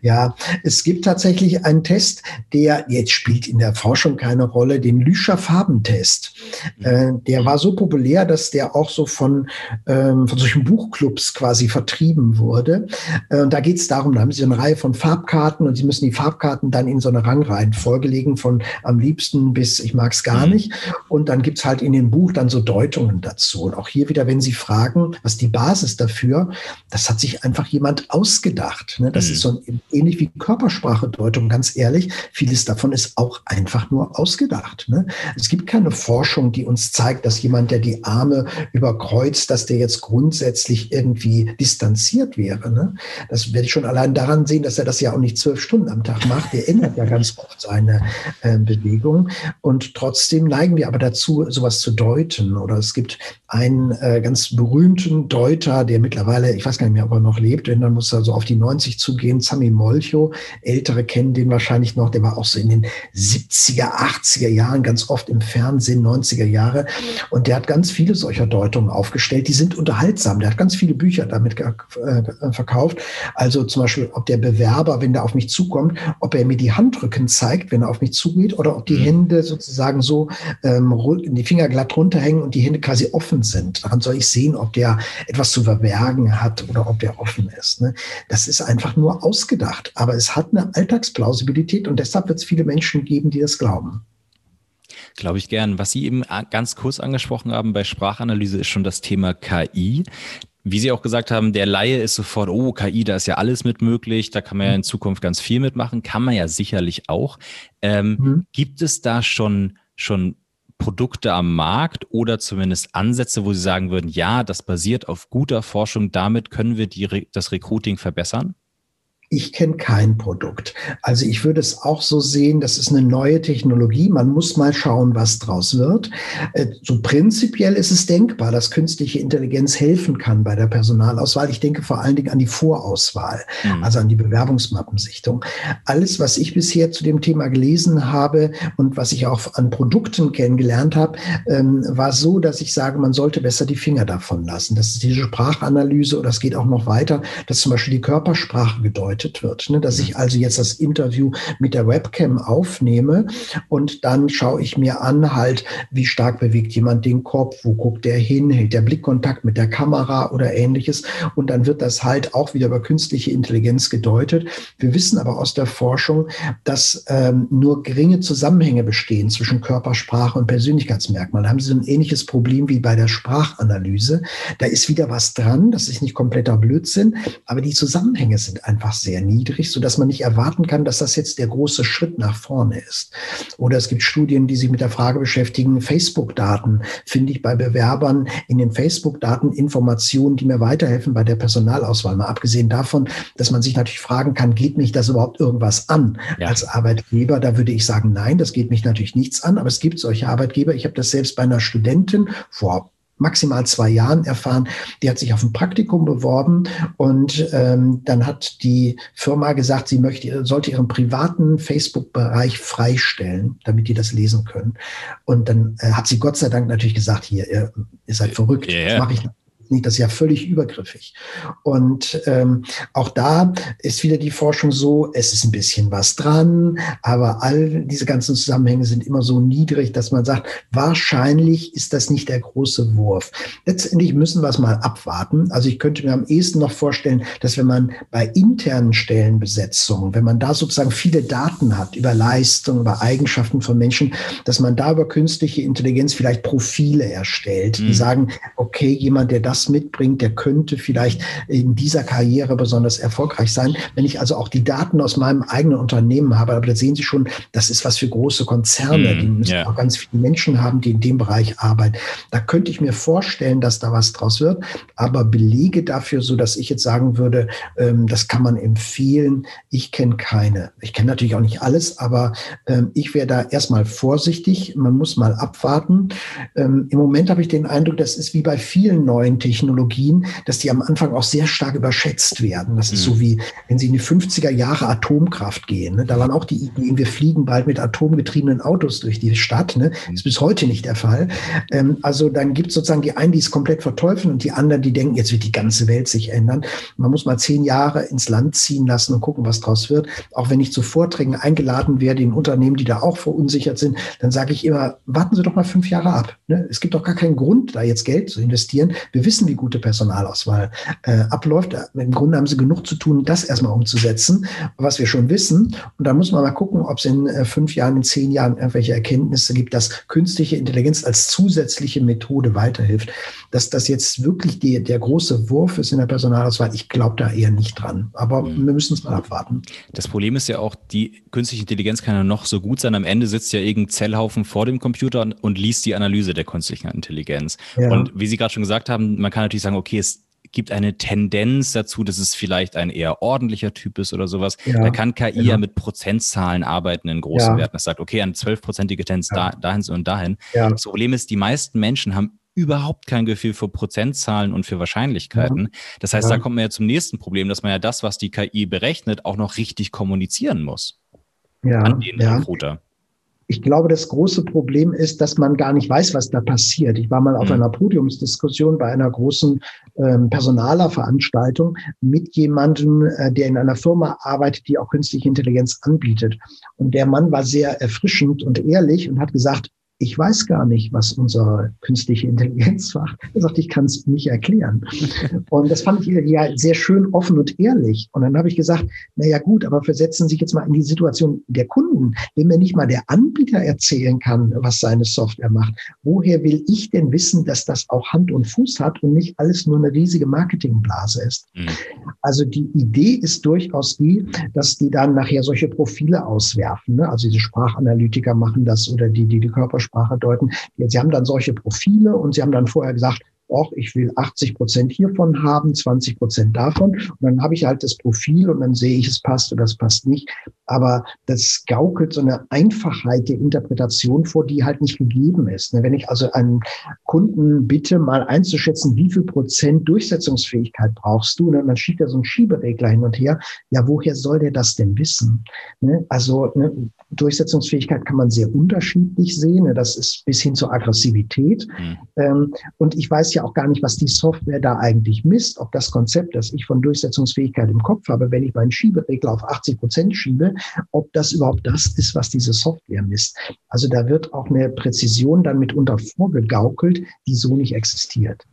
Ja, es gibt tatsächlich einen Test, der jetzt spielt in der Forschung keine Rolle, den Lüscher Farbentest. Äh, der war so populär, dass der auch so von, ähm, von solchen Buchclubs quasi vertrieben wurde. Äh, und da geht es darum, da haben sie eine Reihe von Farbkarten und sie müssen die Farbkarten dann in so eine Rangreihenfolge legen, von am liebsten bis ich mag es gar mhm. nicht. Und dann gibt es halt in dem Buch dann so Deutungen dazu. Und auch hier wieder, wenn Sie fragen, was die Basis dafür, das hat sich einfach jemand ausgedacht. Ne? Das mhm. ist so ähnlich wie Körpersprache-Deutung, ganz ehrlich. Vieles davon ist auch einfach nur ausgedacht. Ne? Es gibt keine Forschung, die uns zeigt, dass jemand, der die Arme überkreuzt, dass der jetzt grundsätzlich irgendwie distanziert wäre. Ne? Das werde ich schon allein daran sehen, dass er das ja auch nicht zwölf Stunden am Tag macht. Der ändert ja ganz oft seine äh, Bewegung. Und trotzdem neigen wir aber dazu, sowas zu deuten. Oder es gibt einen äh, ganz berühmten Deuter, der mittlerweile, ich weiß gar nicht mehr, ob er noch lebt, wenn dann muss er so auf die 90 zugehen, Sami Molcho. Ältere kennen den wahrscheinlich noch, der war auch so in den 70er, 80er Jahren, ganz oft im Fernsehen, 90er Jahre. Und der hat ganz viele solcher Deutungen aufgestellt, die sind unterhaltsam. Der hat ganz viele Bücher damit äh, verkauft. Also zum Beispiel, ob der Bewerber, wenn der auf mich zukommt, ob er mir die Handrücken zeigt, wenn er auf mich zugeht, oder ob die mhm. Hände sozusagen so ähm, die Finger glatt runterhängen und die Hände quasi offen offen sind. Daran soll ich sehen, ob der etwas zu verbergen hat oder ob der offen ist. Ne? Das ist einfach nur ausgedacht. Aber es hat eine Alltagsplausibilität und deshalb wird es viele Menschen geben, die das glauben. Glaube ich gern. Was Sie eben ganz kurz angesprochen haben bei Sprachanalyse ist schon das Thema KI. Wie Sie auch gesagt haben, der Laie ist sofort, oh, KI, da ist ja alles mit möglich, da kann man ja in Zukunft ganz viel mitmachen, kann man ja sicherlich auch. Ähm, mhm. Gibt es da schon, schon Produkte am Markt oder zumindest Ansätze, wo Sie sagen würden, ja, das basiert auf guter Forschung, damit können wir die, das Recruiting verbessern? Ich kenne kein Produkt. Also ich würde es auch so sehen, das ist eine neue Technologie. Man muss mal schauen, was draus wird. Äh, so prinzipiell ist es denkbar, dass künstliche Intelligenz helfen kann bei der Personalauswahl. Ich denke vor allen Dingen an die Vorauswahl, mhm. also an die Bewerbungsmappensichtung. Alles, was ich bisher zu dem Thema gelesen habe und was ich auch an Produkten kennengelernt habe, ähm, war so, dass ich sage, man sollte besser die Finger davon lassen. Das ist diese Sprachanalyse oder es geht auch noch weiter, dass zum Beispiel die Körpersprache gedeutet angedeutet wird. Ne? Dass ich mhm. also jetzt das Interview mit der Webcam aufnehme und dann schaue ich mir an, halt, wie stark bewegt jemand den Kopf, wo guckt der hin, hält der Blickkontakt mit der Kamera oder ähnliches. Und dann wird das halt auch wieder über künstliche Intelligenz gedeutet. Wir wissen aber aus der Forschung, dass ähm, nur geringe Zusammenhänge bestehen zwischen Körpersprache und Persönlichkeitsmerkmalen. Da haben Sie so ein ähnliches Problem wie bei der Sprachanalyse. Da ist wieder was dran, das ist nicht kompletter Blödsinn, aber die Zusammenhänge sind einfach sehr sehr niedrig, so dass man nicht erwarten kann, dass das jetzt der große Schritt nach vorne ist. Oder es gibt Studien, die sich mit der Frage beschäftigen, Facebook-Daten. Finde ich bei Bewerbern in den Facebook-Daten Informationen, die mir weiterhelfen bei der Personalauswahl? Mal abgesehen davon, dass man sich natürlich fragen kann, geht mich das überhaupt irgendwas an ja. als Arbeitgeber? Da würde ich sagen, nein, das geht mich natürlich nichts an, aber es gibt solche Arbeitgeber. Ich habe das selbst bei einer Studentin vor maximal zwei Jahren erfahren. Die hat sich auf ein Praktikum beworben und ähm, dann hat die Firma gesagt, sie möchte, sollte ihren privaten Facebook-Bereich freistellen, damit die das lesen können. Und dann äh, hat sie Gott sei Dank natürlich gesagt, hier, ihr, ihr seid verrückt, yeah. das mache ich nicht nicht. Das ist ja völlig übergriffig. Und ähm, auch da ist wieder die Forschung so, es ist ein bisschen was dran, aber all diese ganzen Zusammenhänge sind immer so niedrig, dass man sagt, wahrscheinlich ist das nicht der große Wurf. Letztendlich müssen wir es mal abwarten. Also ich könnte mir am ehesten noch vorstellen, dass wenn man bei internen Stellenbesetzungen, wenn man da sozusagen viele Daten hat über Leistung, über Eigenschaften von Menschen, dass man da über künstliche Intelligenz vielleicht Profile erstellt, die mhm. sagen, okay, jemand, der das das mitbringt, der könnte vielleicht in dieser Karriere besonders erfolgreich sein. Wenn ich also auch die Daten aus meinem eigenen Unternehmen habe, aber da sehen Sie schon, das ist was für große Konzerne, mm, die müssen yeah. auch ganz viele Menschen haben, die in dem Bereich arbeiten. Da könnte ich mir vorstellen, dass da was draus wird, aber Belege dafür, so dass ich jetzt sagen würde, ähm, das kann man empfehlen. Ich kenne keine. Ich kenne natürlich auch nicht alles, aber ähm, ich wäre da erstmal vorsichtig. Man muss mal abwarten. Ähm, Im Moment habe ich den Eindruck, das ist wie bei vielen neuen Technologien, dass die am Anfang auch sehr stark überschätzt werden. Das ist so mhm. wie, wenn Sie in die 50er Jahre Atomkraft gehen. Ne? Da waren auch die Ideen, wir fliegen bald mit atomgetriebenen Autos durch die Stadt. Ne? Ist bis heute nicht der Fall. Ähm, also dann gibt es sozusagen die einen, die es komplett verteufeln und die anderen, die denken, jetzt wird die ganze Welt sich ändern. Man muss mal zehn Jahre ins Land ziehen lassen und gucken, was draus wird. Auch wenn ich zu Vorträgen eingeladen werde in Unternehmen, die da auch verunsichert sind, dann sage ich immer, warten Sie doch mal fünf Jahre ab. Ne? Es gibt doch gar keinen Grund, da jetzt Geld zu investieren. Wir wissen, wie gute Personalauswahl äh, abläuft. Im Grunde haben Sie genug zu tun, das erstmal umzusetzen, was wir schon wissen. Und da muss man mal gucken, ob es in äh, fünf Jahren, in zehn Jahren irgendwelche Erkenntnisse gibt, dass künstliche Intelligenz als zusätzliche Methode weiterhilft. Dass das jetzt wirklich die, der große Wurf ist in der Personalauswahl, ich glaube da eher nicht dran. Aber mhm. wir müssen es mal abwarten. Das Problem ist ja auch, die künstliche Intelligenz kann ja noch so gut sein. Am Ende sitzt ja irgendein Zellhaufen vor dem Computer und liest die Analyse der künstlichen Intelligenz. Ja. Und wie Sie gerade schon gesagt haben, man kann natürlich sagen, okay, es gibt eine Tendenz dazu, dass es vielleicht ein eher ordentlicher Typ ist oder sowas. Ja, da kann KI genau. ja mit Prozentzahlen arbeiten in großen ja. Werten. Das sagt, okay, eine zwölfprozentige Tendenz ja. da, dahin und dahin. Das Problem ist, die meisten Menschen haben überhaupt kein Gefühl für Prozentzahlen und für Wahrscheinlichkeiten. Das heißt, da kommt man ja zum nächsten Problem, dass man ja das, was die KI berechnet, auch noch richtig kommunizieren muss. Ja, an den Recruiter ich glaube, das große Problem ist, dass man gar nicht weiß, was da passiert. Ich war mal auf mhm. einer Podiumsdiskussion bei einer großen ähm, Personalerveranstaltung mit jemandem, äh, der in einer Firma arbeitet, die auch künstliche Intelligenz anbietet. Und der Mann war sehr erfrischend und ehrlich und hat gesagt, ich weiß gar nicht, was unsere künstliche Intelligenz macht. Er sagt, ich kann es nicht erklären. Und das fand ich ja sehr schön offen und ehrlich. Und dann habe ich gesagt, na ja gut, aber versetzen Sie sich jetzt mal in die Situation der Kunden. Wenn mir nicht mal der Anbieter erzählen kann, was seine Software macht, woher will ich denn wissen, dass das auch Hand und Fuß hat und nicht alles nur eine riesige Marketingblase ist? Mhm. Also die Idee ist durchaus die, dass die dann nachher solche Profile auswerfen. Ne? Also diese Sprachanalytiker machen das oder die, die die Körper Sprache deuten. Sie haben dann solche Profile und Sie haben dann vorher gesagt, auch ich will 80 Prozent hiervon haben, 20 Prozent davon. Und dann habe ich halt das Profil und dann sehe ich, es passt oder es passt nicht. Aber das gaukelt so eine Einfachheit der Interpretation vor, die halt nicht gegeben ist. Ne, wenn ich also einen Kunden bitte, mal einzuschätzen, wie viel Prozent Durchsetzungsfähigkeit brauchst du, und ne, dann schiebt er so ein Schieberegler hin und her. Ja, woher soll der das denn wissen? Ne, also Durchsetzungsfähigkeit kann man sehr unterschiedlich sehen. Das ist bis hin zur Aggressivität. Mhm. Und ich weiß ja auch gar nicht, was die Software da eigentlich misst, ob das Konzept, das ich von Durchsetzungsfähigkeit im Kopf habe, wenn ich meinen Schieberegler auf 80 Prozent schiebe, ob das überhaupt das ist, was diese Software misst. Also da wird auch eine Präzision dann mitunter vorgegaukelt, die so nicht existiert.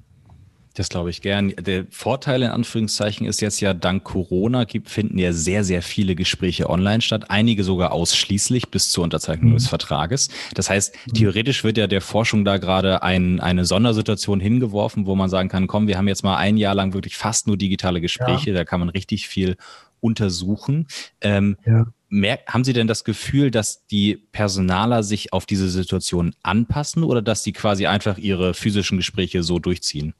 Das glaube ich gern. Der Vorteil in Anführungszeichen ist jetzt ja, dank Corona gibt, finden ja sehr, sehr viele Gespräche online statt. Einige sogar ausschließlich bis zur Unterzeichnung mhm. des Vertrages. Das heißt, mhm. theoretisch wird ja der Forschung da gerade ein, eine Sondersituation hingeworfen, wo man sagen kann, komm, wir haben jetzt mal ein Jahr lang wirklich fast nur digitale Gespräche. Ja. Da kann man richtig viel untersuchen. Ähm, ja. Merk, haben Sie denn das Gefühl, dass die Personaler sich auf diese Situation anpassen oder dass sie quasi einfach ihre physischen Gespräche so durchziehen?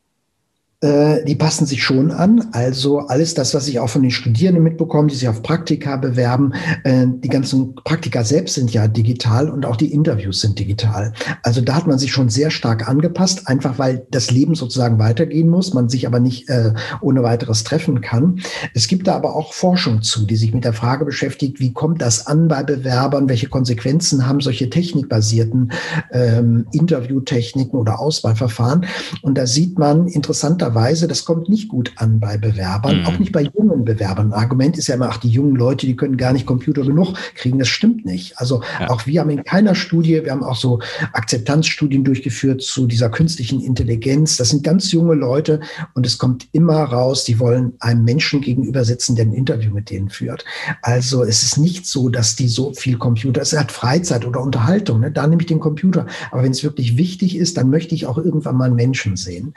Äh, die passen sich schon an. Also alles das, was ich auch von den Studierenden mitbekomme, die sich auf Praktika bewerben, äh, die ganzen Praktika selbst sind ja digital und auch die Interviews sind digital. Also da hat man sich schon sehr stark angepasst, einfach weil das Leben sozusagen weitergehen muss, man sich aber nicht äh, ohne weiteres treffen kann. Es gibt da aber auch Forschung zu, die sich mit der Frage beschäftigt, wie kommt das an bei Bewerbern, welche Konsequenzen haben solche technikbasierten ähm, Interviewtechniken oder Auswahlverfahren. Und da sieht man interessanterweise, Weise, das kommt nicht gut an bei Bewerbern, mhm. auch nicht bei jungen Bewerbern. Ein Argument ist ja immer, ach, die jungen Leute, die können gar nicht Computer genug kriegen. Das stimmt nicht. Also ja. auch wir haben in keiner Studie, wir haben auch so Akzeptanzstudien durchgeführt zu dieser künstlichen Intelligenz. Das sind ganz junge Leute und es kommt immer raus, die wollen einem Menschen gegenüber sitzen, der ein Interview mit denen führt. Also es ist nicht so, dass die so viel Computer, es hat Freizeit oder Unterhaltung, ne? da nehme ich den Computer. Aber wenn es wirklich wichtig ist, dann möchte ich auch irgendwann mal einen Menschen sehen.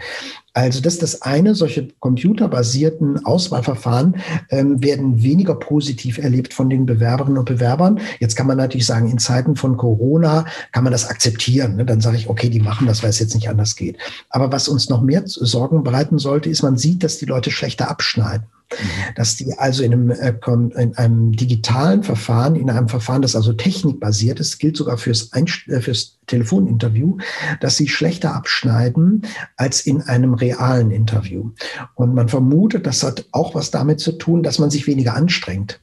Also das ist das eine, solche computerbasierten Auswahlverfahren ähm, werden weniger positiv erlebt von den Bewerberinnen und Bewerbern. Jetzt kann man natürlich sagen, in Zeiten von Corona kann man das akzeptieren. Ne? Dann sage ich, okay, die machen das, weil es jetzt nicht anders geht. Aber was uns noch mehr Sorgen bereiten sollte, ist, man sieht, dass die Leute schlechter abschneiden. Mhm. Dass die also in einem, äh, in einem digitalen Verfahren, in einem Verfahren, das also technikbasiert ist, gilt sogar fürs, Einst äh, fürs Telefoninterview, dass sie schlechter abschneiden als in einem realen Interview. Und man vermutet, das hat auch was damit zu tun, dass man sich weniger anstrengt.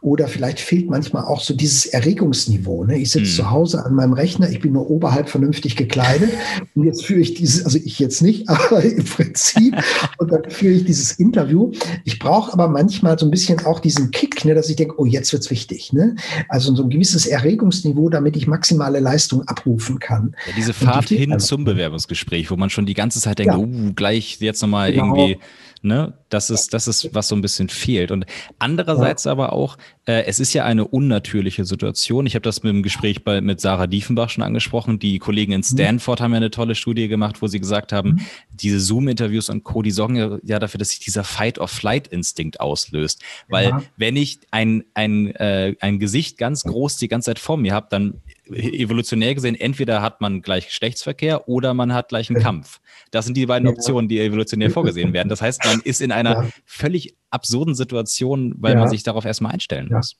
Oder vielleicht fehlt manchmal auch so dieses Erregungsniveau. Ne? Ich sitze hm. zu Hause an meinem Rechner, ich bin nur oberhalb vernünftig gekleidet und jetzt führe ich dieses, also ich jetzt nicht, aber im Prinzip, und dann führe ich dieses Interview. Ich brauche aber manchmal so ein bisschen auch diesen Kick, ne, dass ich denke, oh, jetzt wird's wichtig. Ne? Also so ein gewisses Erregungsniveau, damit ich maximale Leistung abrufen kann. Ja, diese Fahrt die, hin zum Bewerbungsgespräch, wo man schon die ganze Zeit denkt, ja. oh, gleich jetzt nochmal genau. irgendwie Ne? Das ist, das ist, was so ein bisschen fehlt. Und andererseits aber auch, äh, es ist ja eine unnatürliche Situation. Ich habe das mit dem Gespräch bei, mit Sarah Diefenbach schon angesprochen. Die Kollegen in mhm. Stanford haben ja eine tolle Studie gemacht, wo sie gesagt haben, mhm. diese Zoom-Interviews und Co., die sorgen ja, ja, dafür, dass sich dieser Fight-or-Flight-Instinkt auslöst. Weil ja. wenn ich ein, ein, äh, ein Gesicht ganz groß die ganze Zeit vor mir habe, dann evolutionär gesehen, entweder hat man gleich Geschlechtsverkehr oder man hat gleich einen Kampf. Das sind die beiden Optionen, die evolutionär vorgesehen werden. Das heißt, man ist in einer völlig absurden Situation, weil man sich darauf erstmal einstellen muss.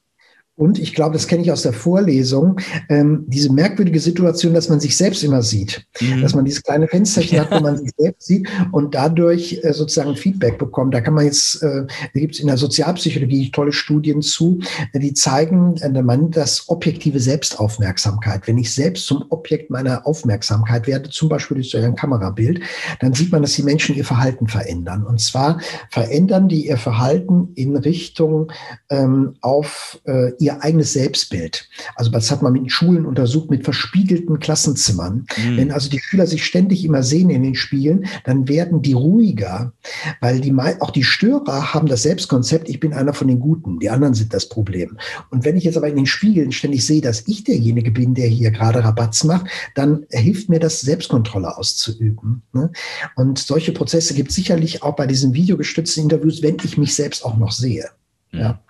Und ich glaube, das kenne ich aus der Vorlesung, ähm, diese merkwürdige Situation, dass man sich selbst immer sieht. Mhm. Dass man dieses kleine Fensterchen ja. hat, wo man sich selbst sieht und dadurch äh, sozusagen Feedback bekommt. Da kann man jetzt, äh, da gibt es in der Sozialpsychologie tolle Studien zu, äh, die zeigen, äh, man das objektive Selbstaufmerksamkeit. Wenn ich selbst zum Objekt meiner Aufmerksamkeit werde, zum Beispiel durch so ein Kamerabild, dann sieht man, dass die Menschen ihr Verhalten verändern. Und zwar verändern die ihr Verhalten in Richtung ähm, auf äh, ihr eigenes Selbstbild. Also das hat man mit Schulen untersucht, mit verspiegelten Klassenzimmern. Mhm. Wenn also die Schüler sich ständig immer sehen in den Spielen, dann werden die ruhiger, weil die auch die Störer haben das Selbstkonzept, ich bin einer von den Guten, die anderen sind das Problem. Und wenn ich jetzt aber in den Spiegeln ständig sehe, dass ich derjenige bin, der hier gerade Rabatz macht, dann hilft mir das, Selbstkontrolle auszuüben. Ne? Und solche Prozesse gibt es sicherlich auch bei diesen videogestützten Interviews, wenn ich mich selbst auch noch sehe. Mhm. Ja.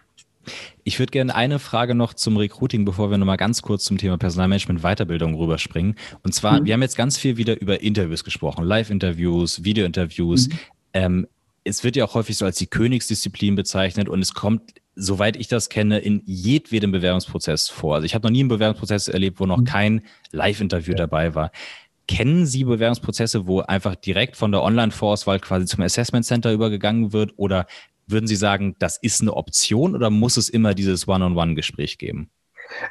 Ich würde gerne eine Frage noch zum Recruiting, bevor wir nochmal ganz kurz zum Thema Personalmanagement Weiterbildung rüberspringen. Und zwar, mhm. wir haben jetzt ganz viel wieder über Interviews gesprochen, Live-Interviews, Video-Interviews. Mhm. Ähm, es wird ja auch häufig so als die Königsdisziplin bezeichnet und es kommt, soweit ich das kenne, in jedwedem Bewerbungsprozess vor. Also ich habe noch nie einen Bewerbungsprozess erlebt, wo noch mhm. kein Live-Interview ja. dabei war. Kennen Sie Bewerbungsprozesse, wo einfach direkt von der Online-Vorauswahl quasi zum Assessment Center übergegangen wird? Oder würden Sie sagen, das ist eine Option oder muss es immer dieses One-on-One-Gespräch geben?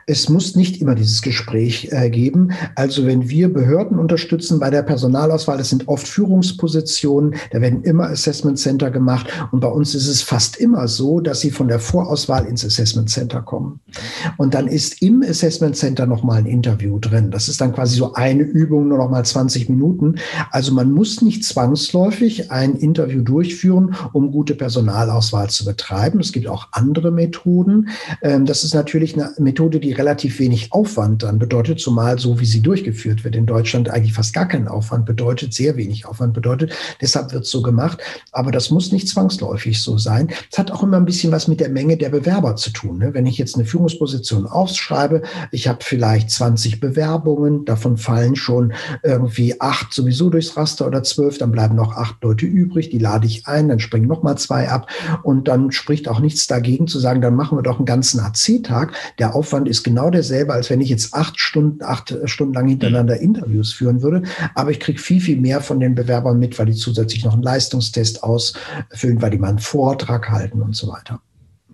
Es muss nicht immer dieses Gespräch äh, geben. Also wenn wir Behörden unterstützen bei der Personalauswahl, das sind oft Führungspositionen, da werden immer Assessment Center gemacht und bei uns ist es fast immer so, dass sie von der Vorauswahl ins Assessment Center kommen. Und dann ist im Assessment Center nochmal ein Interview drin. Das ist dann quasi so eine Übung, nur nochmal 20 Minuten. Also man muss nicht zwangsläufig ein Interview durchführen, um gute Personalauswahl zu betreiben. Es gibt auch andere Methoden. Ähm, das ist natürlich eine Methode, Methode, die relativ wenig Aufwand dann bedeutet, zumal so wie sie durchgeführt wird in Deutschland eigentlich fast gar keinen Aufwand bedeutet, sehr wenig Aufwand bedeutet. Deshalb wird es so gemacht. Aber das muss nicht zwangsläufig so sein. Es hat auch immer ein bisschen was mit der Menge der Bewerber zu tun. Ne? Wenn ich jetzt eine Führungsposition ausschreibe, ich habe vielleicht 20 Bewerbungen, davon fallen schon irgendwie acht sowieso durchs Raster oder zwölf, dann bleiben noch acht Leute übrig, die lade ich ein, dann springen noch mal zwei ab und dann spricht auch nichts dagegen zu sagen, dann machen wir doch einen ganzen AC-Tag. Der Aufwand Aufwand ist genau derselbe, als wenn ich jetzt acht Stunden, acht Stunden lang hintereinander Interviews führen würde. Aber ich kriege viel, viel mehr von den Bewerbern mit, weil die zusätzlich noch einen Leistungstest ausfüllen, weil die mal einen Vortrag halten und so weiter.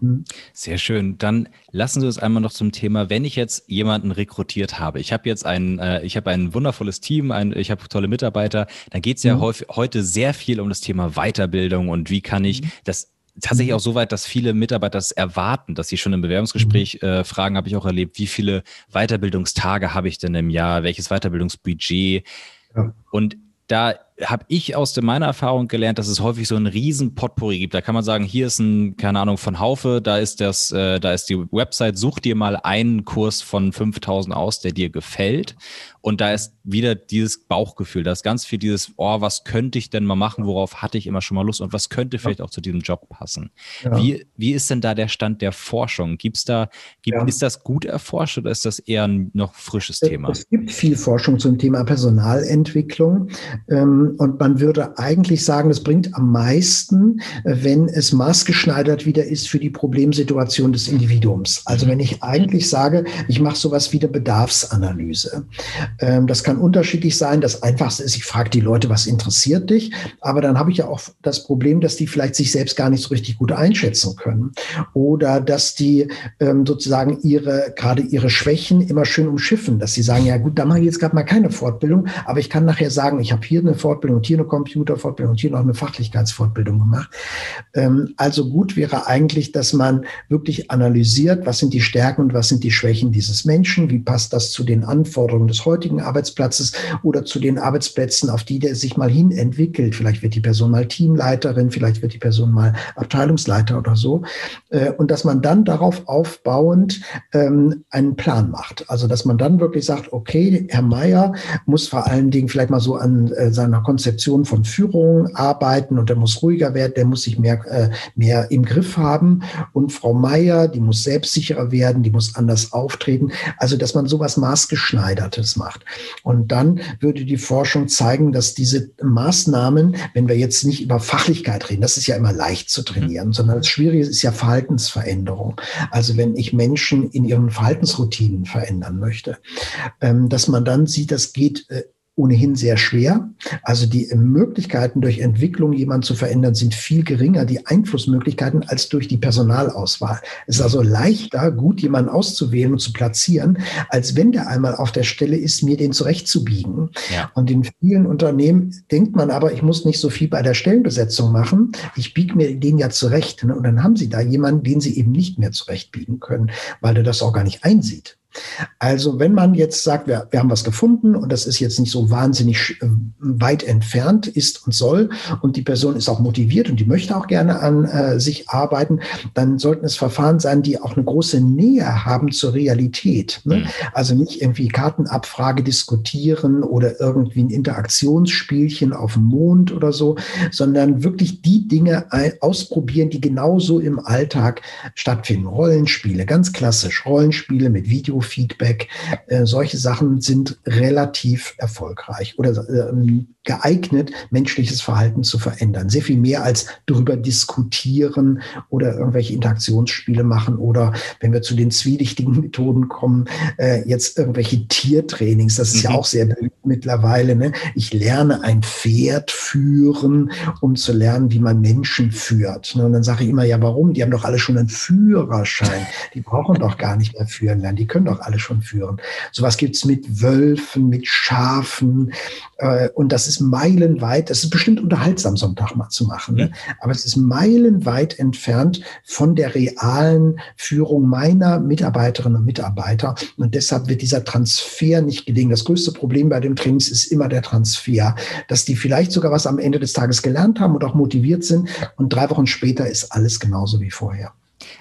Hm. Sehr schön. Dann lassen Sie uns einmal noch zum Thema, wenn ich jetzt jemanden rekrutiert habe. Ich habe jetzt ein, äh, ich habe ein wundervolles Team, ein, ich habe tolle Mitarbeiter. Dann geht es ja mhm. häufig, heute sehr viel um das Thema Weiterbildung und wie kann ich mhm. das tatsächlich mhm. auch so weit, dass viele Mitarbeiter das erwarten, dass sie schon im Bewerbungsgespräch mhm. äh, fragen, habe ich auch erlebt, wie viele Weiterbildungstage habe ich denn im Jahr, welches Weiterbildungsbudget? Ja. Und da habe ich aus meiner Erfahrung gelernt, dass es häufig so ein riesen Potpourri gibt. Da kann man sagen, hier ist ein, keine Ahnung, von Haufe, da ist das, äh, da ist die Website, such dir mal einen Kurs von 5000 aus, der dir gefällt. Und da ist wieder dieses Bauchgefühl, da ist ganz viel dieses, oh, was könnte ich denn mal machen, worauf hatte ich immer schon mal Lust und was könnte vielleicht auch zu diesem Job passen. Ja. Wie, wie ist denn da der Stand der Forschung? Gibt's da, gibt, ja. ist das gut erforscht oder ist das eher ein noch frisches Thema? Es gibt viel Forschung zum Thema Personalentwicklung ähm, und man würde eigentlich sagen, es bringt am meisten, wenn es maßgeschneidert wieder ist für die Problemsituation des Individuums. Also wenn ich eigentlich sage, ich mache sowas wie eine Bedarfsanalyse. Ähm, das kann unterschiedlich sein. Das Einfachste ist, ich frage die Leute, was interessiert dich? Aber dann habe ich ja auch das Problem, dass die vielleicht sich selbst gar nicht so richtig gut einschätzen können. Oder dass die ähm, sozusagen ihre, gerade ihre Schwächen immer schön umschiffen, dass sie sagen, ja gut, da mache ich jetzt gerade mal keine Fortbildung, aber ich kann nachher sagen, ich habe hier eine Fortbildung und hier eine Computerfortbildung und hier noch eine Fachlichkeitsfortbildung gemacht. Ähm, also gut wäre eigentlich, dass man wirklich analysiert, was sind die Stärken und was sind die Schwächen dieses Menschen, wie passt das zu den Anforderungen des heutigen heutigen Arbeitsplatzes oder zu den Arbeitsplätzen, auf die der sich mal hin entwickelt. Vielleicht wird die Person mal Teamleiterin, vielleicht wird die Person mal Abteilungsleiter oder so. Äh, und dass man dann darauf aufbauend ähm, einen Plan macht. Also dass man dann wirklich sagt, okay, Herr Meier muss vor allen Dingen vielleicht mal so an äh, seiner Konzeption von Führung arbeiten und der muss ruhiger werden, der muss sich mehr, äh, mehr im Griff haben. Und Frau Meier, die muss selbstsicherer werden, die muss anders auftreten. Also dass man sowas maßgeschneidertes macht. Und dann würde die Forschung zeigen, dass diese Maßnahmen, wenn wir jetzt nicht über Fachlichkeit reden, das ist ja immer leicht zu trainieren, mhm. sondern das Schwierige ist ja Verhaltensveränderung. Also wenn ich Menschen in ihren Verhaltensroutinen verändern möchte, ähm, dass man dann sieht, das geht äh, ohnehin sehr schwer. Also die Möglichkeiten durch Entwicklung jemanden zu verändern sind viel geringer, die Einflussmöglichkeiten als durch die Personalauswahl. Es ist also leichter, gut jemanden auszuwählen und zu platzieren, als wenn der einmal auf der Stelle ist, mir den zurechtzubiegen. Ja. Und in vielen Unternehmen denkt man aber, ich muss nicht so viel bei der Stellenbesetzung machen. Ich biege mir den ja zurecht. Ne? Und dann haben sie da jemanden, den sie eben nicht mehr zurechtbiegen können, weil der das auch gar nicht einsieht. Also wenn man jetzt sagt, wir, wir haben was gefunden und das ist jetzt nicht so wahnsinnig äh, weit entfernt ist und soll und die Person ist auch motiviert und die möchte auch gerne an äh, sich arbeiten, dann sollten es Verfahren sein, die auch eine große Nähe haben zur Realität. Ne? Mhm. Also nicht irgendwie Kartenabfrage diskutieren oder irgendwie ein Interaktionsspielchen auf dem Mond oder so, sondern wirklich die Dinge ausprobieren, die genauso im Alltag stattfinden. Rollenspiele, ganz klassisch, Rollenspiele mit Video Biofeedback. Äh, solche Sachen sind relativ erfolgreich oder ähm, geeignet, menschliches Verhalten zu verändern. Sehr viel mehr als darüber diskutieren oder irgendwelche Interaktionsspiele machen oder wenn wir zu den zwielichtigen Methoden kommen, äh, jetzt irgendwelche Tiertrainings. Das ist mhm. ja auch sehr beliebt mittlerweile. Ne? Ich lerne ein Pferd führen, um zu lernen, wie man Menschen führt. Ne? Und dann sage ich immer, ja, warum? Die haben doch alle schon einen Führerschein. Die brauchen doch gar nicht mehr führen lernen. Die können doch alle schon führen. Sowas gibt's mit Wölfen, mit Schafen. Äh, und das ist meilenweit, das ist bestimmt unterhaltsam, so einen Tag mal zu machen. Ne? Aber es ist meilenweit entfernt von der realen Führung meiner Mitarbeiterinnen und Mitarbeiter. Und deshalb wird dieser Transfer nicht gelingen. Das größte Problem bei dem Trainings ist immer der Transfer, dass die vielleicht sogar was am Ende des Tages gelernt haben und auch motiviert sind. Und drei Wochen später ist alles genauso wie vorher.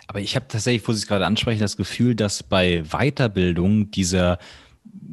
Aber ich habe tatsächlich, wo Sie es gerade ansprechen, das Gefühl, dass bei Weiterbildung dieser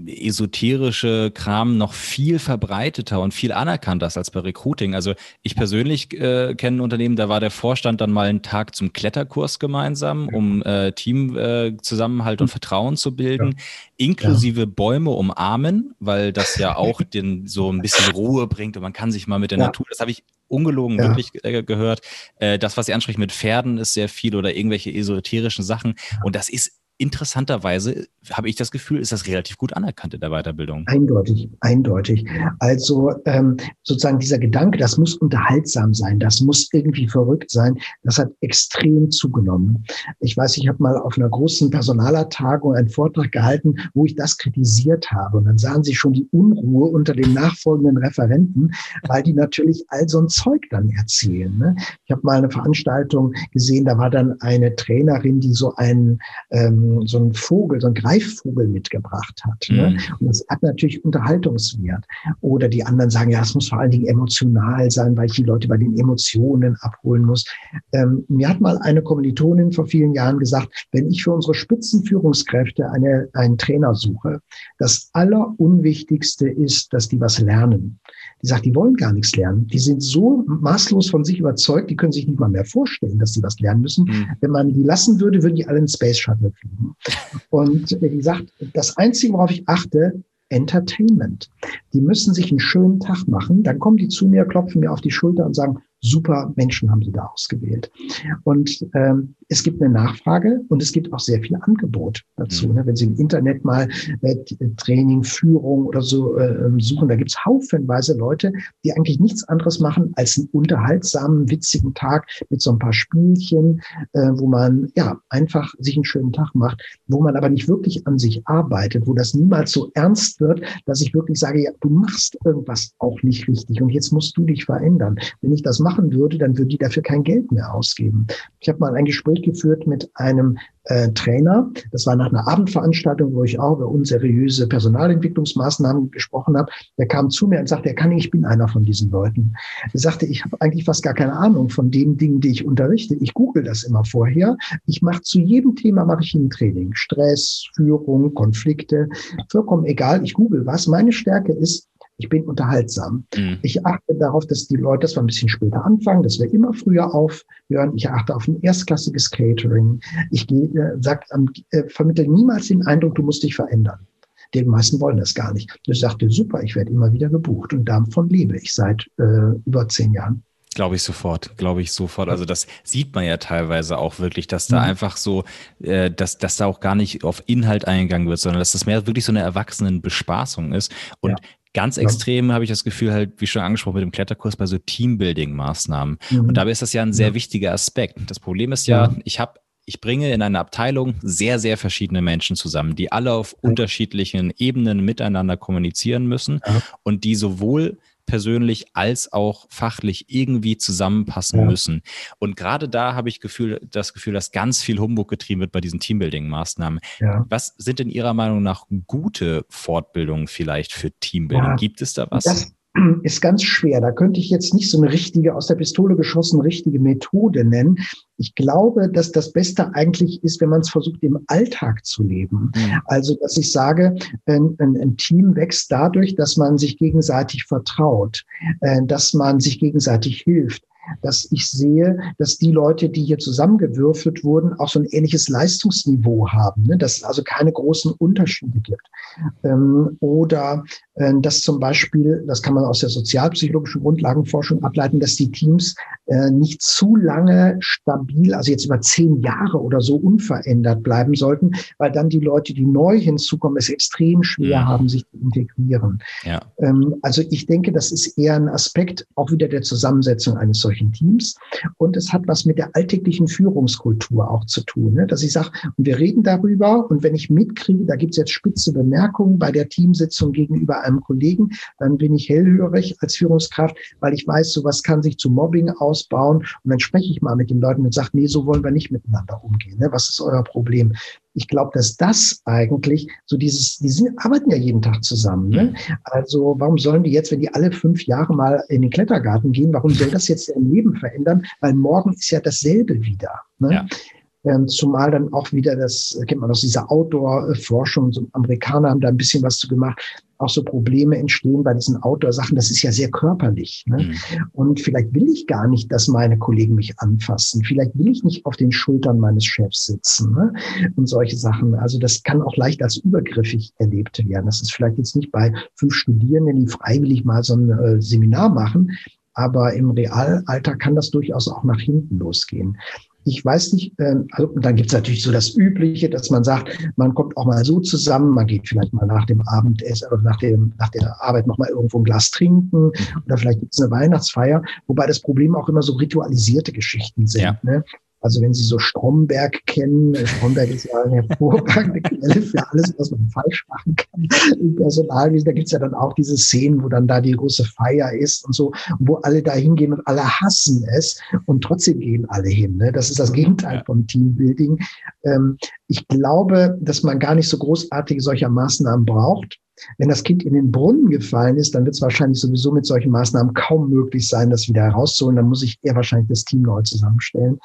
esoterische Kram noch viel verbreiteter und viel anerkannter ist als bei Recruiting. Also ich persönlich äh, kenne ein Unternehmen, da war der Vorstand dann mal einen Tag zum Kletterkurs gemeinsam, um äh, Teamzusammenhalt äh, und Vertrauen zu bilden, ja. inklusive ja. Bäume umarmen, weil das ja auch den so ein bisschen Ruhe bringt und man kann sich mal mit der. Natur, das habe ich ungelogen ja. wirklich äh, gehört. Äh, das, was Sie ansprechen mit Pferden, ist sehr viel oder irgendwelche esoterischen Sachen. Und das ist interessanterweise habe ich das Gefühl, ist das relativ gut anerkannt in der Weiterbildung. Eindeutig, eindeutig. Also ähm, sozusagen dieser Gedanke, das muss unterhaltsam sein, das muss irgendwie verrückt sein, das hat extrem zugenommen. Ich weiß, ich habe mal auf einer großen Personalertagung einen Vortrag gehalten, wo ich das kritisiert habe. Und dann sahen Sie schon die Unruhe unter den nachfolgenden Referenten, weil die natürlich all so ein Zeug dann erzählen. Ne? Ich habe mal eine Veranstaltung gesehen, da war dann eine Trainerin, die so einen ähm, so einen Vogel, so einen Greifvogel mitgebracht hat. Ne? Mhm. Und das hat natürlich Unterhaltungswert. Oder die anderen sagen, ja, es muss vor allen Dingen emotional sein, weil ich die Leute bei den Emotionen abholen muss. Ähm, mir hat mal eine Kommilitonin vor vielen Jahren gesagt, wenn ich für unsere Spitzenführungskräfte eine, einen Trainer suche, das Allerunwichtigste ist, dass die was lernen. Die sagt, die wollen gar nichts lernen. Die sind so maßlos von sich überzeugt, die können sich nicht mal mehr vorstellen, dass sie was lernen müssen. Mhm. Wenn man die lassen würde, würden die alle in Space Shuttle fliegen. Und äh, die sagt, das Einzige, worauf ich achte, Entertainment. Die müssen sich einen schönen Tag machen. Dann kommen die zu mir, klopfen mir auf die Schulter und sagen, super Menschen haben sie da ausgewählt. Und ähm, es gibt eine Nachfrage und es gibt auch sehr viel Angebot dazu. Mhm. Ne? Wenn Sie im Internet mal äh, Training, Führung oder so äh, suchen, da gibt's haufenweise Leute, die eigentlich nichts anderes machen als einen unterhaltsamen, witzigen Tag mit so ein paar Spielchen, äh, wo man ja einfach sich einen schönen Tag macht, wo man aber nicht wirklich an sich arbeitet, wo das niemals so ernst wird, dass ich wirklich sage, ja, du machst irgendwas auch nicht richtig und jetzt musst du dich verändern. Wenn ich das mache, machen würde, dann würde die dafür kein Geld mehr ausgeben. Ich habe mal ein Gespräch geführt mit einem äh, Trainer. Das war nach einer Abendveranstaltung, wo ich auch über unseriöse Personalentwicklungsmaßnahmen gesprochen habe. Der kam zu mir und sagte, er kann ich bin einer von diesen Leuten. Er sagte, ich habe eigentlich fast gar keine Ahnung von den Dingen, die ich unterrichte. Ich google das immer vorher. Ich mache zu jedem Thema mache ich ein Training. Stress, Führung, Konflikte, vollkommen egal. Ich google was. Meine Stärke ist, ich bin unterhaltsam. Mhm. Ich achte darauf, dass die Leute das ein bisschen später anfangen, dass wir immer früher aufhören. Ich achte auf ein erstklassiges Catering. Ich gehe, äh, sag, äh, vermittle niemals den Eindruck, du musst dich verändern. Die meisten wollen das gar nicht. Ich sagte, super, ich werde immer wieder gebucht und davon lebe ich seit äh, über zehn Jahren. Glaube ich sofort, glaube ich sofort. Also das sieht man ja teilweise auch wirklich, dass da mhm. einfach so, äh, dass, dass da auch gar nicht auf Inhalt eingegangen wird, sondern dass das mehr wirklich so eine Erwachsenenbespaßung ist. Und ja. Ganz extrem habe ich das Gefühl, halt, wie schon angesprochen, mit dem Kletterkurs bei so Teambuilding-Maßnahmen. Mhm. Und dabei ist das ja ein sehr ja. wichtiger Aspekt. Das Problem ist ja, ja. ich habe ich bringe in einer Abteilung sehr, sehr verschiedene Menschen zusammen, die alle auf unterschiedlichen Ebenen miteinander kommunizieren müssen und die sowohl persönlich als auch fachlich irgendwie zusammenpassen ja. müssen. Und gerade da habe ich Gefühl, das Gefühl, dass ganz viel Humbug getrieben wird bei diesen Teambuilding-Maßnahmen. Ja. Was sind in Ihrer Meinung nach gute Fortbildungen vielleicht für Teambuilding? Ja, Gibt es da was? Das, ist ganz schwer. Da könnte ich jetzt nicht so eine richtige, aus der Pistole geschossene richtige Methode nennen. Ich glaube, dass das Beste eigentlich ist, wenn man es versucht, im Alltag zu leben. Mhm. Also, dass ich sage, ein, ein, ein, Team wächst dadurch, dass man sich gegenseitig vertraut, äh, dass man sich gegenseitig hilft dass ich sehe, dass die Leute, die hier zusammengewürfelt wurden, auch so ein ähnliches Leistungsniveau haben, ne? dass es also keine großen Unterschiede gibt. Ähm, oder dass zum Beispiel, das kann man aus der sozialpsychologischen Grundlagenforschung ableiten, dass die Teams äh, nicht zu lange stabil, also jetzt über zehn Jahre oder so unverändert bleiben sollten, weil dann die Leute, die neu hinzukommen, es extrem schwer. Mhm. haben, sich zu integrieren. Ja. Ähm, also ich denke, das ist eher ein Aspekt auch wieder der Zusammensetzung eines solchen Teams. Und es hat was mit der alltäglichen Führungskultur auch zu tun, ne? dass ich sage, und wir reden darüber und wenn ich mitkriege, da gibt es jetzt spitze Bemerkungen bei der Teamsitzung gegenüber einem Kollegen, dann bin ich hellhörig als Führungskraft, weil ich weiß, sowas kann sich zu Mobbing ausbauen. Und dann spreche ich mal mit den Leuten und sage, nee, so wollen wir nicht miteinander umgehen. Ne? Was ist euer Problem? Ich glaube, dass das eigentlich so dieses, die sind, arbeiten ja jeden Tag zusammen. Ne? Also warum sollen die jetzt, wenn die alle fünf Jahre mal in den Klettergarten gehen, warum soll das jetzt ihr Leben verändern? Weil morgen ist ja dasselbe wieder. Ne? Ja. Ähm, zumal dann auch wieder, das kennt man aus dieser Outdoor-Forschung, so Amerikaner haben da ein bisschen was zu gemacht, auch so Probleme entstehen bei diesen Outdoor-Sachen. Das ist ja sehr körperlich. Ne? Mhm. Und vielleicht will ich gar nicht, dass meine Kollegen mich anfassen. Vielleicht will ich nicht auf den Schultern meines Chefs sitzen ne? und solche Sachen. Also das kann auch leicht als übergriffig erlebt werden. Das ist vielleicht jetzt nicht bei fünf Studierenden, die freiwillig mal so ein äh, Seminar machen, aber im Realalter kann das durchaus auch nach hinten losgehen ich weiß nicht, ähm, also dann gibt's natürlich so das Übliche, dass man sagt, man kommt auch mal so zusammen, man geht vielleicht mal nach dem Abendessen oder nach, dem, nach der Arbeit noch mal irgendwo ein Glas trinken oder vielleicht gibt's eine Weihnachtsfeier, wobei das Problem auch immer so ritualisierte Geschichten sind. Ja. Ne? Also wenn Sie so Stromberg kennen, Stromberg ist ja eine hervorragende Quelle für alles, was man falsch machen kann im Personalwesen. Da gibt's ja dann auch diese Szenen, wo dann da die große Feier ist und so, wo alle da hingehen und alle hassen es und trotzdem gehen alle hin. Ne? Das ist das Gegenteil vom Teambuilding. Ähm, ich glaube, dass man gar nicht so großartige solcher Maßnahmen braucht. Wenn das Kind in den Brunnen gefallen ist, dann wird es wahrscheinlich sowieso mit solchen Maßnahmen kaum möglich sein, das wieder herauszuholen. Dann muss ich eher wahrscheinlich das Team neu zusammenstellen.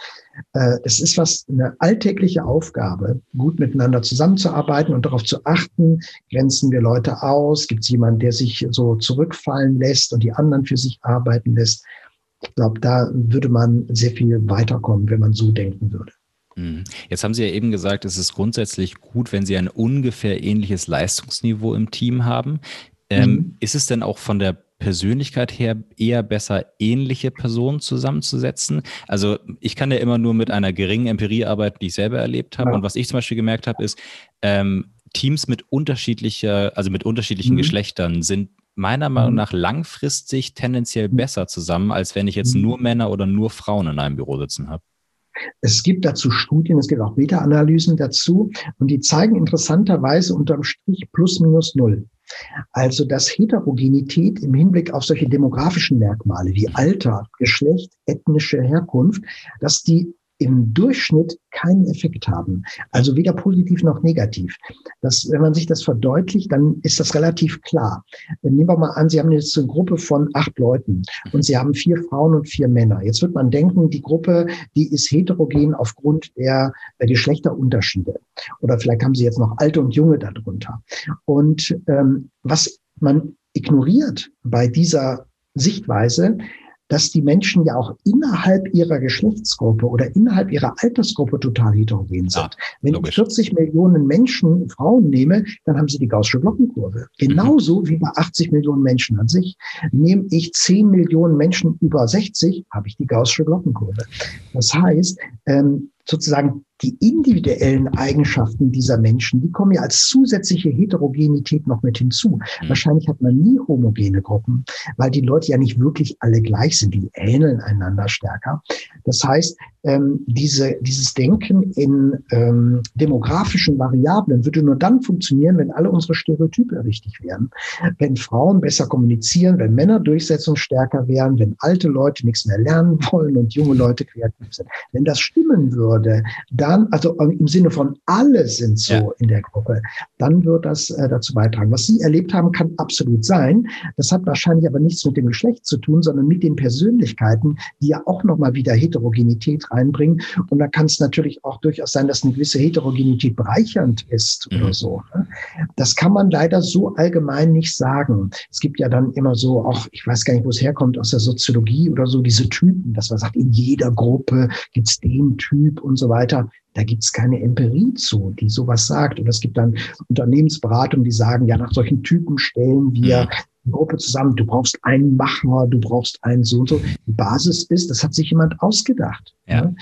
Äh, es ist was eine alltägliche Aufgabe, gut miteinander zusammenzuarbeiten und darauf zu achten, grenzen wir Leute aus, gibt es jemanden, der sich so zurückfallen lässt und die anderen für sich arbeiten lässt. Ich glaube, da würde man sehr viel weiterkommen, wenn man so denken würde. Mhm. Jetzt haben Sie ja eben gesagt, es ist grundsätzlich gut, wenn Sie ein ungefähr ähnliches Leistungsniveau im Team haben. Ähm, mhm. Ist es denn auch von der Persönlichkeit her eher besser, ähnliche Personen zusammenzusetzen? Also ich kann ja immer nur mit einer geringen Empirie arbeiten, die ich selber erlebt habe. Ja. Und was ich zum Beispiel gemerkt habe, ist, ähm, Teams mit unterschiedlicher, also mit unterschiedlichen mhm. Geschlechtern sind meiner Meinung mhm. nach langfristig tendenziell mhm. besser zusammen, als wenn ich jetzt nur Männer oder nur Frauen in einem Büro sitzen habe. Es gibt dazu Studien, es gibt auch Meta-Analysen dazu und die zeigen interessanterweise unterm Strich plus minus null. Also dass Heterogenität im Hinblick auf solche demografischen Merkmale wie Alter, Geschlecht, ethnische Herkunft, dass die im Durchschnitt keinen Effekt haben. Also weder positiv noch negativ. Das, wenn man sich das verdeutlicht, dann ist das relativ klar. Nehmen wir mal an, Sie haben jetzt eine Gruppe von acht Leuten und Sie haben vier Frauen und vier Männer. Jetzt wird man denken, die Gruppe, die ist heterogen aufgrund der, der Geschlechterunterschiede. Oder vielleicht haben Sie jetzt noch Alte und Junge darunter. Und ähm, was man ignoriert bei dieser Sichtweise, dass die Menschen ja auch innerhalb ihrer Geschlechtsgruppe oder innerhalb ihrer Altersgruppe total heterogen sind. Ja, Wenn logisch. ich 40 Millionen Menschen, Frauen nehme, dann haben sie die Gaußsche Glockenkurve. Genauso mhm. wie bei 80 Millionen Menschen an sich. Nehme ich 10 Millionen Menschen über 60, habe ich die Gaußsche Glockenkurve. Das heißt, ähm, sozusagen die individuellen Eigenschaften dieser Menschen, die kommen ja als zusätzliche Heterogenität noch mit hinzu. Mhm. Wahrscheinlich hat man nie homogene Gruppen, weil die Leute ja nicht wirklich alle gleich sind, die ähneln einander stärker. Das heißt, ähm, diese, dieses Denken in ähm, demografischen Variablen würde nur dann funktionieren, wenn alle unsere Stereotype richtig wären. Wenn Frauen besser kommunizieren, wenn Männer durchsetzungsstärker wären, wenn alte Leute nichts mehr lernen wollen und junge Leute kreativ sind. Wenn das stimmen würde, dann, also im Sinne von alle sind so ja. in der Gruppe, dann wird das äh, dazu beitragen. Was Sie erlebt haben, kann absolut sein. Das hat wahrscheinlich aber nichts mit dem Geschlecht zu tun, sondern mit den Persönlichkeiten, die ja auch nochmal wieder Heterogenität reinbringen. Und da kann es natürlich auch durchaus sein, dass eine gewisse Heterogenität bereichernd ist mhm. oder so. Ne? Das kann man leider so allgemein nicht sagen. Es gibt ja dann immer so, auch ich weiß gar nicht, wo es herkommt, aus der Soziologie oder so, diese Typen, dass man sagt, in jeder Gruppe gibt es den Typ und so weiter. Da gibt es keine Empirie zu, die sowas sagt. Und es gibt dann Unternehmensberatungen, die sagen, ja, nach solchen Typen stellen wir eine Gruppe zusammen. Du brauchst einen Macher, du brauchst einen so und so. Die Basis ist, das hat sich jemand ausgedacht. Ja. Ne?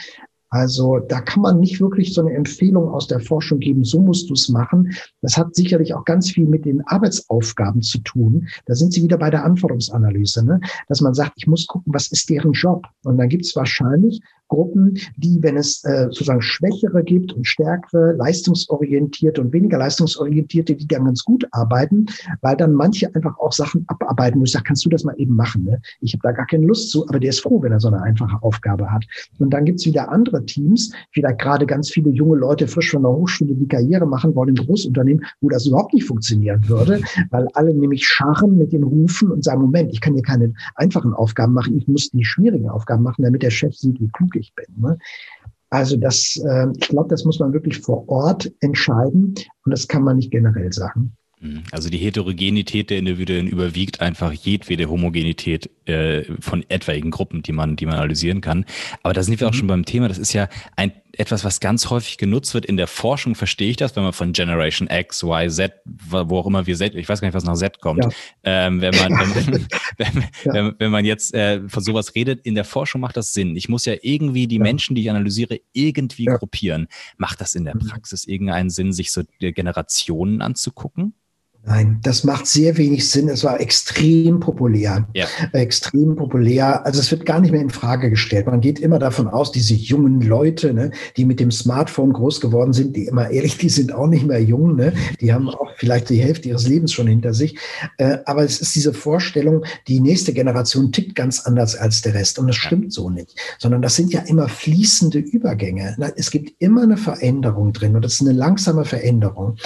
Also da kann man nicht wirklich so eine Empfehlung aus der Forschung geben, so musst du es machen. Das hat sicherlich auch ganz viel mit den Arbeitsaufgaben zu tun. Da sind Sie wieder bei der Anforderungsanalyse, ne? dass man sagt, ich muss gucken, was ist deren Job. Und dann gibt es wahrscheinlich Gruppen, die, wenn es äh, sozusagen Schwächere gibt und stärkere, leistungsorientierte und weniger leistungsorientierte, die dann ganz gut arbeiten, weil dann manche einfach auch Sachen abarbeiten, wo ich sage, kannst du das mal eben machen? Ne? Ich habe da gar keine Lust zu, aber der ist froh, wenn er so eine einfache Aufgabe hat. Und dann gibt's wieder andere Teams, vielleicht gerade ganz viele junge Leute frisch von der Hochschule die Karriere machen wollen im Großunternehmen, wo das überhaupt nicht funktionieren würde, weil alle nämlich scharren mit den Rufen und sagen, Moment, ich kann hier keine einfachen Aufgaben machen, ich muss die schwierigen Aufgaben machen, damit der Chef sieht, wie klug ich bin. Ne? Also das, äh, ich glaube, das muss man wirklich vor Ort entscheiden und das kann man nicht generell sagen. Mhm. Also die Heterogenität der Individuen überwiegt einfach jedwede Homogenität äh, von etwaigen Gruppen, die man, die man analysieren kann. Aber da sind wir auch mhm. schon beim Thema. Das ist ja ein etwas, was ganz häufig genutzt wird. In der Forschung verstehe ich das, wenn man von Generation X, Y, Z, wo auch immer wir Z, ich weiß gar nicht, was nach Z kommt, ja. ähm, wenn, man, wenn, wenn, ja. wenn, wenn, man jetzt äh, von sowas redet, in der Forschung macht das Sinn. Ich muss ja irgendwie die ja. Menschen, die ich analysiere, irgendwie gruppieren. Macht das in der mhm. Praxis irgendeinen Sinn, sich so Generationen anzugucken? Nein, das macht sehr wenig Sinn. Es war extrem populär. Ja. Extrem populär. Also es wird gar nicht mehr in Frage gestellt. Man geht immer davon aus, diese jungen Leute, ne, die mit dem Smartphone groß geworden sind, die immer ehrlich, die sind auch nicht mehr jung. Ne? Die haben auch vielleicht die Hälfte ihres Lebens schon hinter sich. Äh, aber es ist diese Vorstellung, die nächste Generation tickt ganz anders als der Rest. Und das stimmt so nicht. Sondern das sind ja immer fließende Übergänge. Es gibt immer eine Veränderung drin. Und das ist eine langsame Veränderung.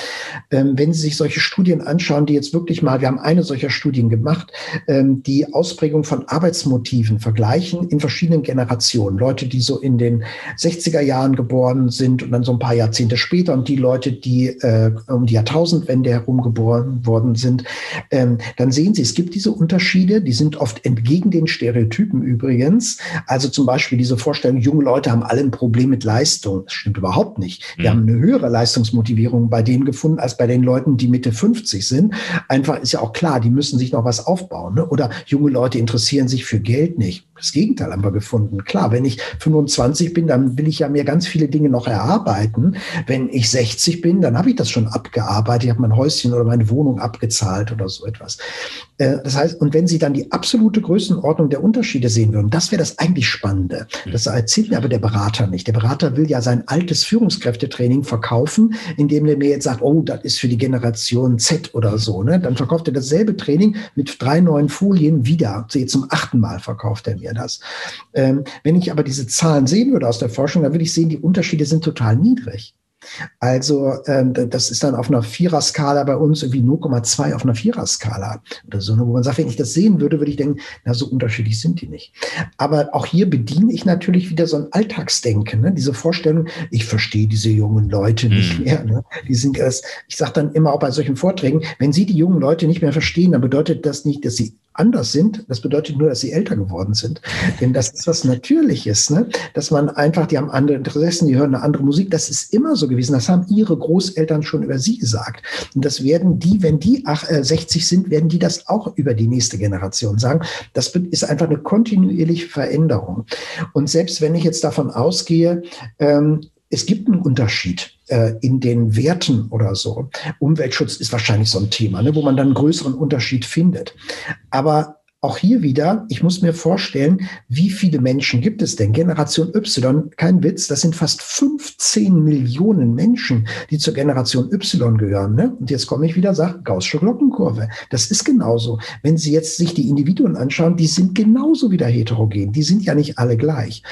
Ähm, wenn Sie sich solche Studien anschauen, die jetzt wirklich mal, wir haben eine solcher Studien gemacht, ähm, die Ausprägung von Arbeitsmotiven vergleichen in verschiedenen Generationen. Leute, die so in den 60er Jahren geboren sind und dann so ein paar Jahrzehnte später und die Leute, die äh, um die Jahrtausendwende herum geboren worden sind, ähm, dann sehen Sie, es gibt diese Unterschiede, die sind oft entgegen den Stereotypen übrigens. Also zum Beispiel diese Vorstellung, junge Leute haben alle ein Problem mit Leistung. Das stimmt überhaupt nicht. Wir mhm. haben eine höhere Leistungsmotivierung bei denen gefunden als bei den Leuten, die Mitte 50 50 sind. Einfach ist ja auch klar, die müssen sich noch was aufbauen. Ne? Oder junge Leute interessieren sich für Geld nicht. Das Gegenteil haben wir gefunden. Klar, wenn ich 25 bin, dann will ich ja mir ganz viele Dinge noch erarbeiten. Wenn ich 60 bin, dann habe ich das schon abgearbeitet. Ich habe mein Häuschen oder meine Wohnung abgezahlt oder so etwas. Äh, das heißt, und wenn Sie dann die absolute Größenordnung der Unterschiede sehen würden, das wäre das eigentlich Spannende. Das erzählt mir aber der Berater nicht. Der Berater will ja sein altes Führungskräftetraining verkaufen, indem er mir jetzt sagt, oh, das ist für die Generation Z oder so. Ne? Dann verkauft er dasselbe Training mit drei neuen Folien wieder. Zum achten Mal verkauft er mir das. Ähm, wenn ich aber diese Zahlen sehen würde aus der Forschung, dann würde ich sehen, die Unterschiede sind total niedrig. Also ähm, das ist dann auf einer Viererskala bei uns irgendwie 0,2 auf einer Viererskala oder so, ne, wo man sagt, wenn ich das sehen würde, würde ich denken, na so unterschiedlich sind die nicht. Aber auch hier bediene ich natürlich wieder so ein Alltagsdenken, ne? diese Vorstellung, ich verstehe diese jungen Leute nicht mhm. mehr. Ne? Die sind erst, ich sage dann immer auch bei solchen Vorträgen, wenn Sie die jungen Leute nicht mehr verstehen, dann bedeutet das nicht, dass sie anders sind. Das bedeutet nur, dass sie älter geworden sind. Denn das ist was Natürliches, ne? dass man einfach, die haben andere Interessen, die hören eine andere Musik. Das ist immer so gewesen. Das haben ihre Großeltern schon über sie gesagt. Und das werden die, wenn die 60 äh, sind, werden die das auch über die nächste Generation sagen. Das ist einfach eine kontinuierliche Veränderung. Und selbst wenn ich jetzt davon ausgehe, ähm, es gibt einen Unterschied äh, in den Werten oder so. Umweltschutz ist wahrscheinlich so ein Thema, ne, wo man dann einen größeren Unterschied findet. Aber auch hier wieder, ich muss mir vorstellen, wie viele Menschen gibt es denn? Generation Y, kein Witz, das sind fast 15 Millionen Menschen, die zur Generation Y gehören. Ne? Und jetzt komme ich wieder, sage, Gaußsche Glockenkurve. Das ist genauso. Wenn Sie jetzt sich die Individuen anschauen, die sind genauso wieder heterogen. Die sind ja nicht alle gleich.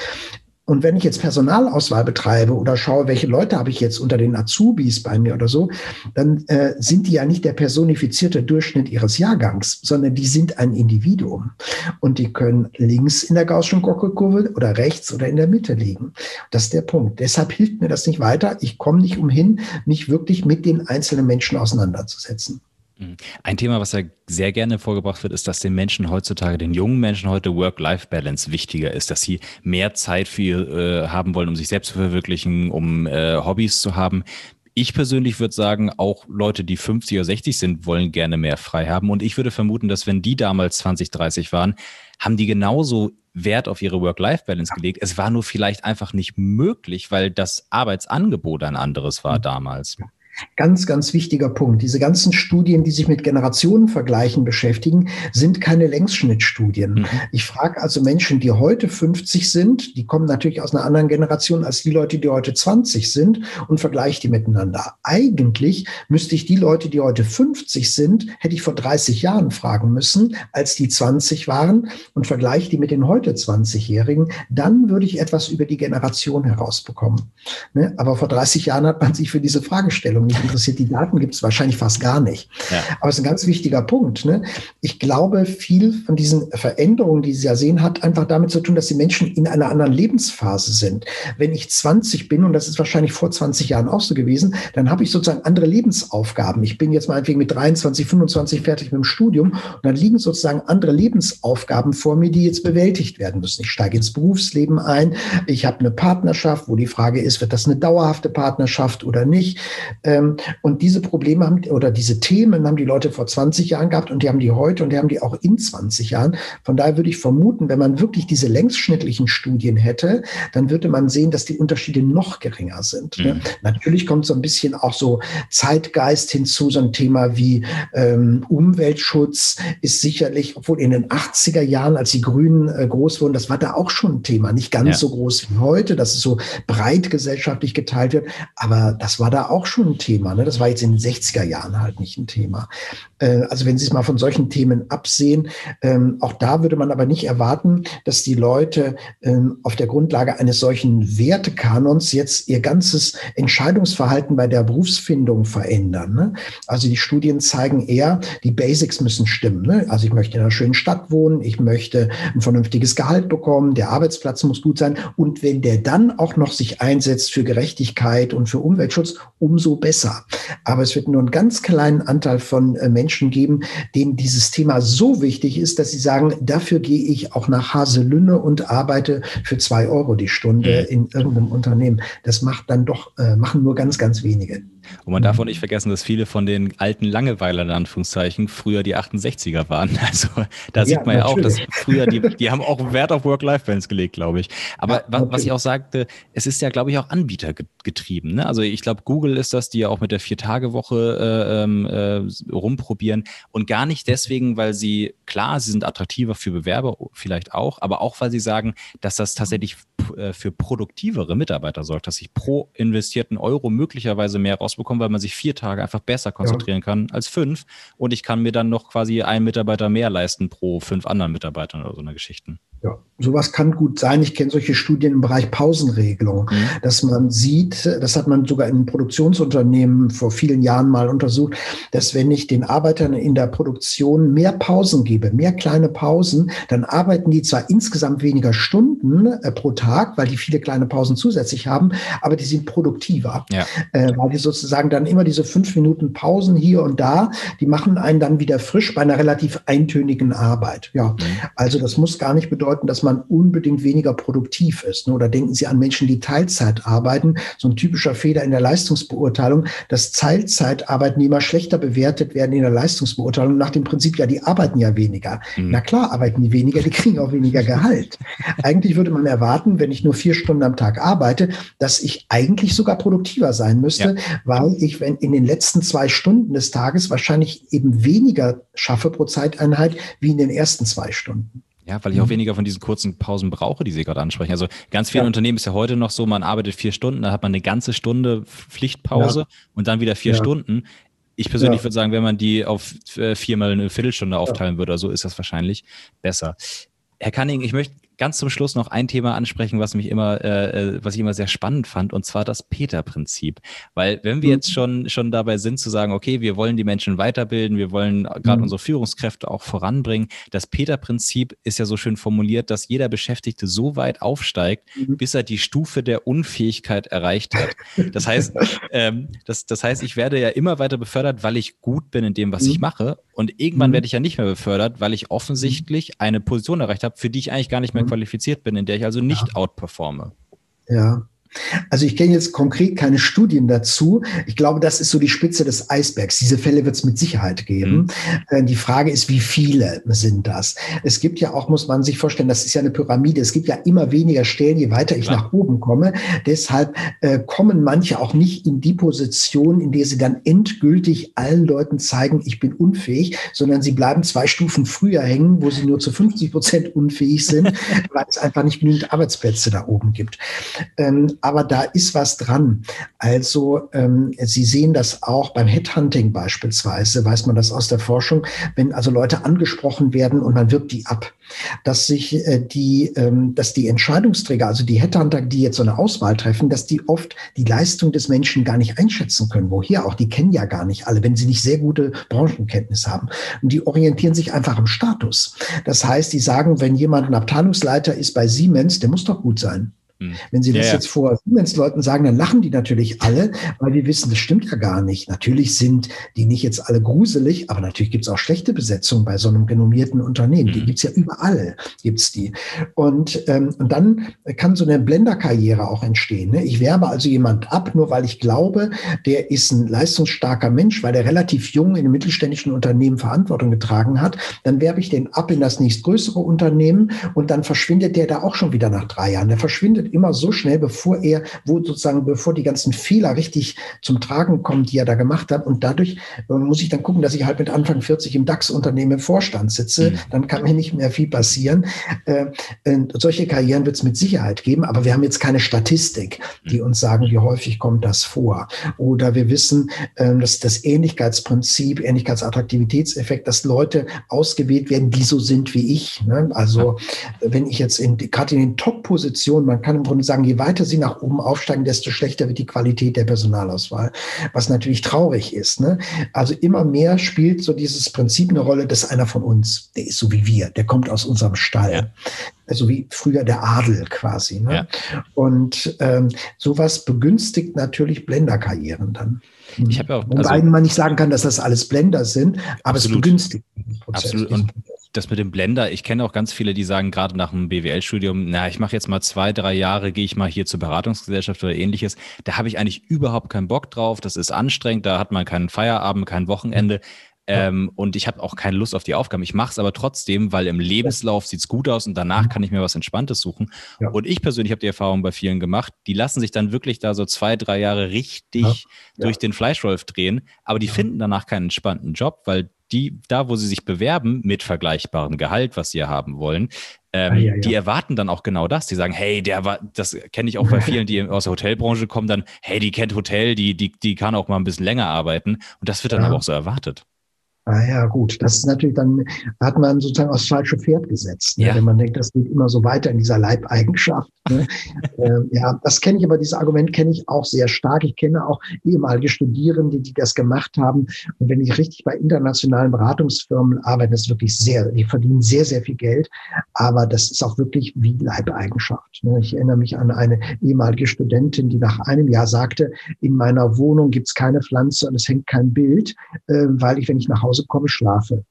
Und wenn ich jetzt Personalauswahl betreibe oder schaue, welche Leute habe ich jetzt unter den Azubis bei mir oder so, dann äh, sind die ja nicht der personifizierte Durchschnitt ihres Jahrgangs, sondern die sind ein Individuum. Und die können links in der Gaußschen Kurve oder rechts oder in der Mitte liegen. Das ist der Punkt. Deshalb hilft mir das nicht weiter. Ich komme nicht umhin, mich wirklich mit den einzelnen Menschen auseinanderzusetzen. Mhm. Ein Thema, was ja sehr gerne vorgebracht wird, ist, dass den Menschen heutzutage, den jungen Menschen heute Work-Life-Balance wichtiger ist, dass sie mehr Zeit für äh, haben wollen, um sich selbst zu verwirklichen, um äh, Hobbys zu haben. Ich persönlich würde sagen, auch Leute, die 50 oder 60 sind, wollen gerne mehr frei haben. Und ich würde vermuten, dass wenn die damals 20, 30 waren, haben die genauso Wert auf ihre Work-Life-Balance gelegt. Es war nur vielleicht einfach nicht möglich, weil das Arbeitsangebot ein anderes war damals. Ganz, ganz wichtiger Punkt. Diese ganzen Studien, die sich mit Generationenvergleichen beschäftigen, sind keine Längsschnittstudien. Mhm. Ich frage also Menschen, die heute 50 sind, die kommen natürlich aus einer anderen Generation als die Leute, die heute 20 sind und vergleiche die miteinander. Eigentlich müsste ich die Leute, die heute 50 sind, hätte ich vor 30 Jahren fragen müssen, als die 20 waren und vergleiche die mit den heute 20-Jährigen. Dann würde ich etwas über die Generation herausbekommen. Ne? Aber vor 30 Jahren hat man sich für diese Fragestellung nicht interessiert. Die Daten gibt es wahrscheinlich fast gar nicht. Ja. Aber es ist ein ganz wichtiger Punkt. Ne? Ich glaube, viel von diesen Veränderungen, die Sie ja sehen, hat einfach damit zu tun, dass die Menschen in einer anderen Lebensphase sind. Wenn ich 20 bin, und das ist wahrscheinlich vor 20 Jahren auch so gewesen, dann habe ich sozusagen andere Lebensaufgaben. Ich bin jetzt meinetwegen mit 23, 25 fertig mit dem Studium und dann liegen sozusagen andere Lebensaufgaben vor mir, die jetzt bewältigt werden müssen. Ich steige ins Berufsleben ein. Ich habe eine Partnerschaft, wo die Frage ist, wird das eine dauerhafte Partnerschaft oder nicht? Ähm, und diese Probleme haben, oder diese Themen haben die Leute vor 20 Jahren gehabt und die haben die heute und die haben die auch in 20 Jahren. Von daher würde ich vermuten, wenn man wirklich diese längsschnittlichen Studien hätte, dann würde man sehen, dass die Unterschiede noch geringer sind. Ne? Mhm. Natürlich kommt so ein bisschen auch so Zeitgeist hinzu, so ein Thema wie ähm, Umweltschutz ist sicherlich, obwohl in den 80er Jahren, als die Grünen äh, groß wurden, das war da auch schon ein Thema. Nicht ganz ja. so groß wie heute, dass es so breit gesellschaftlich geteilt wird, aber das war da auch schon ein Thema. Ne? Das war jetzt in den 60er Jahren halt nicht ein Thema. Äh, also wenn Sie es mal von solchen Themen absehen, ähm, auch da würde man aber nicht erwarten, dass die Leute ähm, auf der Grundlage eines solchen Wertekanons jetzt ihr ganzes Entscheidungsverhalten bei der Berufsfindung verändern. Ne? Also die Studien zeigen eher, die Basics müssen stimmen. Ne? Also ich möchte in einer schönen Stadt wohnen, ich möchte ein vernünftiges Gehalt bekommen, der Arbeitsplatz muss gut sein und wenn der dann auch noch sich einsetzt für Gerechtigkeit und für Umweltschutz, umso besser. Aber es wird nur einen ganz kleinen Anteil von äh, Menschen geben, denen dieses Thema so wichtig ist, dass sie sagen, dafür gehe ich auch nach Haselünne und arbeite für zwei Euro die Stunde mhm. in irgendeinem Unternehmen. Das macht dann doch, äh, machen nur ganz, ganz wenige. Und man darf auch nicht vergessen, dass viele von den alten Langeweilern, in Anführungszeichen, früher die 68er waren. Also da ja, sieht man natürlich. ja auch, dass früher, die, die haben auch Wert auf Work-Life-Balance gelegt, glaube ich. Aber ja, was, was, ich auch sagte, es ist ja, glaube ich, auch anbietergetrieben. Ne? Also ich glaube, Google ist das, die ja auch mit der Vier-Tage-Woche äh, ähm, äh, rumprobieren. Und gar nicht deswegen, weil sie, klar, sie sind attraktiver für Bewerber, vielleicht auch, aber auch, weil sie sagen, dass das tatsächlich äh, für produktivere Mitarbeiter sorgt, dass ich pro investierten Euro möglicherweise mehr rausbekomme, weil man sich vier Tage einfach besser konzentrieren ja. kann als fünf. Und ich kann mir dann noch quasi einen Mitarbeiter mehr leisten pro fünf anderen Mitarbeitern oder so eine Geschichten. Ja, sowas kann gut sein. Ich kenne solche Studien im Bereich Pausenregelung, mhm. dass man sieht, das hat man sogar in Produktionsunternehmen vor vielen Jahren mal untersucht, dass wenn ich den Arbeitern in der Produktion mehr Pausen gebe, mehr kleine Pausen, dann arbeiten die zwar insgesamt weniger Stunden äh, pro Tag, weil die viele kleine Pausen zusätzlich haben, aber die sind produktiver, ja. äh, weil die sozusagen dann immer diese fünf Minuten Pausen hier und da, die machen einen dann wieder frisch bei einer relativ eintönigen Arbeit. Ja, mhm. also das muss gar nicht bedeuten, bedeuten, dass man unbedingt weniger produktiv ist. Ne? Oder denken Sie an Menschen, die Teilzeit arbeiten. So ein typischer Fehler in der Leistungsbeurteilung, dass Teilzeitarbeitnehmer schlechter bewertet werden in der Leistungsbeurteilung nach dem Prinzip, ja, die arbeiten ja weniger. Mhm. Na klar, arbeiten die weniger, die kriegen auch weniger Gehalt. eigentlich würde man erwarten, wenn ich nur vier Stunden am Tag arbeite, dass ich eigentlich sogar produktiver sein müsste, ja. weil ich, wenn in den letzten zwei Stunden des Tages wahrscheinlich eben weniger schaffe pro Zeiteinheit wie in den ersten zwei Stunden. Ja, weil ich auch mhm. weniger von diesen kurzen Pausen brauche, die Sie gerade ansprechen. Also ganz viele ja. Unternehmen ist ja heute noch so, man arbeitet vier Stunden, dann hat man eine ganze Stunde Pflichtpause ja. und dann wieder vier ja. Stunden. Ich persönlich würde sagen, wenn man die auf äh, viermal eine Viertelstunde aufteilen würde, so ist das wahrscheinlich besser. Herr Canning, ich möchte ganz zum Schluss noch ein Thema ansprechen, was mich immer, äh, äh, was ich immer sehr spannend fand, und zwar das Peter-Prinzip. Weil wenn wir mhm. jetzt schon, schon dabei sind zu sagen, okay, wir wollen die Menschen weiterbilden, wir wollen gerade mhm. unsere Führungskräfte auch voranbringen, das Peter-Prinzip ist ja so schön formuliert, dass jeder Beschäftigte so weit aufsteigt, mhm. bis er die Stufe der Unfähigkeit erreicht hat. Das heißt, ähm, das, das heißt, ich werde ja immer weiter befördert, weil ich gut bin in dem, was ich mhm. mache. Und irgendwann mhm. werde ich ja nicht mehr befördert, weil ich offensichtlich eine Position erreicht habe, für die ich eigentlich gar nicht mehr qualifiziert bin, in der ich also nicht outperforme. Ja. Also ich kenne jetzt konkret keine Studien dazu. Ich glaube, das ist so die Spitze des Eisbergs. Diese Fälle wird es mit Sicherheit geben. Mhm. Die Frage ist, wie viele sind das? Es gibt ja auch, muss man sich vorstellen, das ist ja eine Pyramide. Es gibt ja immer weniger Stellen, je weiter ich Klar. nach oben komme. Deshalb äh, kommen manche auch nicht in die Position, in der sie dann endgültig allen Leuten zeigen, ich bin unfähig, sondern sie bleiben zwei Stufen früher hängen, wo sie nur zu 50 Prozent unfähig sind, weil es einfach nicht genügend Arbeitsplätze da oben gibt. Ähm, aber da ist was dran. Also ähm, Sie sehen das auch beim Headhunting beispielsweise, weiß man das aus der Forschung, wenn also Leute angesprochen werden und man wirbt die ab, dass sich äh, die, ähm, dass die Entscheidungsträger, also die Headhunter, die jetzt so eine Auswahl treffen, dass die oft die Leistung des Menschen gar nicht einschätzen können. Woher auch? Die kennen ja gar nicht alle, wenn sie nicht sehr gute Branchenkenntnis haben. Und die orientieren sich einfach am Status. Das heißt, die sagen, wenn jemand ein Abteilungsleiter ist bei Siemens, der muss doch gut sein. Hm. Wenn Sie das ja, jetzt vor Siemens-Leuten sagen, dann lachen die natürlich alle, weil wir wissen, das stimmt ja gar nicht. Natürlich sind die nicht jetzt alle gruselig, aber natürlich gibt es auch schlechte Besetzungen bei so einem renommierten Unternehmen. Die mhm. gibt es ja überall, gibt's die. Und, ähm, und dann kann so eine Blender-Karriere auch entstehen. Ne? Ich werbe also jemand ab, nur weil ich glaube, der ist ein leistungsstarker Mensch, weil der relativ jung in einem mittelständischen Unternehmen Verantwortung getragen hat. Dann werbe ich den ab in das nächstgrößere Unternehmen und dann verschwindet der da auch schon wieder nach drei Jahren. Der verschwindet immer so schnell, bevor er, wo sozusagen, bevor die ganzen Fehler richtig zum Tragen kommen, die er da gemacht hat. Und dadurch äh, muss ich dann gucken, dass ich halt mit Anfang 40 im DAX-Unternehmen im Vorstand sitze. Mhm. Dann kann mir nicht mehr viel passieren. Äh, solche Karrieren wird es mit Sicherheit geben, aber wir haben jetzt keine Statistik, die mhm. uns sagen, wie häufig kommt das vor. Oder wir wissen, äh, dass das Ähnlichkeitsprinzip, Ähnlichkeitsattraktivitätseffekt, dass Leute ausgewählt werden, die so sind wie ich. Ne? Also wenn ich jetzt in, gerade in den Top-Positionen, man kann im Grunde sagen, je weiter sie nach oben aufsteigen, desto schlechter wird die Qualität der Personalauswahl, was natürlich traurig ist. Ne? Also immer mehr spielt so dieses Prinzip eine Rolle, dass einer von uns, der ist so wie wir, der kommt aus unserem Stall. Ja. Also wie früher der Adel quasi. Ne? Ja. Und ähm, sowas begünstigt natürlich Blenderkarrieren dann. Ich habe ja auch, also, Wobei man nicht sagen kann, dass das alles Blender sind, aber absolut, es begünstigt. Absolut. Und das mit dem Blender, ich kenne auch ganz viele, die sagen, gerade nach dem BWL-Studium, na, ich mache jetzt mal zwei, drei Jahre, gehe ich mal hier zur Beratungsgesellschaft oder ähnliches. Da habe ich eigentlich überhaupt keinen Bock drauf. Das ist anstrengend, da hat man keinen Feierabend, kein Wochenende. Ähm, und ich habe auch keine Lust auf die Aufgaben. Ich mache es aber trotzdem, weil im Lebenslauf sieht es gut aus und danach mhm. kann ich mir was Entspanntes suchen. Ja. Und ich persönlich habe die Erfahrung bei vielen gemacht, die lassen sich dann wirklich da so zwei, drei Jahre richtig ja. durch den Fleischwolf drehen, aber die finden danach keinen entspannten Job, weil die, da wo sie sich bewerben mit vergleichbarem Gehalt, was sie haben wollen, ähm, ah, ja, ja. die erwarten dann auch genau das. Die sagen, hey, der war, das kenne ich auch bei vielen, die aus der Hotelbranche kommen, dann, hey, die kennt Hotel, die, die, die kann auch mal ein bisschen länger arbeiten. Und das wird dann ja. aber auch so erwartet. Ah ja, gut. Das ist natürlich dann, hat man sozusagen aufs falsche Pferd gesetzt. Ne? Ja. Wenn man denkt, das geht immer so weiter in dieser Leibeigenschaft. Ne? ähm, ja, das kenne ich, aber dieses Argument kenne ich auch sehr stark. Ich kenne auch ehemalige Studierende, die das gemacht haben. Und wenn ich richtig bei internationalen Beratungsfirmen arbeite, das ist wirklich sehr, die verdienen sehr, sehr viel Geld. Aber das ist auch wirklich wie Leibeigenschaft. Ne? Ich erinnere mich an eine ehemalige Studentin, die nach einem Jahr sagte, in meiner Wohnung gibt es keine Pflanze und es hängt kein Bild, äh, weil ich, wenn ich nach Hause Hause komme, schlafe.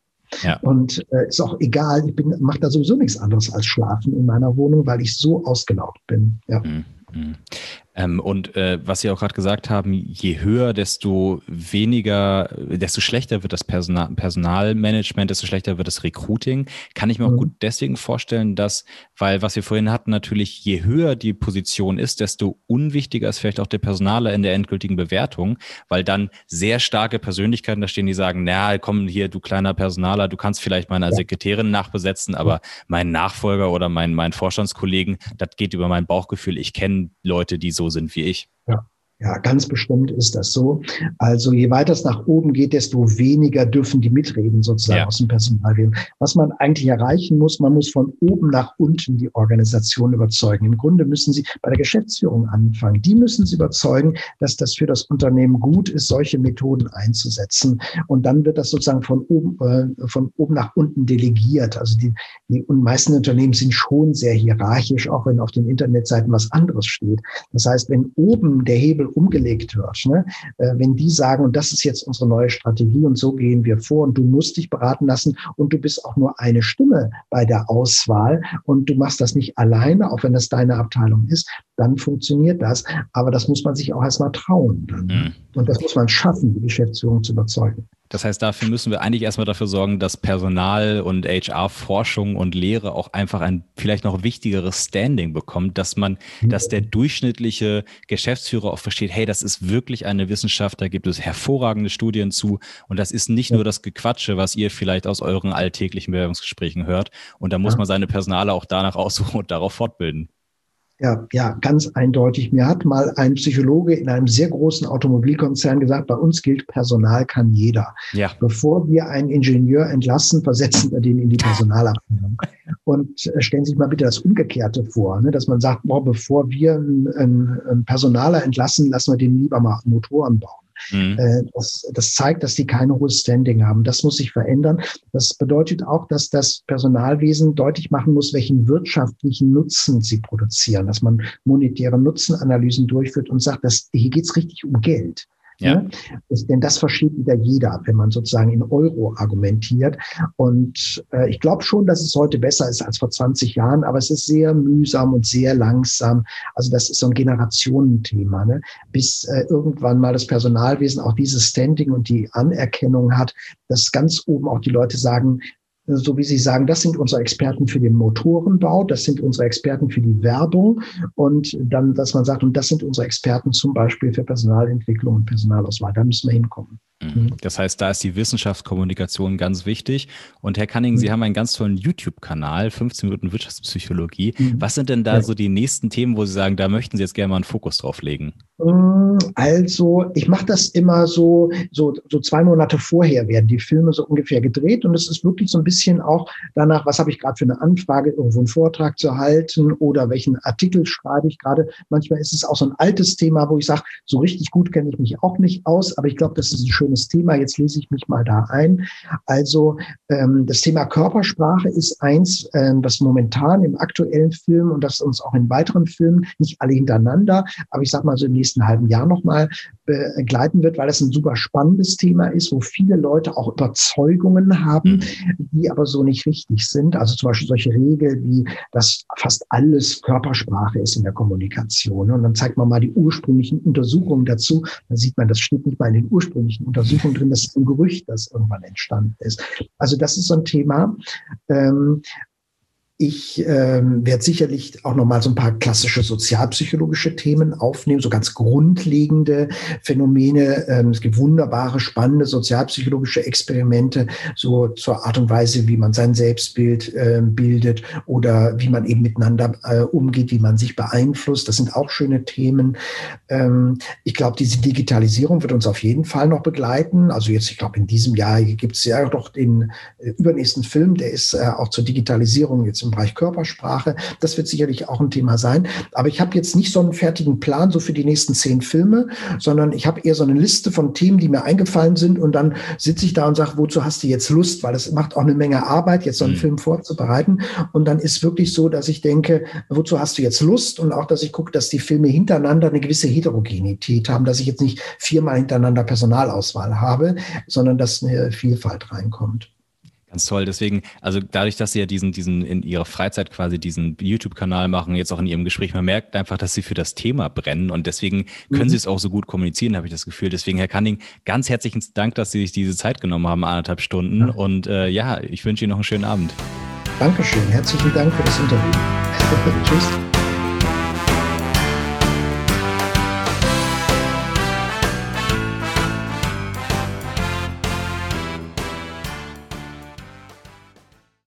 Ja. Und äh, ist auch egal, ich mache da sowieso nichts anderes als schlafen in meiner Wohnung, weil ich so ausgelaugt bin. Ja. Mhm. Ähm, und äh, was Sie auch gerade gesagt haben, je höher, desto weniger, desto schlechter wird das Personal Personalmanagement, desto schlechter wird das Recruiting. Kann ich mir mhm. auch gut deswegen vorstellen, dass, weil was wir vorhin hatten, natürlich je höher die Position ist, desto unwichtiger ist vielleicht auch der Personaler in der endgültigen Bewertung, weil dann sehr starke Persönlichkeiten da stehen, die sagen, na, komm hier, du kleiner Personaler, du kannst vielleicht meiner ja. Sekretärin nachbesetzen, aber mein Nachfolger oder mein, mein Vorstandskollegen, das geht über mein Bauchgefühl. Ich kenne Leute, die so sind wie ich. Ja. Ja, ganz bestimmt ist das so. Also je weiter es nach oben geht, desto weniger dürfen die mitreden sozusagen ja. aus dem Personalwesen. Was man eigentlich erreichen muss, man muss von oben nach unten die Organisation überzeugen. Im Grunde müssen Sie bei der Geschäftsführung anfangen. Die müssen Sie überzeugen, dass das für das Unternehmen gut ist, solche Methoden einzusetzen. Und dann wird das sozusagen von oben, äh, von oben nach unten delegiert. Also die, die meisten Unternehmen sind schon sehr hierarchisch, auch wenn auf den Internetseiten was anderes steht. Das heißt, wenn oben der Hebel umgelegt wird. Ne? Äh, wenn die sagen, und das ist jetzt unsere neue Strategie und so gehen wir vor und du musst dich beraten lassen und du bist auch nur eine Stimme bei der Auswahl und du machst das nicht alleine, auch wenn das deine Abteilung ist, dann funktioniert das. Aber das muss man sich auch erstmal trauen. Dann. Mhm. Und das muss man schaffen, die Geschäftsführung zu überzeugen. Das heißt, dafür müssen wir eigentlich erstmal dafür sorgen, dass Personal und HR-Forschung und Lehre auch einfach ein vielleicht noch wichtigeres Standing bekommt, dass man, dass der durchschnittliche Geschäftsführer auch versteht, hey, das ist wirklich eine Wissenschaft, da gibt es hervorragende Studien zu und das ist nicht nur das Gequatsche, was ihr vielleicht aus euren alltäglichen Bewerbungsgesprächen hört. Und da muss man seine Personale auch danach aussuchen und darauf fortbilden. Ja, ja, ganz eindeutig. Mir hat mal ein Psychologe in einem sehr großen Automobilkonzern gesagt, bei uns gilt, Personal kann jeder. Ja. Bevor wir einen Ingenieur entlassen, versetzen wir den in die Personalabteilung. Und äh, stellen Sie sich mal bitte das Umgekehrte vor, ne, dass man sagt, boah, bevor wir einen, einen Personaler entlassen, lassen wir den lieber mal Motoren bauen. Mhm. Äh, das, das zeigt, dass die keine hohes Standing haben. Das muss sich verändern. Das bedeutet auch, dass das Personalwesen deutlich machen muss, welchen wirtschaftlichen Nutzen sie produzieren, dass man monetäre Nutzenanalysen durchführt und sagt, dass hier geht's richtig um Geld. Ja. Ne? Denn das versteht wieder jeder, wenn man sozusagen in Euro argumentiert. Und äh, ich glaube schon, dass es heute besser ist als vor 20 Jahren, aber es ist sehr mühsam und sehr langsam. Also das ist so ein Generationenthema, ne? bis äh, irgendwann mal das Personalwesen auch dieses Standing und die Anerkennung hat, dass ganz oben auch die Leute sagen, so wie Sie sagen, das sind unsere Experten für den Motorenbau, das sind unsere Experten für die Werbung und dann, dass man sagt, und das sind unsere Experten zum Beispiel für Personalentwicklung und Personalauswahl. Da müssen wir hinkommen. Mhm. Das heißt, da ist die Wissenschaftskommunikation ganz wichtig. Und Herr Canning, mhm. Sie haben einen ganz tollen YouTube-Kanal, 15 Minuten Wirtschaftspsychologie. Mhm. Was sind denn da ja. so die nächsten Themen, wo Sie sagen, da möchten Sie jetzt gerne mal einen Fokus drauf legen? Mm, also, ich mache das immer so, so, so zwei Monate vorher werden die Filme so ungefähr gedreht. Und es ist wirklich so ein bisschen auch danach, was habe ich gerade für eine Anfrage, irgendwo einen Vortrag zu halten oder welchen Artikel schreibe ich gerade. Manchmal ist es auch so ein altes Thema, wo ich sage, so richtig gut kenne ich mich auch nicht aus, aber ich glaube, das ist ein schönes schönes Thema. Jetzt lese ich mich mal da ein. Also ähm, das Thema Körpersprache ist eins, äh, das momentan im aktuellen Film und das uns auch in weiteren Filmen, nicht alle hintereinander, aber ich sage mal so im nächsten halben Jahr nochmal begleiten wird, weil das ein super spannendes Thema ist, wo viele Leute auch Überzeugungen haben, mhm. die aber so nicht richtig sind. Also zum Beispiel solche Regeln wie, dass fast alles Körpersprache ist in der Kommunikation. Und dann zeigt man mal die ursprünglichen Untersuchungen dazu. Dann sieht man, das steht nicht mal in den ursprünglichen Untersuchungen Untersuchung drin, das ist ein Gerücht, das irgendwann entstanden ist. Also das ist so ein Thema. Ähm, ich ähm, werde sicherlich auch nochmal so ein paar klassische sozialpsychologische Themen aufnehmen, so ganz grundlegende Phänomene. Ähm, es gibt wunderbare, spannende sozialpsychologische Experimente, so zur Art und Weise, wie man sein Selbstbild äh, bildet oder wie man eben miteinander äh, umgeht, wie man sich beeinflusst. Das sind auch schöne Themen. Ähm, ich glaube, diese Digitalisierung wird uns auf jeden Fall noch begleiten. Also jetzt, ich glaube, in diesem Jahr gibt es ja doch den äh, übernächsten Film, der ist äh, auch zur Digitalisierung jetzt im im Bereich Körpersprache. Das wird sicherlich auch ein Thema sein. Aber ich habe jetzt nicht so einen fertigen Plan so für die nächsten zehn Filme, sondern ich habe eher so eine Liste von Themen, die mir eingefallen sind und dann sitze ich da und sage, wozu hast du jetzt Lust? Weil es macht auch eine Menge Arbeit, jetzt so einen mhm. Film vorzubereiten. Und dann ist wirklich so, dass ich denke, wozu hast du jetzt Lust? Und auch, dass ich gucke, dass die Filme hintereinander eine gewisse Heterogenität haben, dass ich jetzt nicht viermal hintereinander Personalauswahl habe, sondern dass eine Vielfalt reinkommt. Ganz toll. Deswegen, also dadurch, dass Sie ja diesen, diesen in Ihrer Freizeit quasi diesen YouTube-Kanal machen, jetzt auch in Ihrem Gespräch, man merkt einfach, dass Sie für das Thema brennen und deswegen können mhm. Sie es auch so gut kommunizieren, habe ich das Gefühl. Deswegen, Herr Canning, ganz herzlichen Dank, dass Sie sich diese Zeit genommen haben, anderthalb Stunden. Ja. Und äh, ja, ich wünsche Ihnen noch einen schönen Abend. Dankeschön. Herzlichen Dank für das Interview. Tschüss.